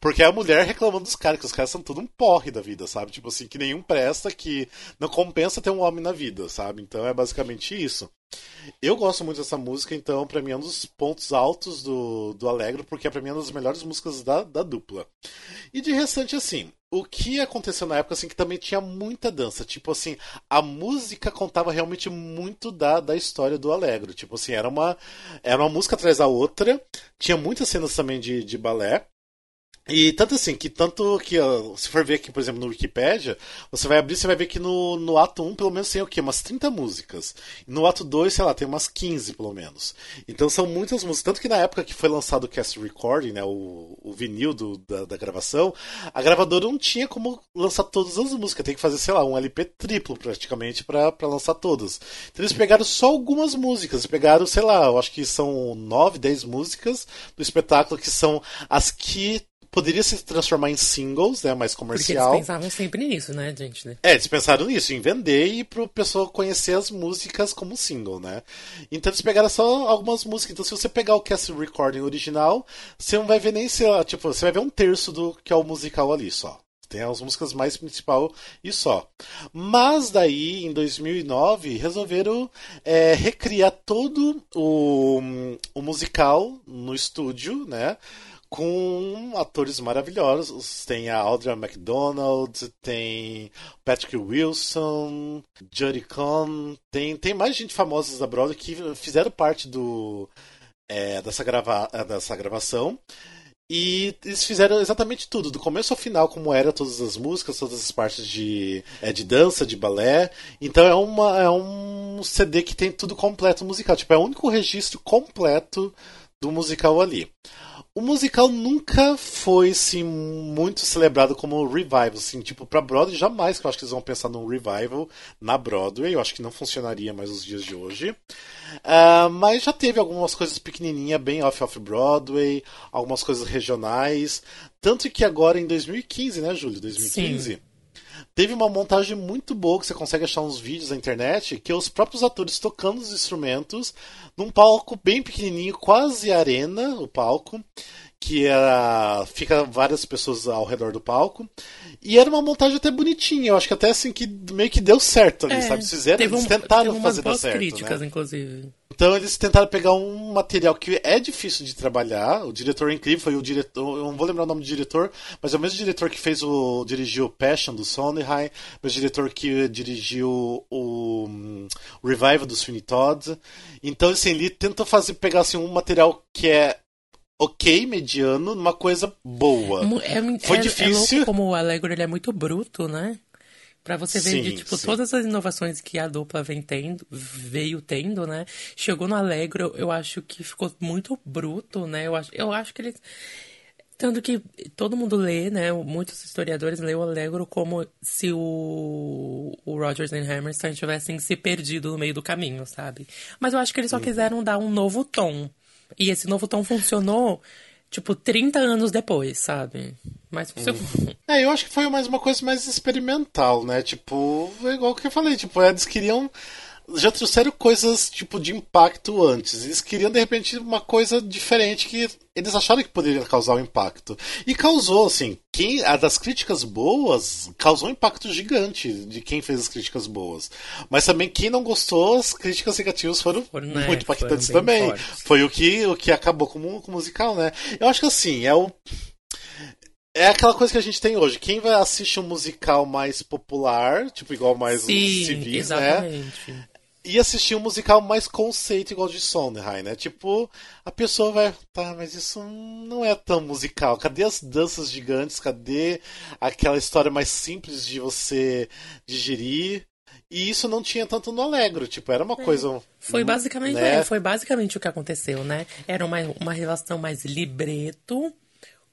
Porque é a mulher reclamando dos caras, que os caras são tudo um porre da vida, sabe? Tipo assim, que nenhum presta, que não compensa ter um homem na vida, sabe? Então é basicamente isso. Eu gosto muito dessa música, então, pra mim é um dos pontos altos do, do Alegro, porque é pra mim uma das melhores músicas da, da dupla. E de restante, assim, o que aconteceu na época, assim, que também tinha muita dança. Tipo assim, a música contava realmente muito da, da história do Alegro. Tipo assim, era uma, era uma música atrás da outra. Tinha muitas cenas também de, de balé. E tanto assim, que tanto que, se for ver aqui, por exemplo, no Wikipedia, você vai abrir, você vai ver que no, no ato 1, pelo menos tem o quê? Umas 30 músicas. E no ato 2, sei lá, tem umas 15, pelo menos. Então são muitas músicas. Tanto que na época que foi lançado o cast recording, né, o, o vinil do, da, da gravação, a gravadora não tinha como lançar todas as músicas. Tem que fazer, sei lá, um LP triplo praticamente para lançar todas. Então eles pegaram só algumas músicas. Pegaram, sei lá, eu acho que são 9, 10 músicas do espetáculo que são as que poderia se transformar em singles, né, mais Porque comercial. eles pensavam sempre nisso, né, gente? né? É, eles pensaram nisso, em vender e pro pessoal conhecer as músicas como single, né? Então eles pegaram só algumas músicas. Então se você pegar o cast recording original, você não vai ver nem se, tipo, você vai ver um terço do que é o musical ali só. Tem as músicas mais principal e só. Mas daí, em 2009, resolveram é, recriar todo o, o musical no estúdio, né? Com atores maravilhosos. Tem a Audrey McDonald, tem Patrick Wilson, Jodie Cohn, tem, tem mais gente famosa da Broadway que fizeram parte do, é, dessa, grava, dessa gravação. E eles fizeram exatamente tudo, do começo ao final, como era todas as músicas, todas as partes de, é, de dança, de balé. Então é, uma, é um CD que tem tudo completo musical. Tipo, é o único registro completo do musical ali. O musical nunca foi assim, muito celebrado como revival, assim, tipo, pra Broadway jamais que eu acho que eles vão pensar num revival na Broadway, eu acho que não funcionaria mais nos dias de hoje. Uh, mas já teve algumas coisas pequenininhas, bem off-off Broadway, algumas coisas regionais, tanto que agora em 2015, né, Júlio? 2015. Sim. Teve uma montagem muito boa que você consegue achar uns vídeos na internet, que é os próprios atores tocando os instrumentos num palco bem pequenininho, quase arena, o palco, que era fica várias pessoas ao redor do palco. E era uma montagem até bonitinha, eu acho que até assim que meio que deu certo ali, É, sabe? Fizeram, teve eles um- tentaram teve fazer dar certo, críticas, né? inclusive. Então eles tentaram pegar um material que é difícil de trabalhar. O diretor é incrível, foi o diretor. Eu não vou lembrar o nome do diretor, mas é o mesmo diretor que fez o. dirigiu Passion do Sondheim, o mesmo diretor que dirigiu o, hum, o Revival do Sweeney Todd. Então, assim, ele tentou fazer pegar assim, um material que é ok, mediano, numa coisa boa. É, Foi é- difícil. É como o Allegro ele é muito bruto, né? Pra você ver, de, Sim, tipo, sim. todas as inovações que a dupla vem tendo, veio tendo, né? Chegou no Allegro, eu acho que ficou muito bruto, né? Eu acho, eu acho que eles. Tanto que todo mundo lê, né? Muitos historiadores lêem o Allegro como se o, o Rodgers e Hammerstein tivessem se perdido no meio do caminho, sabe? Mas eu acho que eles Uhum. só quiseram dar um novo tom. E esse novo tom funcionou, tipo, 30 anos depois, sabe? Mas funcionou. É, eu acho que foi mais uma coisa mais experimental, né? Tipo, é igual que eu falei, tipo, eles queriam. Já trouxeram coisas, tipo, de impacto antes. Eles queriam, de repente, uma coisa diferente que eles acharam que poderia causar um impacto. E causou, assim, quem, a das críticas boas causou um impacto gigante de quem fez as críticas boas. Mas também quem não gostou, as críticas negativas foram, Foram, né, muito impactantes foram também. fortes. Foi o que, o que acabou com o, musical, né? Eu acho que assim, é o. É aquela coisa que a gente tem hoje. Quem vai assistir um musical mais popular, tipo, igual mais Sim, civis, né? E assistir um musical mais conceito, igual de Sondheim, né? Tipo, a pessoa vai. Tá, mas isso não é tão musical. Cadê as danças gigantes? Cadê aquela história mais simples de você digerir? E isso não tinha tanto no Alegro, tipo, era uma coisa. Foi basicamente, né? é, foi basicamente o que aconteceu, né? Era uma, uma relação mais libreto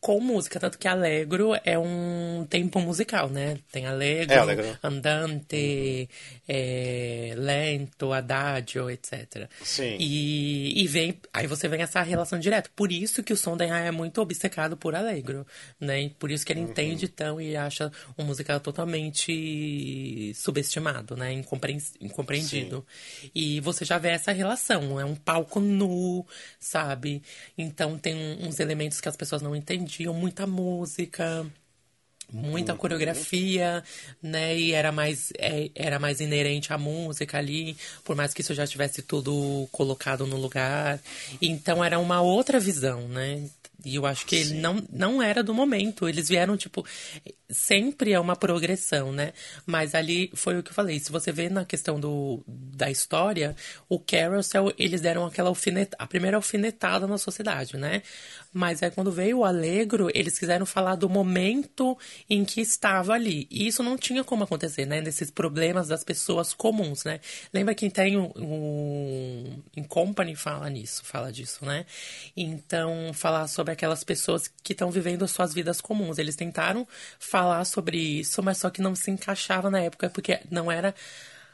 com música, tanto que Allegro é um tempo musical, né? Tem Allegro, É, Allegro. Andante, é, Lento, Adagio, etc. Sim. E, e vem, aí você vem essa relação direta. Por isso que o Sondheim é muito obcecado por Allegro, né? E por isso que ele entende tão e acha um musical totalmente subestimado, né? Incompre- incompreendido. E você já vê essa relação, é um palco nu, sabe? Então tem uns elementos que as pessoas não entendiam, muita música, muita coreografia, né? E era mais, é, era mais inerente à música ali, por mais que isso já tivesse tudo colocado no lugar. Então era uma outra visão, né? E eu acho que ele não, não era do momento. Eles vieram, tipo, sempre é uma progressão, né? Mas ali foi o que eu falei. Se você vê na questão do, da história, o Carousel, eles deram aquela alfinetada, a primeira alfinetada na sociedade, né? Mas aí quando veio o Alegro, eles quiseram falar do momento em que estava ali. E isso não tinha como acontecer, né? Nesses problemas das pessoas comuns, né? Lembra que tem o, o em Company fala nisso, fala disso, né? Então, falar sobre aquelas pessoas que estão vivendo as suas vidas comuns. Eles tentaram falar sobre isso, mas só que não se encaixava na época, porque não era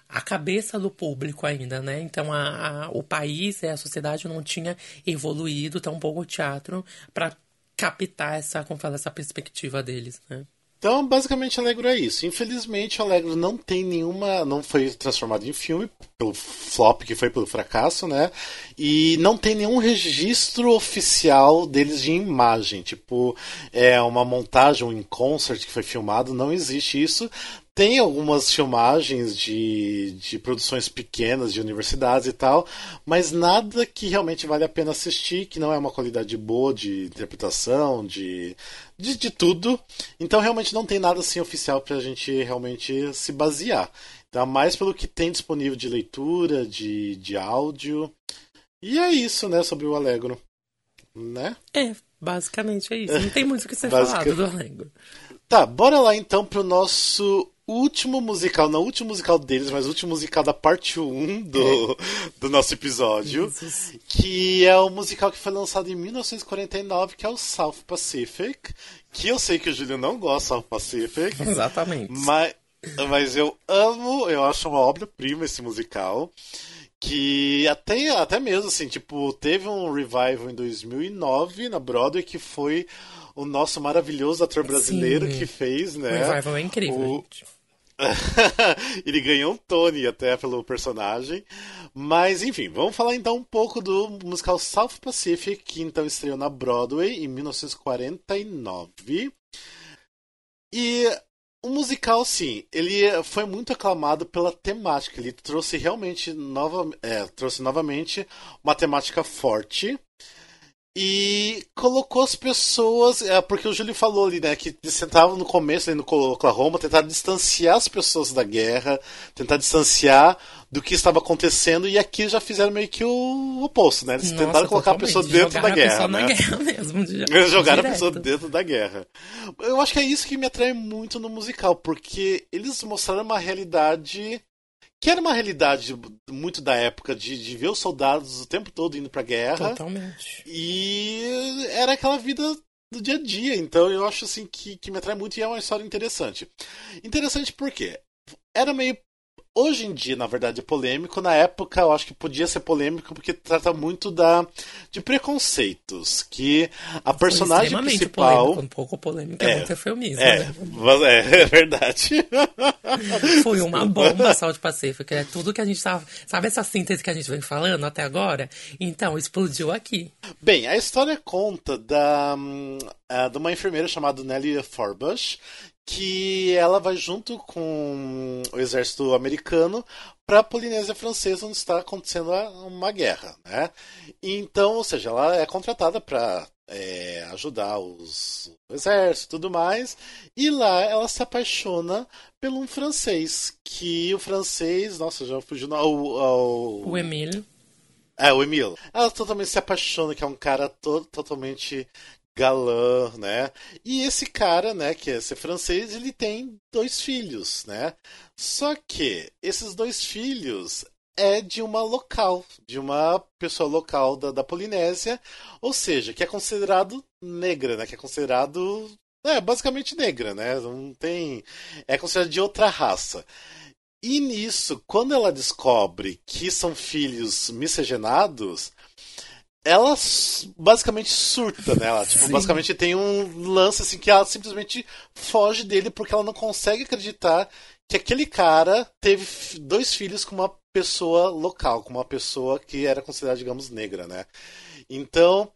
a cabeça do público ainda, né? Então a, a- o país a sociedade não tinha evoluído tão pouco o teatro para captar essa, como fala, essa perspectiva deles, né? Então, basicamente, Alegro é isso. Infelizmente, Alegro não tem nenhuma. Não foi transformado em filme, pelo flop que foi pelo fracasso, né? E não tem nenhum registro oficial deles de imagem. Tipo, é uma montagem, um concert que foi filmado, não existe isso. Tem algumas filmagens de, de produções pequenas de universidades e tal, mas nada que realmente vale a pena assistir, que não é uma qualidade boa de interpretação, de, de, de tudo. Então realmente não tem nada assim oficial pra gente realmente se basear. Então, mais pelo que tem disponível de leitura, de, de áudio. E é isso, né, sobre o Alegro. Né? É, basicamente é isso. Não tem muito o que ser Basic... falado do Alegro. Tá, bora lá então pro nosso último musical, não o último musical deles, mas o último musical da parte 1 do, é. do nosso episódio, que é o musical que foi lançado em 1949, que é o South Pacific, que eu sei que o Júlio não gosta do South Pacific. Exatamente. Mas, mas eu amo, eu acho uma obra-prima esse musical. Que até, até mesmo, assim, tipo, teve um revival em 2009 na Broadway que foi o nosso maravilhoso ator brasileiro Sim. que fez, né? O revival é incrível, o... gente. ele ganhou um Tony até pelo personagem. Mas enfim, vamos falar então um pouco do musical South Pacific, que então estreou na Broadway em 1949. E o musical, sim, ele foi muito aclamado pela temática. Ele trouxe realmente nova, é, trouxe novamente uma temática forte e colocou as pessoas, é, porque o Júlio falou ali, né, que sentavam no começo ali no Oklahoma, tentar distanciar as pessoas da guerra, tentar distanciar do que estava acontecendo, e aqui já fizeram meio que o oposto, né? Eles Nossa, tentaram colocar a pessoa dentro da guerra. Né? na guerra mesmo. De... Jogaram a pessoa dentro da guerra. Eu acho que é isso que me atrai muito no musical, porque eles mostraram uma realidade que era uma realidade muito da época de, de ver os soldados o tempo todo indo pra guerra. Totalmente. E era aquela vida do dia a dia. Então eu acho assim que, que me atrai muito e é uma história interessante. Interessante porque era meio hoje em dia, na verdade, é polêmico. Na época, eu acho que podia ser polêmico porque trata muito da de preconceitos. Que a personagem principal. Polêmico, um pouco polêmico é, é muito eufemismo. É, né? é, é verdade. Foi uma bomba South Pacific. É tudo que a gente tava. Sabe essa síntese que a gente vem falando até agora? Então, explodiu aqui. Bem, a história conta da, uh, de uma enfermeira chamada Nellie Forbush, que ela vai junto com o exército americano para a Polinésia Francesa, onde está acontecendo uma guerra, né? Então, ou seja, ela é contratada para é, ajudar os, o exército e tudo mais, e lá ela se apaixona por um francês, que o francês, nossa, já fugiu ao, ao... o Emile. É, o Emile. Ela totalmente se apaixona, que é um cara to totalmente galã, né? E esse cara, né, que é ser francês, ele tem dois filhos, né? Só que esses dois filhos é de uma local, de uma pessoa local da, da Polinésia, ou seja, que é considerado negra, né? Que é considerado é basicamente negra, né? Não tem é considerado de outra raça. E nisso, quando ela descobre que são filhos miscigenados, ela basicamente surta, né? Ela, tipo, basicamente tem um lance assim que ela simplesmente foge dele porque ela não consegue acreditar que aquele cara teve dois filhos com uma pessoa local, com uma pessoa que era considerada, digamos, negra, né? Então,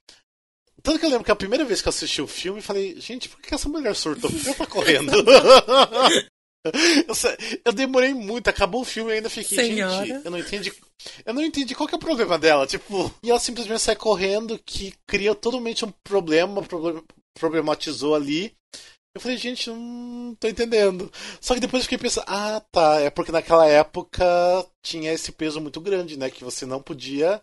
tanto que eu lembro que a primeira vez que eu assisti o filme, eu falei, gente, por que essa mulher surtou? Por que ela tá correndo? Eu, eu, demorei muito, acabou o filme e ainda fiquei, Senhora. gente, eu não entendi. Eu não entendi qual que é o problema dela, tipo, e ela simplesmente sai correndo, que cria totalmente um problema, problematizou ali. Eu falei, gente, não tô entendendo. Só que depois eu fiquei pensando, ah, tá, é porque naquela época tinha esse peso muito grande, né, que você não podia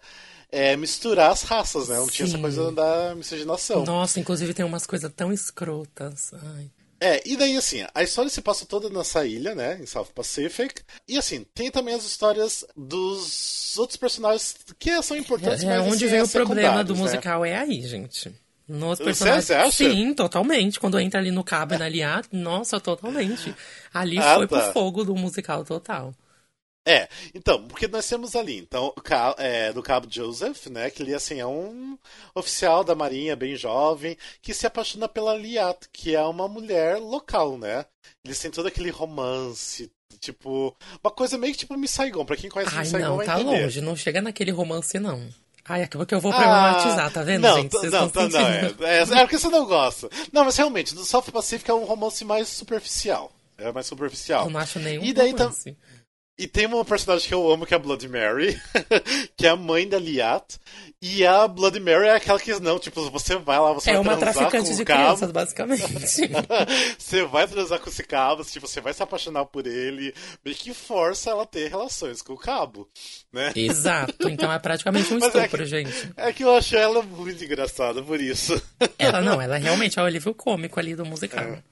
é, misturar as raças, né? Não Sim. tinha essa coisa da miscigenação. Nossa, inclusive tem umas coisas tão escrotas. Ai. É, e daí assim, a história se passa toda nessa ilha, né, em South Pacific. E assim, tem também as histórias dos outros personagens que são importantes, é, mas onde assim, vem é o problema do né? musical é aí, gente. Nos personagens. Você, acha? Sim, totalmente. Quando entra ali no cabo e ali, nossa, totalmente. Ali ah, foi tá. pro fogo do musical total. É, então, porque nós temos ali, então, é, do Cabo Joseph, né, que ele, assim, é um oficial da marinha, bem jovem, que se apaixona pela Liat, que é uma mulher local, né? Eles têm todo aquele romance, tipo, uma coisa meio que tipo Miss Saigon, pra quem conhece Ai, Miss Saigon não, tá entender. longe. Não chega naquele romance, não. Ai, acabou que eu vou Ah, problematizar, tá vendo, não, gente? Vocês não, não, sentindo. é, é, é porque você não gosta. Não, mas realmente, do South Pacific é um romance mais superficial. É mais superficial. Eu não acho nenhum E daí tam- romance. E tem uma personagem que eu amo, que é a Bloody Mary, que é a mãe da Liat. E a Bloody Mary é aquela que, não, tipo, você vai lá, você É vai uma transar traficante com de o cabo. crianças, basicamente. você vai transar com esse cabo, tipo, você vai se apaixonar por ele, meio que força ela a ter relações com o cabo, né? Exato. Então é praticamente um Mas é estupro, que- gente. É que eu acho ela muito engraçada por isso. Ela não, ela realmente é o alívio cômico ali do musical. É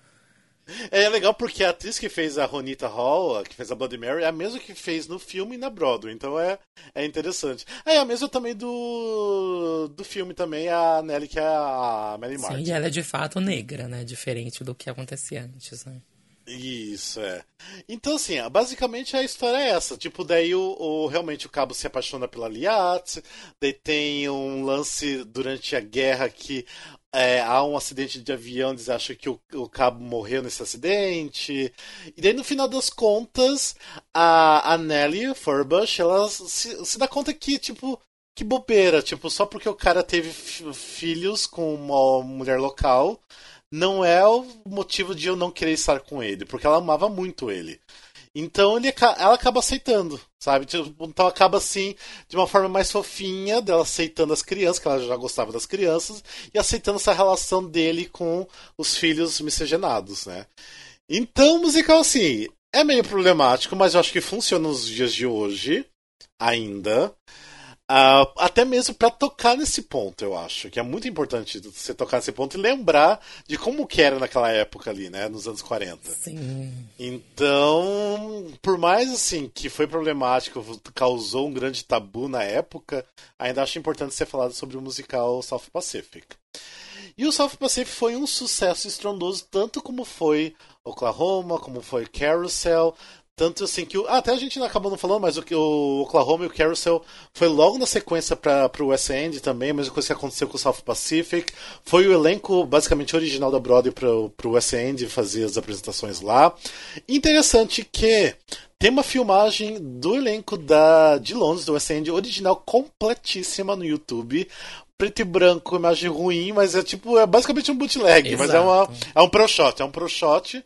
legal porque a atriz que fez a Ronita Hall, que fez a Bloody Mary, é a mesma que fez no filme e na Broadway, então é, é interessante. Ah, É a mesma também do, do filme também, a Nelly, que é a Mary Martin. Sim, e ela é de fato negra, né? Diferente do que acontecia antes, né? Isso, é. Então, assim, basicamente a história é essa. Tipo, daí o, o- realmente o cabo se apaixona pela Liat, daí tem um lance durante a guerra que é, há um acidente de avião, eles acham que o, o cabo morreu nesse acidente. E daí, no final das contas, a, a Nelly Furbush, ela se, se dá conta que, tipo, que bobeira, tipo, só porque o cara teve fi- filhos com uma mulher local, não é o motivo de eu não querer estar com ele, porque ela amava muito ele. Então ele, ela acaba aceitando, sabe? Tipo, Então acaba assim, de uma forma mais fofinha, dela aceitando as crianças, que ela já gostava das crianças, e aceitando essa relação dele com os filhos miscigenados, né? Então musical, assim, é meio problemático, mas eu acho que funciona nos dias de hoje, ainda. Ah, até mesmo pra tocar nesse ponto, eu acho. Que é muito importante você tocar nesse ponto e lembrar de como que era naquela época ali, né? Nos anos 40. Sim. Então, por mais assim que foi problemático, causou um grande tabu na época, ainda acho importante ser falado sobre o musical South Pacific. E o South Pacific foi um sucesso estrondoso, tanto como foi Oklahoma, como foi Carousel. Tanto assim que. o- ah, até a gente acabou não falando, mas o, que- o Oklahoma e o Carousel foi logo na sequência para o West End também, a mesma coisa que aconteceu com o South Pacific. Foi o elenco basicamente original da Broadway para o West End fazer as apresentações lá. Interessante que tem uma filmagem do elenco da, de Londres, do West End, original completíssima no YouTube. Preto e branco, imagem ruim, mas é tipo, é basicamente um bootleg, mas é, uma, Exato. é um pro shot, é um pro shot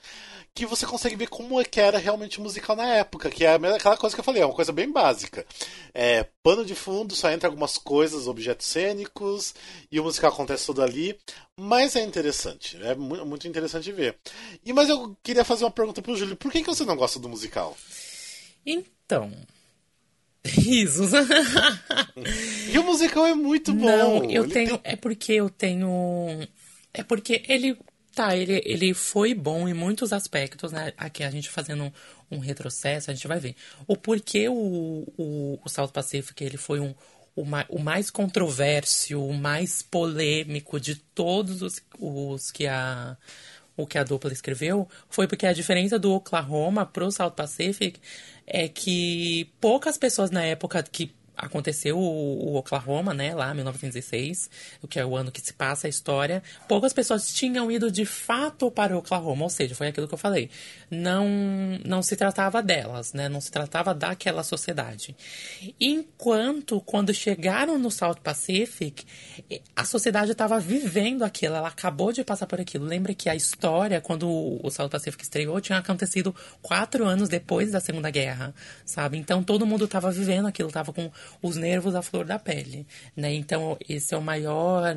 que você consegue ver como é que era realmente o musical na época, que é aquela coisa que eu falei, é uma coisa bem básica. É, pano de fundo, só entra algumas coisas, objetos cênicos, e o musical acontece tudo ali, mas é interessante, é mu- muito interessante ver. E mas eu queria fazer uma pergunta pro Júlio, por que, que você não gosta do musical? Então. Risos. E o musical é muito bom. Não, eu ele tenho. tem- É porque eu tenho. É porque ele. Tá, ele, ele foi bom em muitos aspectos, né? Aqui a gente fazendo um, um retrocesso, a gente vai ver. O porquê o, o, o South Pacific ele foi um, o, ma- o mais controverso, o mais polêmico de todos os, os que a o que a dupla escreveu foi porque a diferença do Oklahoma pro South Pacific é que poucas pessoas na época que aconteceu o, o Oklahoma, né, lá em 1906, o que é o ano que se passa a história, poucas pessoas tinham ido de fato para o Oklahoma, ou seja, foi aquilo que eu falei. Não não se tratava delas, né, não se tratava daquela sociedade. Enquanto quando chegaram no South Pacific, a sociedade estava vivendo aquilo, ela acabou de passar por aquilo. Lembra que a história, quando o o South Pacific estreou, tinha acontecido quatro anos depois da Segunda Guerra, sabe? Então todo mundo estava vivendo aquilo, estava com os nervos à flor da pele, né? Então esse é o maior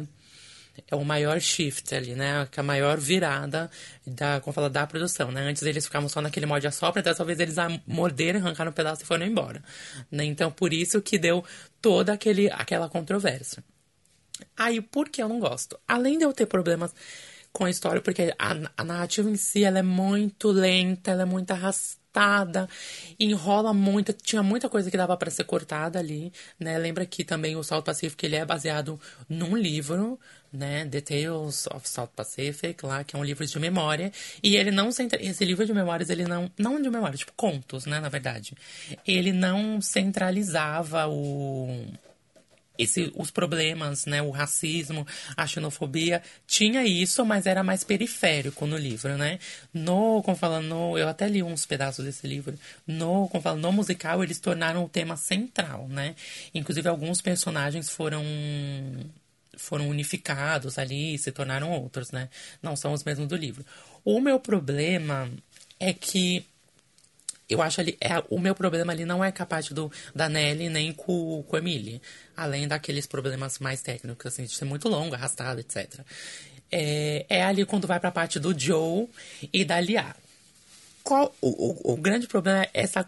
é o maior shift ali, né? Que é a maior virada da, como fala, da produção, né? Antes eles ficavam só naquele molde a sopra, dessa vez eles a- morderam, arrancaram um pedaço e foram embora. Né? Então, por isso que deu toda aquele, aquela controvérsia. Aí, por que eu não gosto? Além de eu ter problemas com a história, porque a, a narrativa em si ela é muito lenta, ela é muito cortada, enrola muito, tinha muita coisa que dava para ser cortada ali, né? Lembra que também o South Pacific ele é baseado num livro, né, The Tales of South Pacific, lá, que é um livro de memória, e ele não centra... esse livro de memórias, ele não, não de memória, tipo contos, né, na verdade. Ele não centralizava o esse, os problemas, né, o racismo, a xenofobia, tinha isso, mas era mais periférico no livro, né? No, como falando, no, eu até li uns pedaços desse livro. No, como falando, no musical eles tornaram o tema central, né? Inclusive alguns personagens foram foram unificados ali, se tornaram outros, né? Não são os mesmos do livro. O meu problema é que eu acho ali, é, o meu problema ali não é capaz do, da Nelly nem com, com a Emily. Além daqueles problemas mais técnicos, assim, de ser muito longo, arrastado, etc. É, é ali quando vai pra parte do Joe e da Lia. Qual, o, o, o grande problema é essa,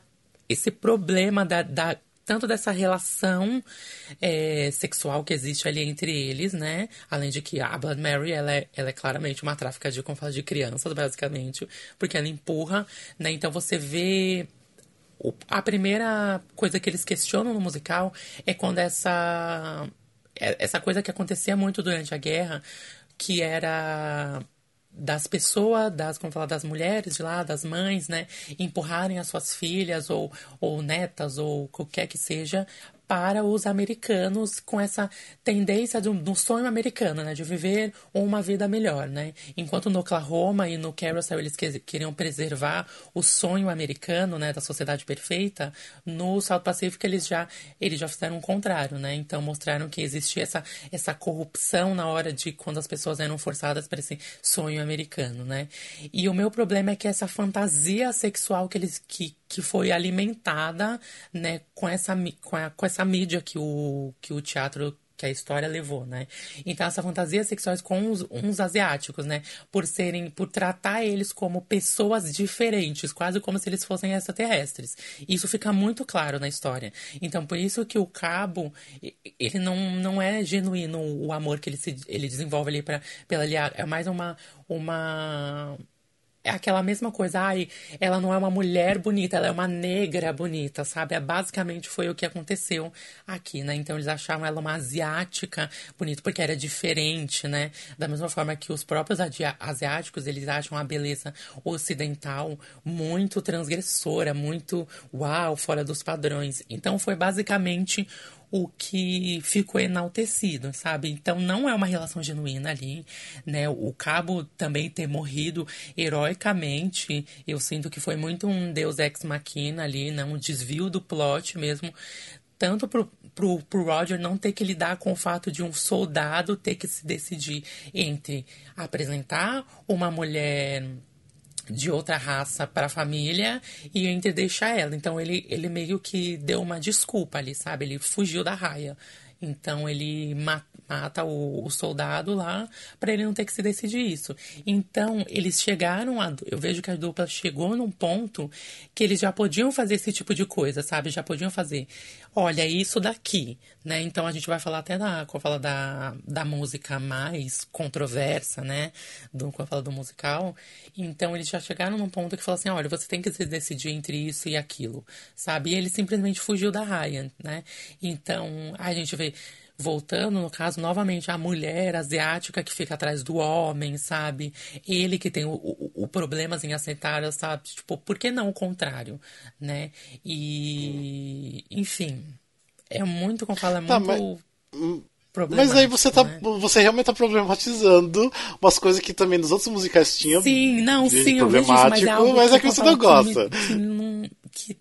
esse problema da, da tanto dessa relação é, sexual que existe ali entre eles, né? Além de que a Blood Mary, ela é, ela é claramente uma tráfica de, como fala, de crianças, basicamente, porque ela empurra, né? Então você vê a primeira coisa que eles questionam no musical é quando essa é, essa coisa que acontecia muito durante a guerra, que era das pessoas, das, como falar, das mulheres de lá, das mães, né, empurrarem as suas filhas ou, ou netas ou qualquer que seja para os americanos com essa tendência do, do sonho americano, né, de viver uma vida melhor, né? Enquanto no Oklahoma e no Carousel eles que, queriam preservar o sonho americano, né, da sociedade perfeita, no South Pacific eles já eles já fizeram o contrário, né? Então mostraram que existia essa essa corrupção na hora de quando as pessoas eram forçadas para esse sonho americano, né? E o meu problema é que essa fantasia sexual que eles que que foi alimentada né, com, essa, com, a, com essa mídia que o, que o teatro que a história levou, né? Então essa fantasia sexuais com uns, uns, asiáticos, né? Por serem, por tratar eles como pessoas diferentes, quase como se eles fossem extraterrestres. Isso fica muito claro na história. Então por isso que o Cabo, ele não, não é genuíno o amor que ele se ele desenvolve ali para pela é mais uma uma é aquela mesma coisa, ai, ela não é uma mulher bonita, ela é uma negra bonita, sabe? É, basicamente foi o que aconteceu aqui, né? Então eles achavam ela uma asiática bonita, porque era diferente, né? Da mesma forma que os próprios asiáticos, eles acham a beleza ocidental muito transgressora, muito uau, fora dos padrões. Então foi basicamente o que ficou enaltecido, sabe? Então não é uma relação genuína ali, né? O Cabo também ter morrido heroicamente, eu sinto que foi muito um Deus ex machina ali, né? Um desvio do plot mesmo, tanto pro, pro, pro Roger não ter que lidar com o fato de um soldado ter que se decidir entre apresentar uma mulher de outra raça para a família e entre deixar ela. Então ele, ele meio que deu uma desculpa ali, sabe? Ele fugiu da raia. Então ele mata o, o soldado lá para ele não ter que se decidir isso. Então eles chegaram a. Eu vejo que a dupla chegou num ponto que eles já podiam fazer esse tipo de coisa, sabe? Já podiam fazer. Olha, isso daqui, né? Então a gente vai falar até da. Quando fala da, da música mais controversa, né? Do, quando fala do musical. Então eles já chegaram num ponto que falou assim: olha, você tem que se decidir entre isso e aquilo, sabe? E ele simplesmente fugiu da Ryan, né? Então a gente vê voltando, no caso, novamente, a mulher asiática que fica atrás do homem, sabe? Ele que tem o, o, o problemas em aceitar, sabe? Tipo, por que não o contrário, né? E, enfim, é muito, como fala, é tá, muito... Mas... Mas aí você tá. Né? Você realmente tá problematizando umas coisas que também nos outros musicais tinham. Sim, não, sim, problemático, eu vejo isso, mas, é que, que você não gosta. Que, que, não, que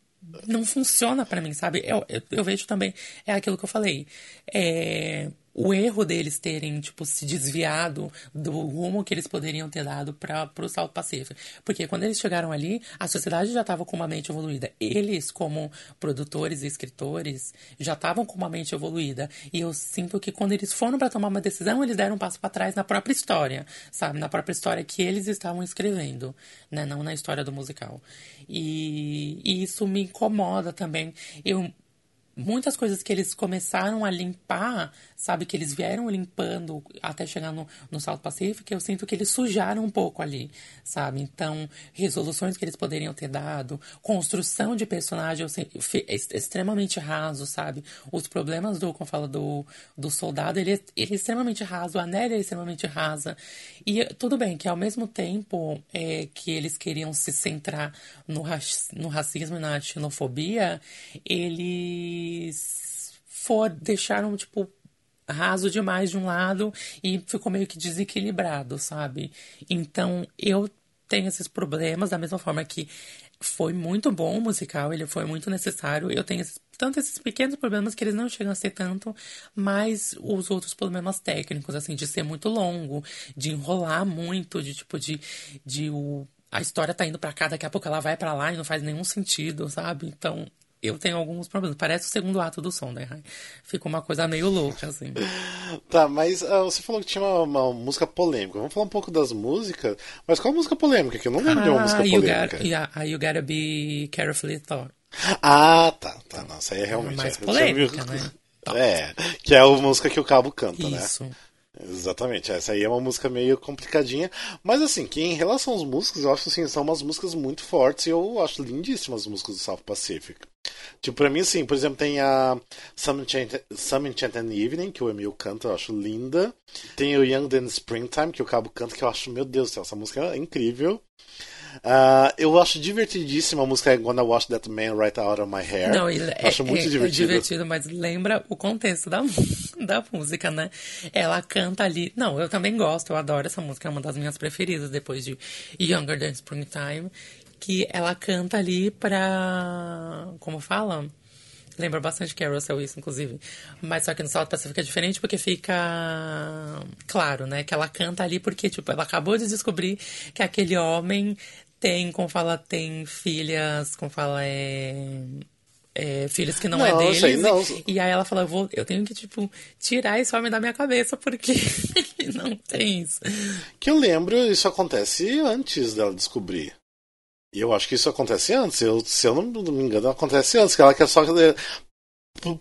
não funciona para mim, sabe? Eu, eu, eu, vejo também, é aquilo que eu falei. É, o erro deles terem, tipo, se desviado do rumo que eles poderiam ter dado para o South Pacific. Porque quando eles chegaram ali, a sociedade já estava com uma mente evoluída. Eles, como produtores e escritores, já estavam com uma mente evoluída. E eu sinto que quando eles foram para tomar uma decisão, eles deram um passo para trás na própria história, sabe? Na própria história que eles estavam escrevendo, né? Não na história do musical. E, e isso me incomoda também. Eu muitas coisas que eles começaram a limpar, sabe, que eles vieram limpando até chegar no, no South Pacific, eu sinto que eles sujaram um pouco ali, sabe? Então, resoluções que eles poderiam ter dado, construção de personagem extremamente raso, sabe? Os problemas do, como fala, do, do soldado, ele, é, ele é extremamente raso, a Nelly é extremamente rasa. E tudo bem que ao mesmo tempo é, que eles queriam se centrar no, no racismo e na xenofobia, for, deixaram, tipo, raso demais de um lado e ficou meio que desequilibrado, sabe? Então eu tenho esses problemas da mesma forma que foi muito bom o musical, ele foi muito necessário. Eu tenho esses, tanto esses pequenos problemas que eles não chegam a ser tanto, mas os outros problemas técnicos, assim, de ser muito longo, de enrolar muito, de tipo, de, de o, a história tá indo para cá, daqui a pouco ela vai para lá e não faz nenhum sentido, sabe? Então, eu tenho alguns problemas. Parece o segundo ato do som, né? Fica uma coisa meio louca, assim. tá, mas uh, você falou que tinha uma, uma, música polêmica. Vamos falar um pouco das músicas. Mas qual música polêmica? Que eu não lembro ah, de uma música polêmica. Got, yeah, you Gotta Be Carefully Thought. Ah, tá. tá. Nossa, aí é realmente... Mais é, polêmica, né? É, que é a música que o Cabo canta, Isso. né? Isso. Exatamente, essa aí é uma música meio complicadinha, mas assim, que em relação aos músicos, eu acho assim, são umas músicas muito fortes e eu acho lindíssimas as músicas do South Pacific. Tipo, pra mim, assim, por exemplo, tem a Some Enchanted, Some Enchanted Evening, que o Emil canta, eu acho linda. Tem o Young Than Springtime, que o Cabo canta, que eu acho, meu Deus do céu, essa música é incrível. Uh, eu acho divertidíssima a música Gonna Wash That Man Right Out of My Hair. Não, ele é, acho muito é, divertido. É divertido, mas lembra o contexto da, da música, né? Ela canta ali. Não, eu também gosto, eu adoro essa música, é uma das minhas preferidas depois de Younger Than Springtime. Que ela canta ali pra. Como fala? Lembra bastante Carousel isso, inclusive. Mas só que no South Pacific é diferente porque fica claro, né? Que ela canta ali porque, tipo, ela acabou de descobrir que aquele homem tem, como fala, tem filhas, como fala, é. É, filhos que não, não é deles. Sei, não. E, aí ela fala, eu, vou, eu tenho que, tipo, tirar esse homem da minha cabeça, porque não tem isso. Que eu lembro, isso acontece antes dela descobrir. E eu acho que isso acontece antes. Eu, se eu não, não me engano, acontece antes. Que ela quer só.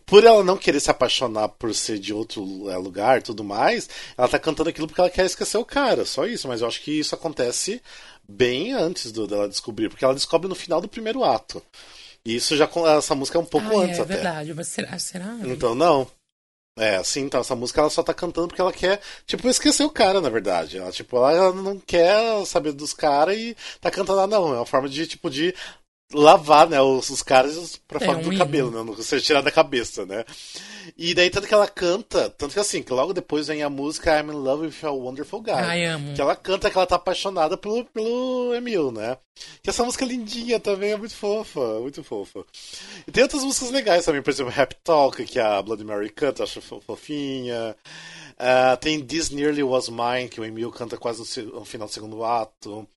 Por ela não querer se apaixonar por ser de outro é, lugar e tudo mais, ela tá cantando aquilo porque ela quer esquecer o cara, só isso. Mas eu acho que isso acontece bem antes do, dela descobrir, porque ela descobre no final do primeiro ato. E isso já essa música é um pouco ah, antes é, até. É verdade, mas será, será? Então não. É, assim, então essa música ela só tá cantando porque ela quer, tipo, esquecer o cara, na verdade. Ela, tipo, ela não quer saber dos caras e tá cantando, ah, não. É uma forma de, tipo, de lavar, né, os, os caras pra é, fora um do cabelo, né? Não você tirar da cabeça, né? E daí, tanto que ela canta, tanto que assim, que logo depois vem a música I'm in Love with a Wonderful Guy. Ai, amo. Que ela canta que ela tá apaixonada pelo, pelo Emil, né? Que essa música é lindinha também, é muito fofa, muito fofa. E tem outras músicas legais também, por exemplo, Happy Talk, que a Bloody Mary canta, acho fofinha. Uh, tem This Nearly Was Mine, que o Emil canta quase no, no final do segundo ato.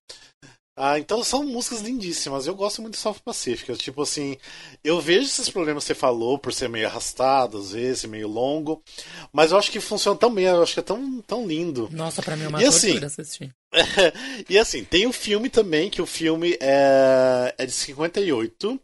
Ah, então são músicas lindíssimas. Eu gosto muito de South Pacific. Tipo assim, eu vejo esses problemas que você falou por ser meio arrastado, às vezes, meio longo. Mas eu acho que funciona tão bem, eu acho que é tão, tão lindo. Nossa, pra mim é uma e, assim, assistir. e assim, tem o filme também, que o filme é, é de 58.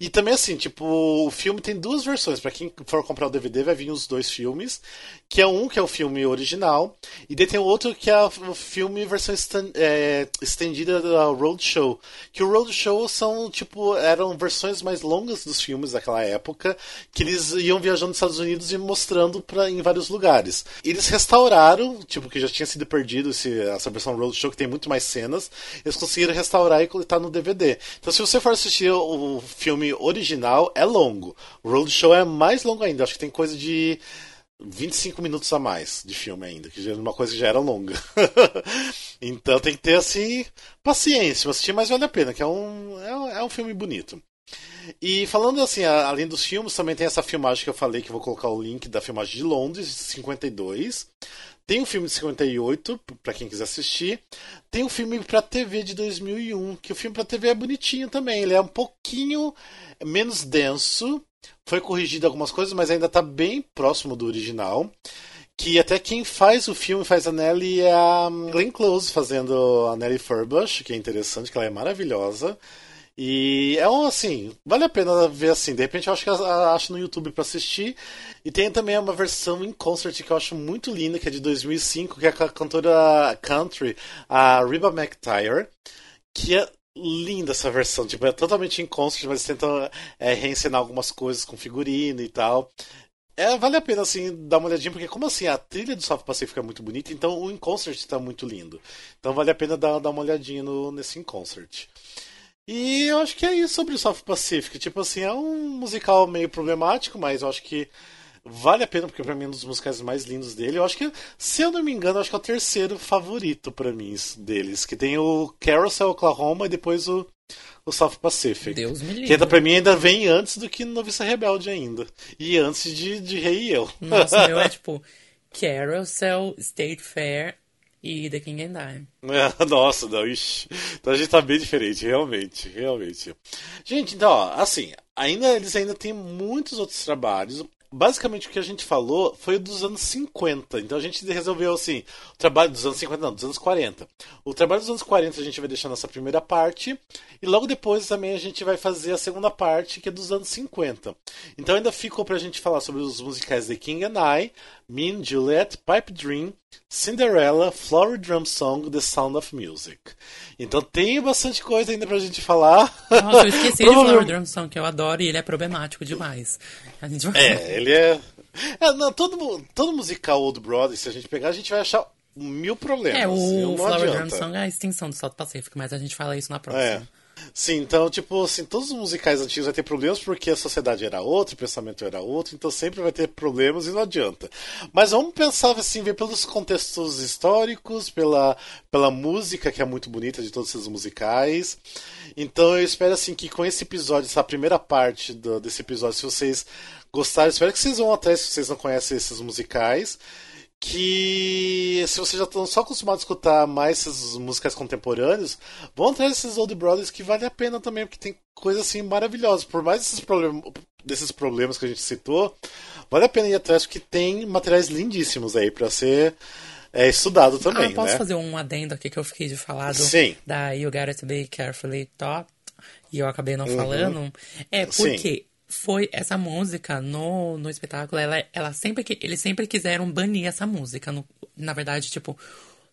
E também assim, tipo, o filme tem duas versões. para quem for comprar o DVD, vai vir os dois filmes. Que é um que é o filme original. E daí tem o outro que é o filme versão é, estendida da Roadshow. Que o Roadshow são, tipo, eram versões mais longas dos filmes daquela época. Que eles iam viajando nos Estados Unidos e mostrando pra, em vários lugares. Eles restauraram, tipo, que já tinha sido perdido esse, essa versão Roadshow que tem muito mais cenas, eles conseguiram restaurar e colocar no DVD. Então, se você for assistir o filme original, é longo. O Roadshow é mais longo ainda, acho que tem coisa de 25 minutos a mais de filme ainda, que é uma coisa que já era longa. então tem que ter assim paciência, assistir, mas vale a pena, que é um, é, é um filme bonito. E falando assim, além dos filmes, também tem essa filmagem que eu falei, que eu vou colocar o link da filmagem de Londres, de 52. Tem um filme de 58, para quem quiser assistir. Tem um filme para TV de 2001, que o filme para TV é bonitinho também. Ele é um pouquinho menos denso. Foi corrigido algumas coisas, mas ainda está bem próximo do original. Que até quem faz o filme, faz a Nelly, é a Glenn Close fazendo a Nelly Furbush, que é interessante, que ela é maravilhosa. E é um assim, vale a pena ver assim. De repente eu acho que acho no YouTube para assistir. E tem também uma versão em concert que eu acho muito linda, que é de 2005, que é com a cantora country, a Reba McTire, que é linda essa versão. Tipo, é totalmente em concert, mas tentam é, reencenar algumas coisas com figurino e tal. É, vale a pena, assim, dar uma olhadinha, porque como assim, a trilha do South Pacific é muito bonita, então o In Concert está muito lindo. Então vale a pena dar, dar uma olhadinha no, nesse In Concert. E eu acho que é isso sobre o South Pacific. Tipo assim, é um musical meio problemático, mas eu acho que vale a pena, porque pra mim é um dos musicais mais lindos dele. Eu acho que, se eu não me engano, acho que é o terceiro favorito para mim deles. Que tem o Carousel Oklahoma e depois o, o South Pacific. Deus me livre. Que ainda, pra mim ainda vem antes do que Noviça Rebelde ainda. E antes de, de Rei e Eu. Nossa, meu é tipo Carousel, State Fair e The King and I. É, nossa, não, ixi. Então a gente tá bem diferente, realmente, realmente. Gente, então, ó, assim, ainda eles ainda têm muitos outros trabalhos. Basicamente o que a gente falou foi dos anos 50. Então a gente resolveu assim, o trabalho dos anos 50, não, dos anos 40. O trabalho dos anos 40 a gente vai deixar nessa primeira parte e logo depois também a gente vai fazer a segunda parte, que é dos anos 50. Então ainda ficou pra gente falar sobre os musicais The King and I, Mean Juliet, Pipe Dream, Cinderella, Flower Drum Song, The Sound of Music. Então tem bastante coisa ainda pra gente falar. Nossa, eu esqueci de Flower Drum Song, que eu adoro e ele é problemático demais. A gente vai... É, ele é. é não, todo, todo musical Old Brothers, se a gente pegar, a gente vai achar mil problemas. É, o Flower adianta. Drum Song é a extinção do South Pacific, mas a gente fala isso na próxima. É. Sim, então, tipo, assim, todos os musicais antigos vai ter problemas porque a sociedade era outra, o pensamento era outro, então sempre vai ter problemas e não adianta. Mas vamos pensar assim, ver pelos contextos históricos, pela, pela música que é muito bonita de todos esses musicais. Então eu espero assim que com esse episódio, essa primeira parte do- desse episódio, se vocês gostaram, espero que vocês vão atrás se vocês não conhecem esses musicais que se vocês já estão só acostumados a escutar mais esses musicais contemporâneos, vão atrás desses Old Brothers que vale a pena também, porque tem coisas assim maravilhosas. Por mais esses problem desses problemas que a gente citou, vale a pena ir atrás porque tem materiais lindíssimos aí pra ser é, estudado também, ah, posso né? fazer um adendo aqui que eu fiquei de falar do, Sim. da You Gotta Be Carefully Taught e eu acabei não Uhum. falando? É Sim. Foi essa música no, no espetáculo, ela, ela sempre que eles sempre quiseram banir essa música. No- na verdade, tipo,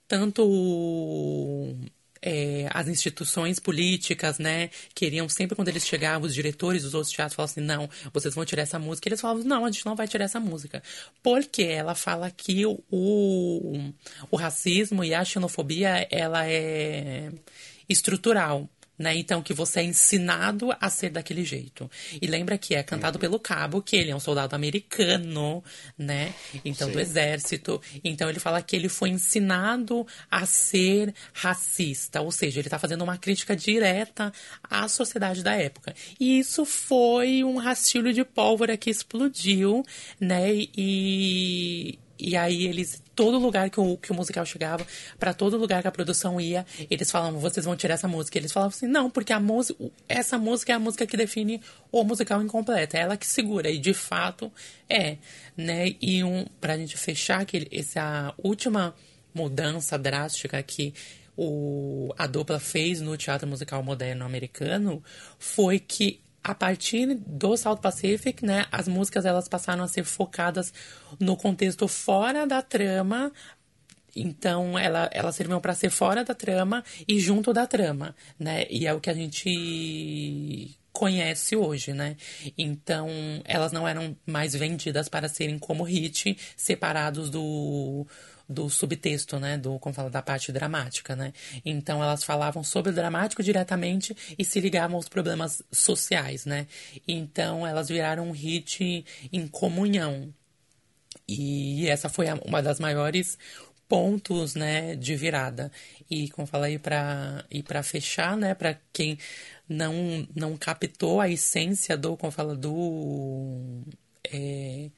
tanto é, as instituições políticas, né, queriam sempre quando eles chegavam, os diretores dos outros teatros falavam assim, não, vocês vão tirar essa música. Eles falavam, não, a gente não vai tirar essa música. Porque ela fala que o, o racismo e a xenofobia, ela é estrutural. Né? Então, que você é ensinado a ser daquele jeito. E lembra que é cantado pelo Cabo, que ele é um soldado americano, né? Então, do Sim. exército. Então, ele fala que ele foi ensinado a ser racista. Ou seja, ele está fazendo uma crítica direta à sociedade da época. E isso foi um rastilho de pólvora que explodiu, né? E. E aí eles, todo lugar que o, que o musical chegava, pra todo lugar que a produção ia, eles falavam, vocês vão tirar essa música. Eles falavam assim, não, porque a música, essa música é a música que define o musical incompleto, é ela que segura. E de fato é, né? E um, pra gente fechar aquele, essa última mudança drástica que o, a dupla fez no teatro musical moderno americano foi que a partir do South Pacific, né, as músicas elas passaram a ser focadas no contexto fora da trama. Então, ela, elas serviam para ser fora da trama e junto da trama, né? E é o que a gente conhece hoje, né? Então, elas não eram mais vendidas para serem como hit, separados do do subtexto, né, do como fala da parte dramática, né? Então elas falavam sobre o dramático diretamente e se ligavam aos problemas sociais, né? Então elas viraram um hit em comunhão. E essa foi uma das maiores pontos, né, de virada. E como falei para e para fechar, né, para quem não não captou a essência do, como fala do é,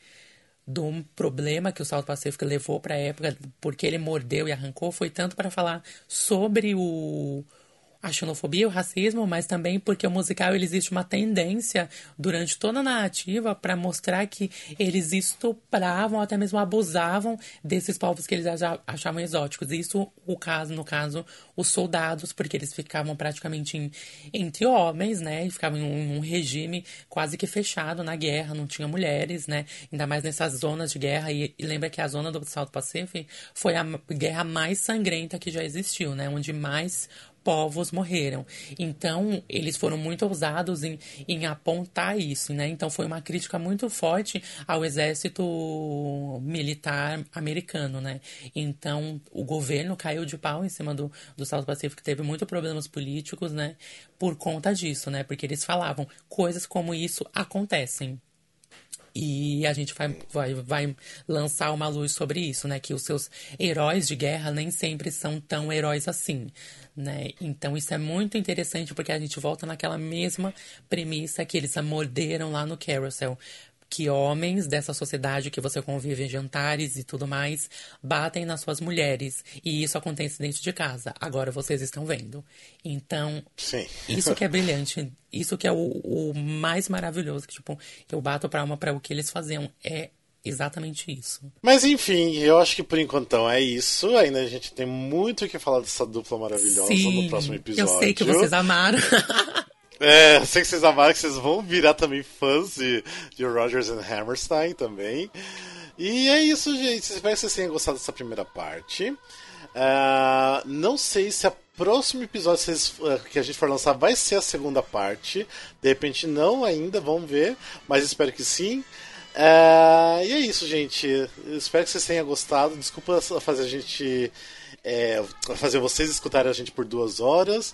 do problema que o South Pacific levou para a época, porque ele mordeu e arrancou, foi tanto para falar sobre o a xenofobia, o racismo, mas também porque o musical ele existe uma tendência durante toda a narrativa para mostrar que eles estupravam, até mesmo abusavam desses povos que eles achavam exóticos. Isso o caso, no caso, os soldados, porque eles ficavam praticamente em, entre homens, né? E ficavam em um, um, regime quase que fechado na guerra, não tinha mulheres, né? Ainda mais nessas zonas de guerra. E, e lembra que a zona do South Pacific foi a guerra mais sangrenta que já existiu, né? Onde mais povos morreram. Então, eles foram muito ousados em, em apontar isso, né? Então, foi uma crítica muito forte ao exército militar americano, né? Então, o governo caiu de pau em cima do, do South Pacific, teve muitos problemas políticos, né? Por conta disso, né? Porque eles falavam coisas como isso acontecem. E a gente vai, vai, vai lançar uma luz sobre isso, né? Que os seus heróis de guerra nem sempre são tão heróis assim né? Então isso é muito interessante porque a gente volta naquela mesma premissa que eles morderam lá no Carousel. Que homens dessa sociedade que você convive em jantares e tudo mais batem nas suas mulheres. E isso acontece dentro de casa. Agora vocês estão vendo. Então, Sim. isso que é brilhante. Isso que é o, o mais maravilhoso. Que, tipo, eu bato palma para o que eles faziam. É exatamente isso. Mas enfim, eu acho que por enquanto então, é isso. Ainda a gente tem muito o que falar dessa dupla maravilhosa Sim, no próximo episódio. Eu sei que vocês amaram. É, sei que vocês amaram, que vocês vão virar também fãs de, de Rogers and Hammerstein também. E é isso, gente. Espero que vocês tenham gostado dessa primeira parte. Uh, não sei se a próximo episódio vocês, uh, que a gente for lançar vai ser a segunda parte. De repente não ainda, vamos ver. Mas espero que sim. É, e é isso, gente. Espero que vocês tenham gostado. Desculpa fazer a gente. É, fazer vocês escutarem a gente por duas horas.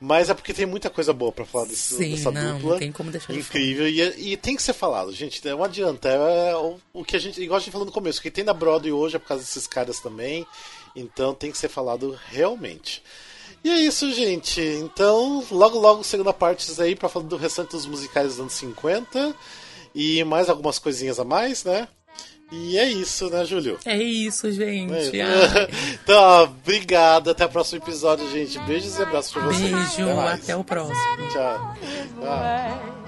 Mas é porque tem muita coisa boa para falar desse, Sim, dessa não, dupla. Não tem como deixar Incrível. De e, e, tem que ser falado, gente. Não adianta. É, o, o, que a gente. Igual a gente falou no começo, o que tem na Broadway hoje é por causa desses caras também. Então tem que ser falado realmente. E é isso, gente. Então, logo, logo, segunda parte aí para falar do restante dos musicais dos anos 50. E mais algumas coisinhas a mais, né? E é isso, né, Júlio? É isso, gente. É. então, ó, obrigado. Até o próximo episódio, gente. Beijos e abraços pra vocês. Beijo, até, até o próximo. Tchau. Tchau.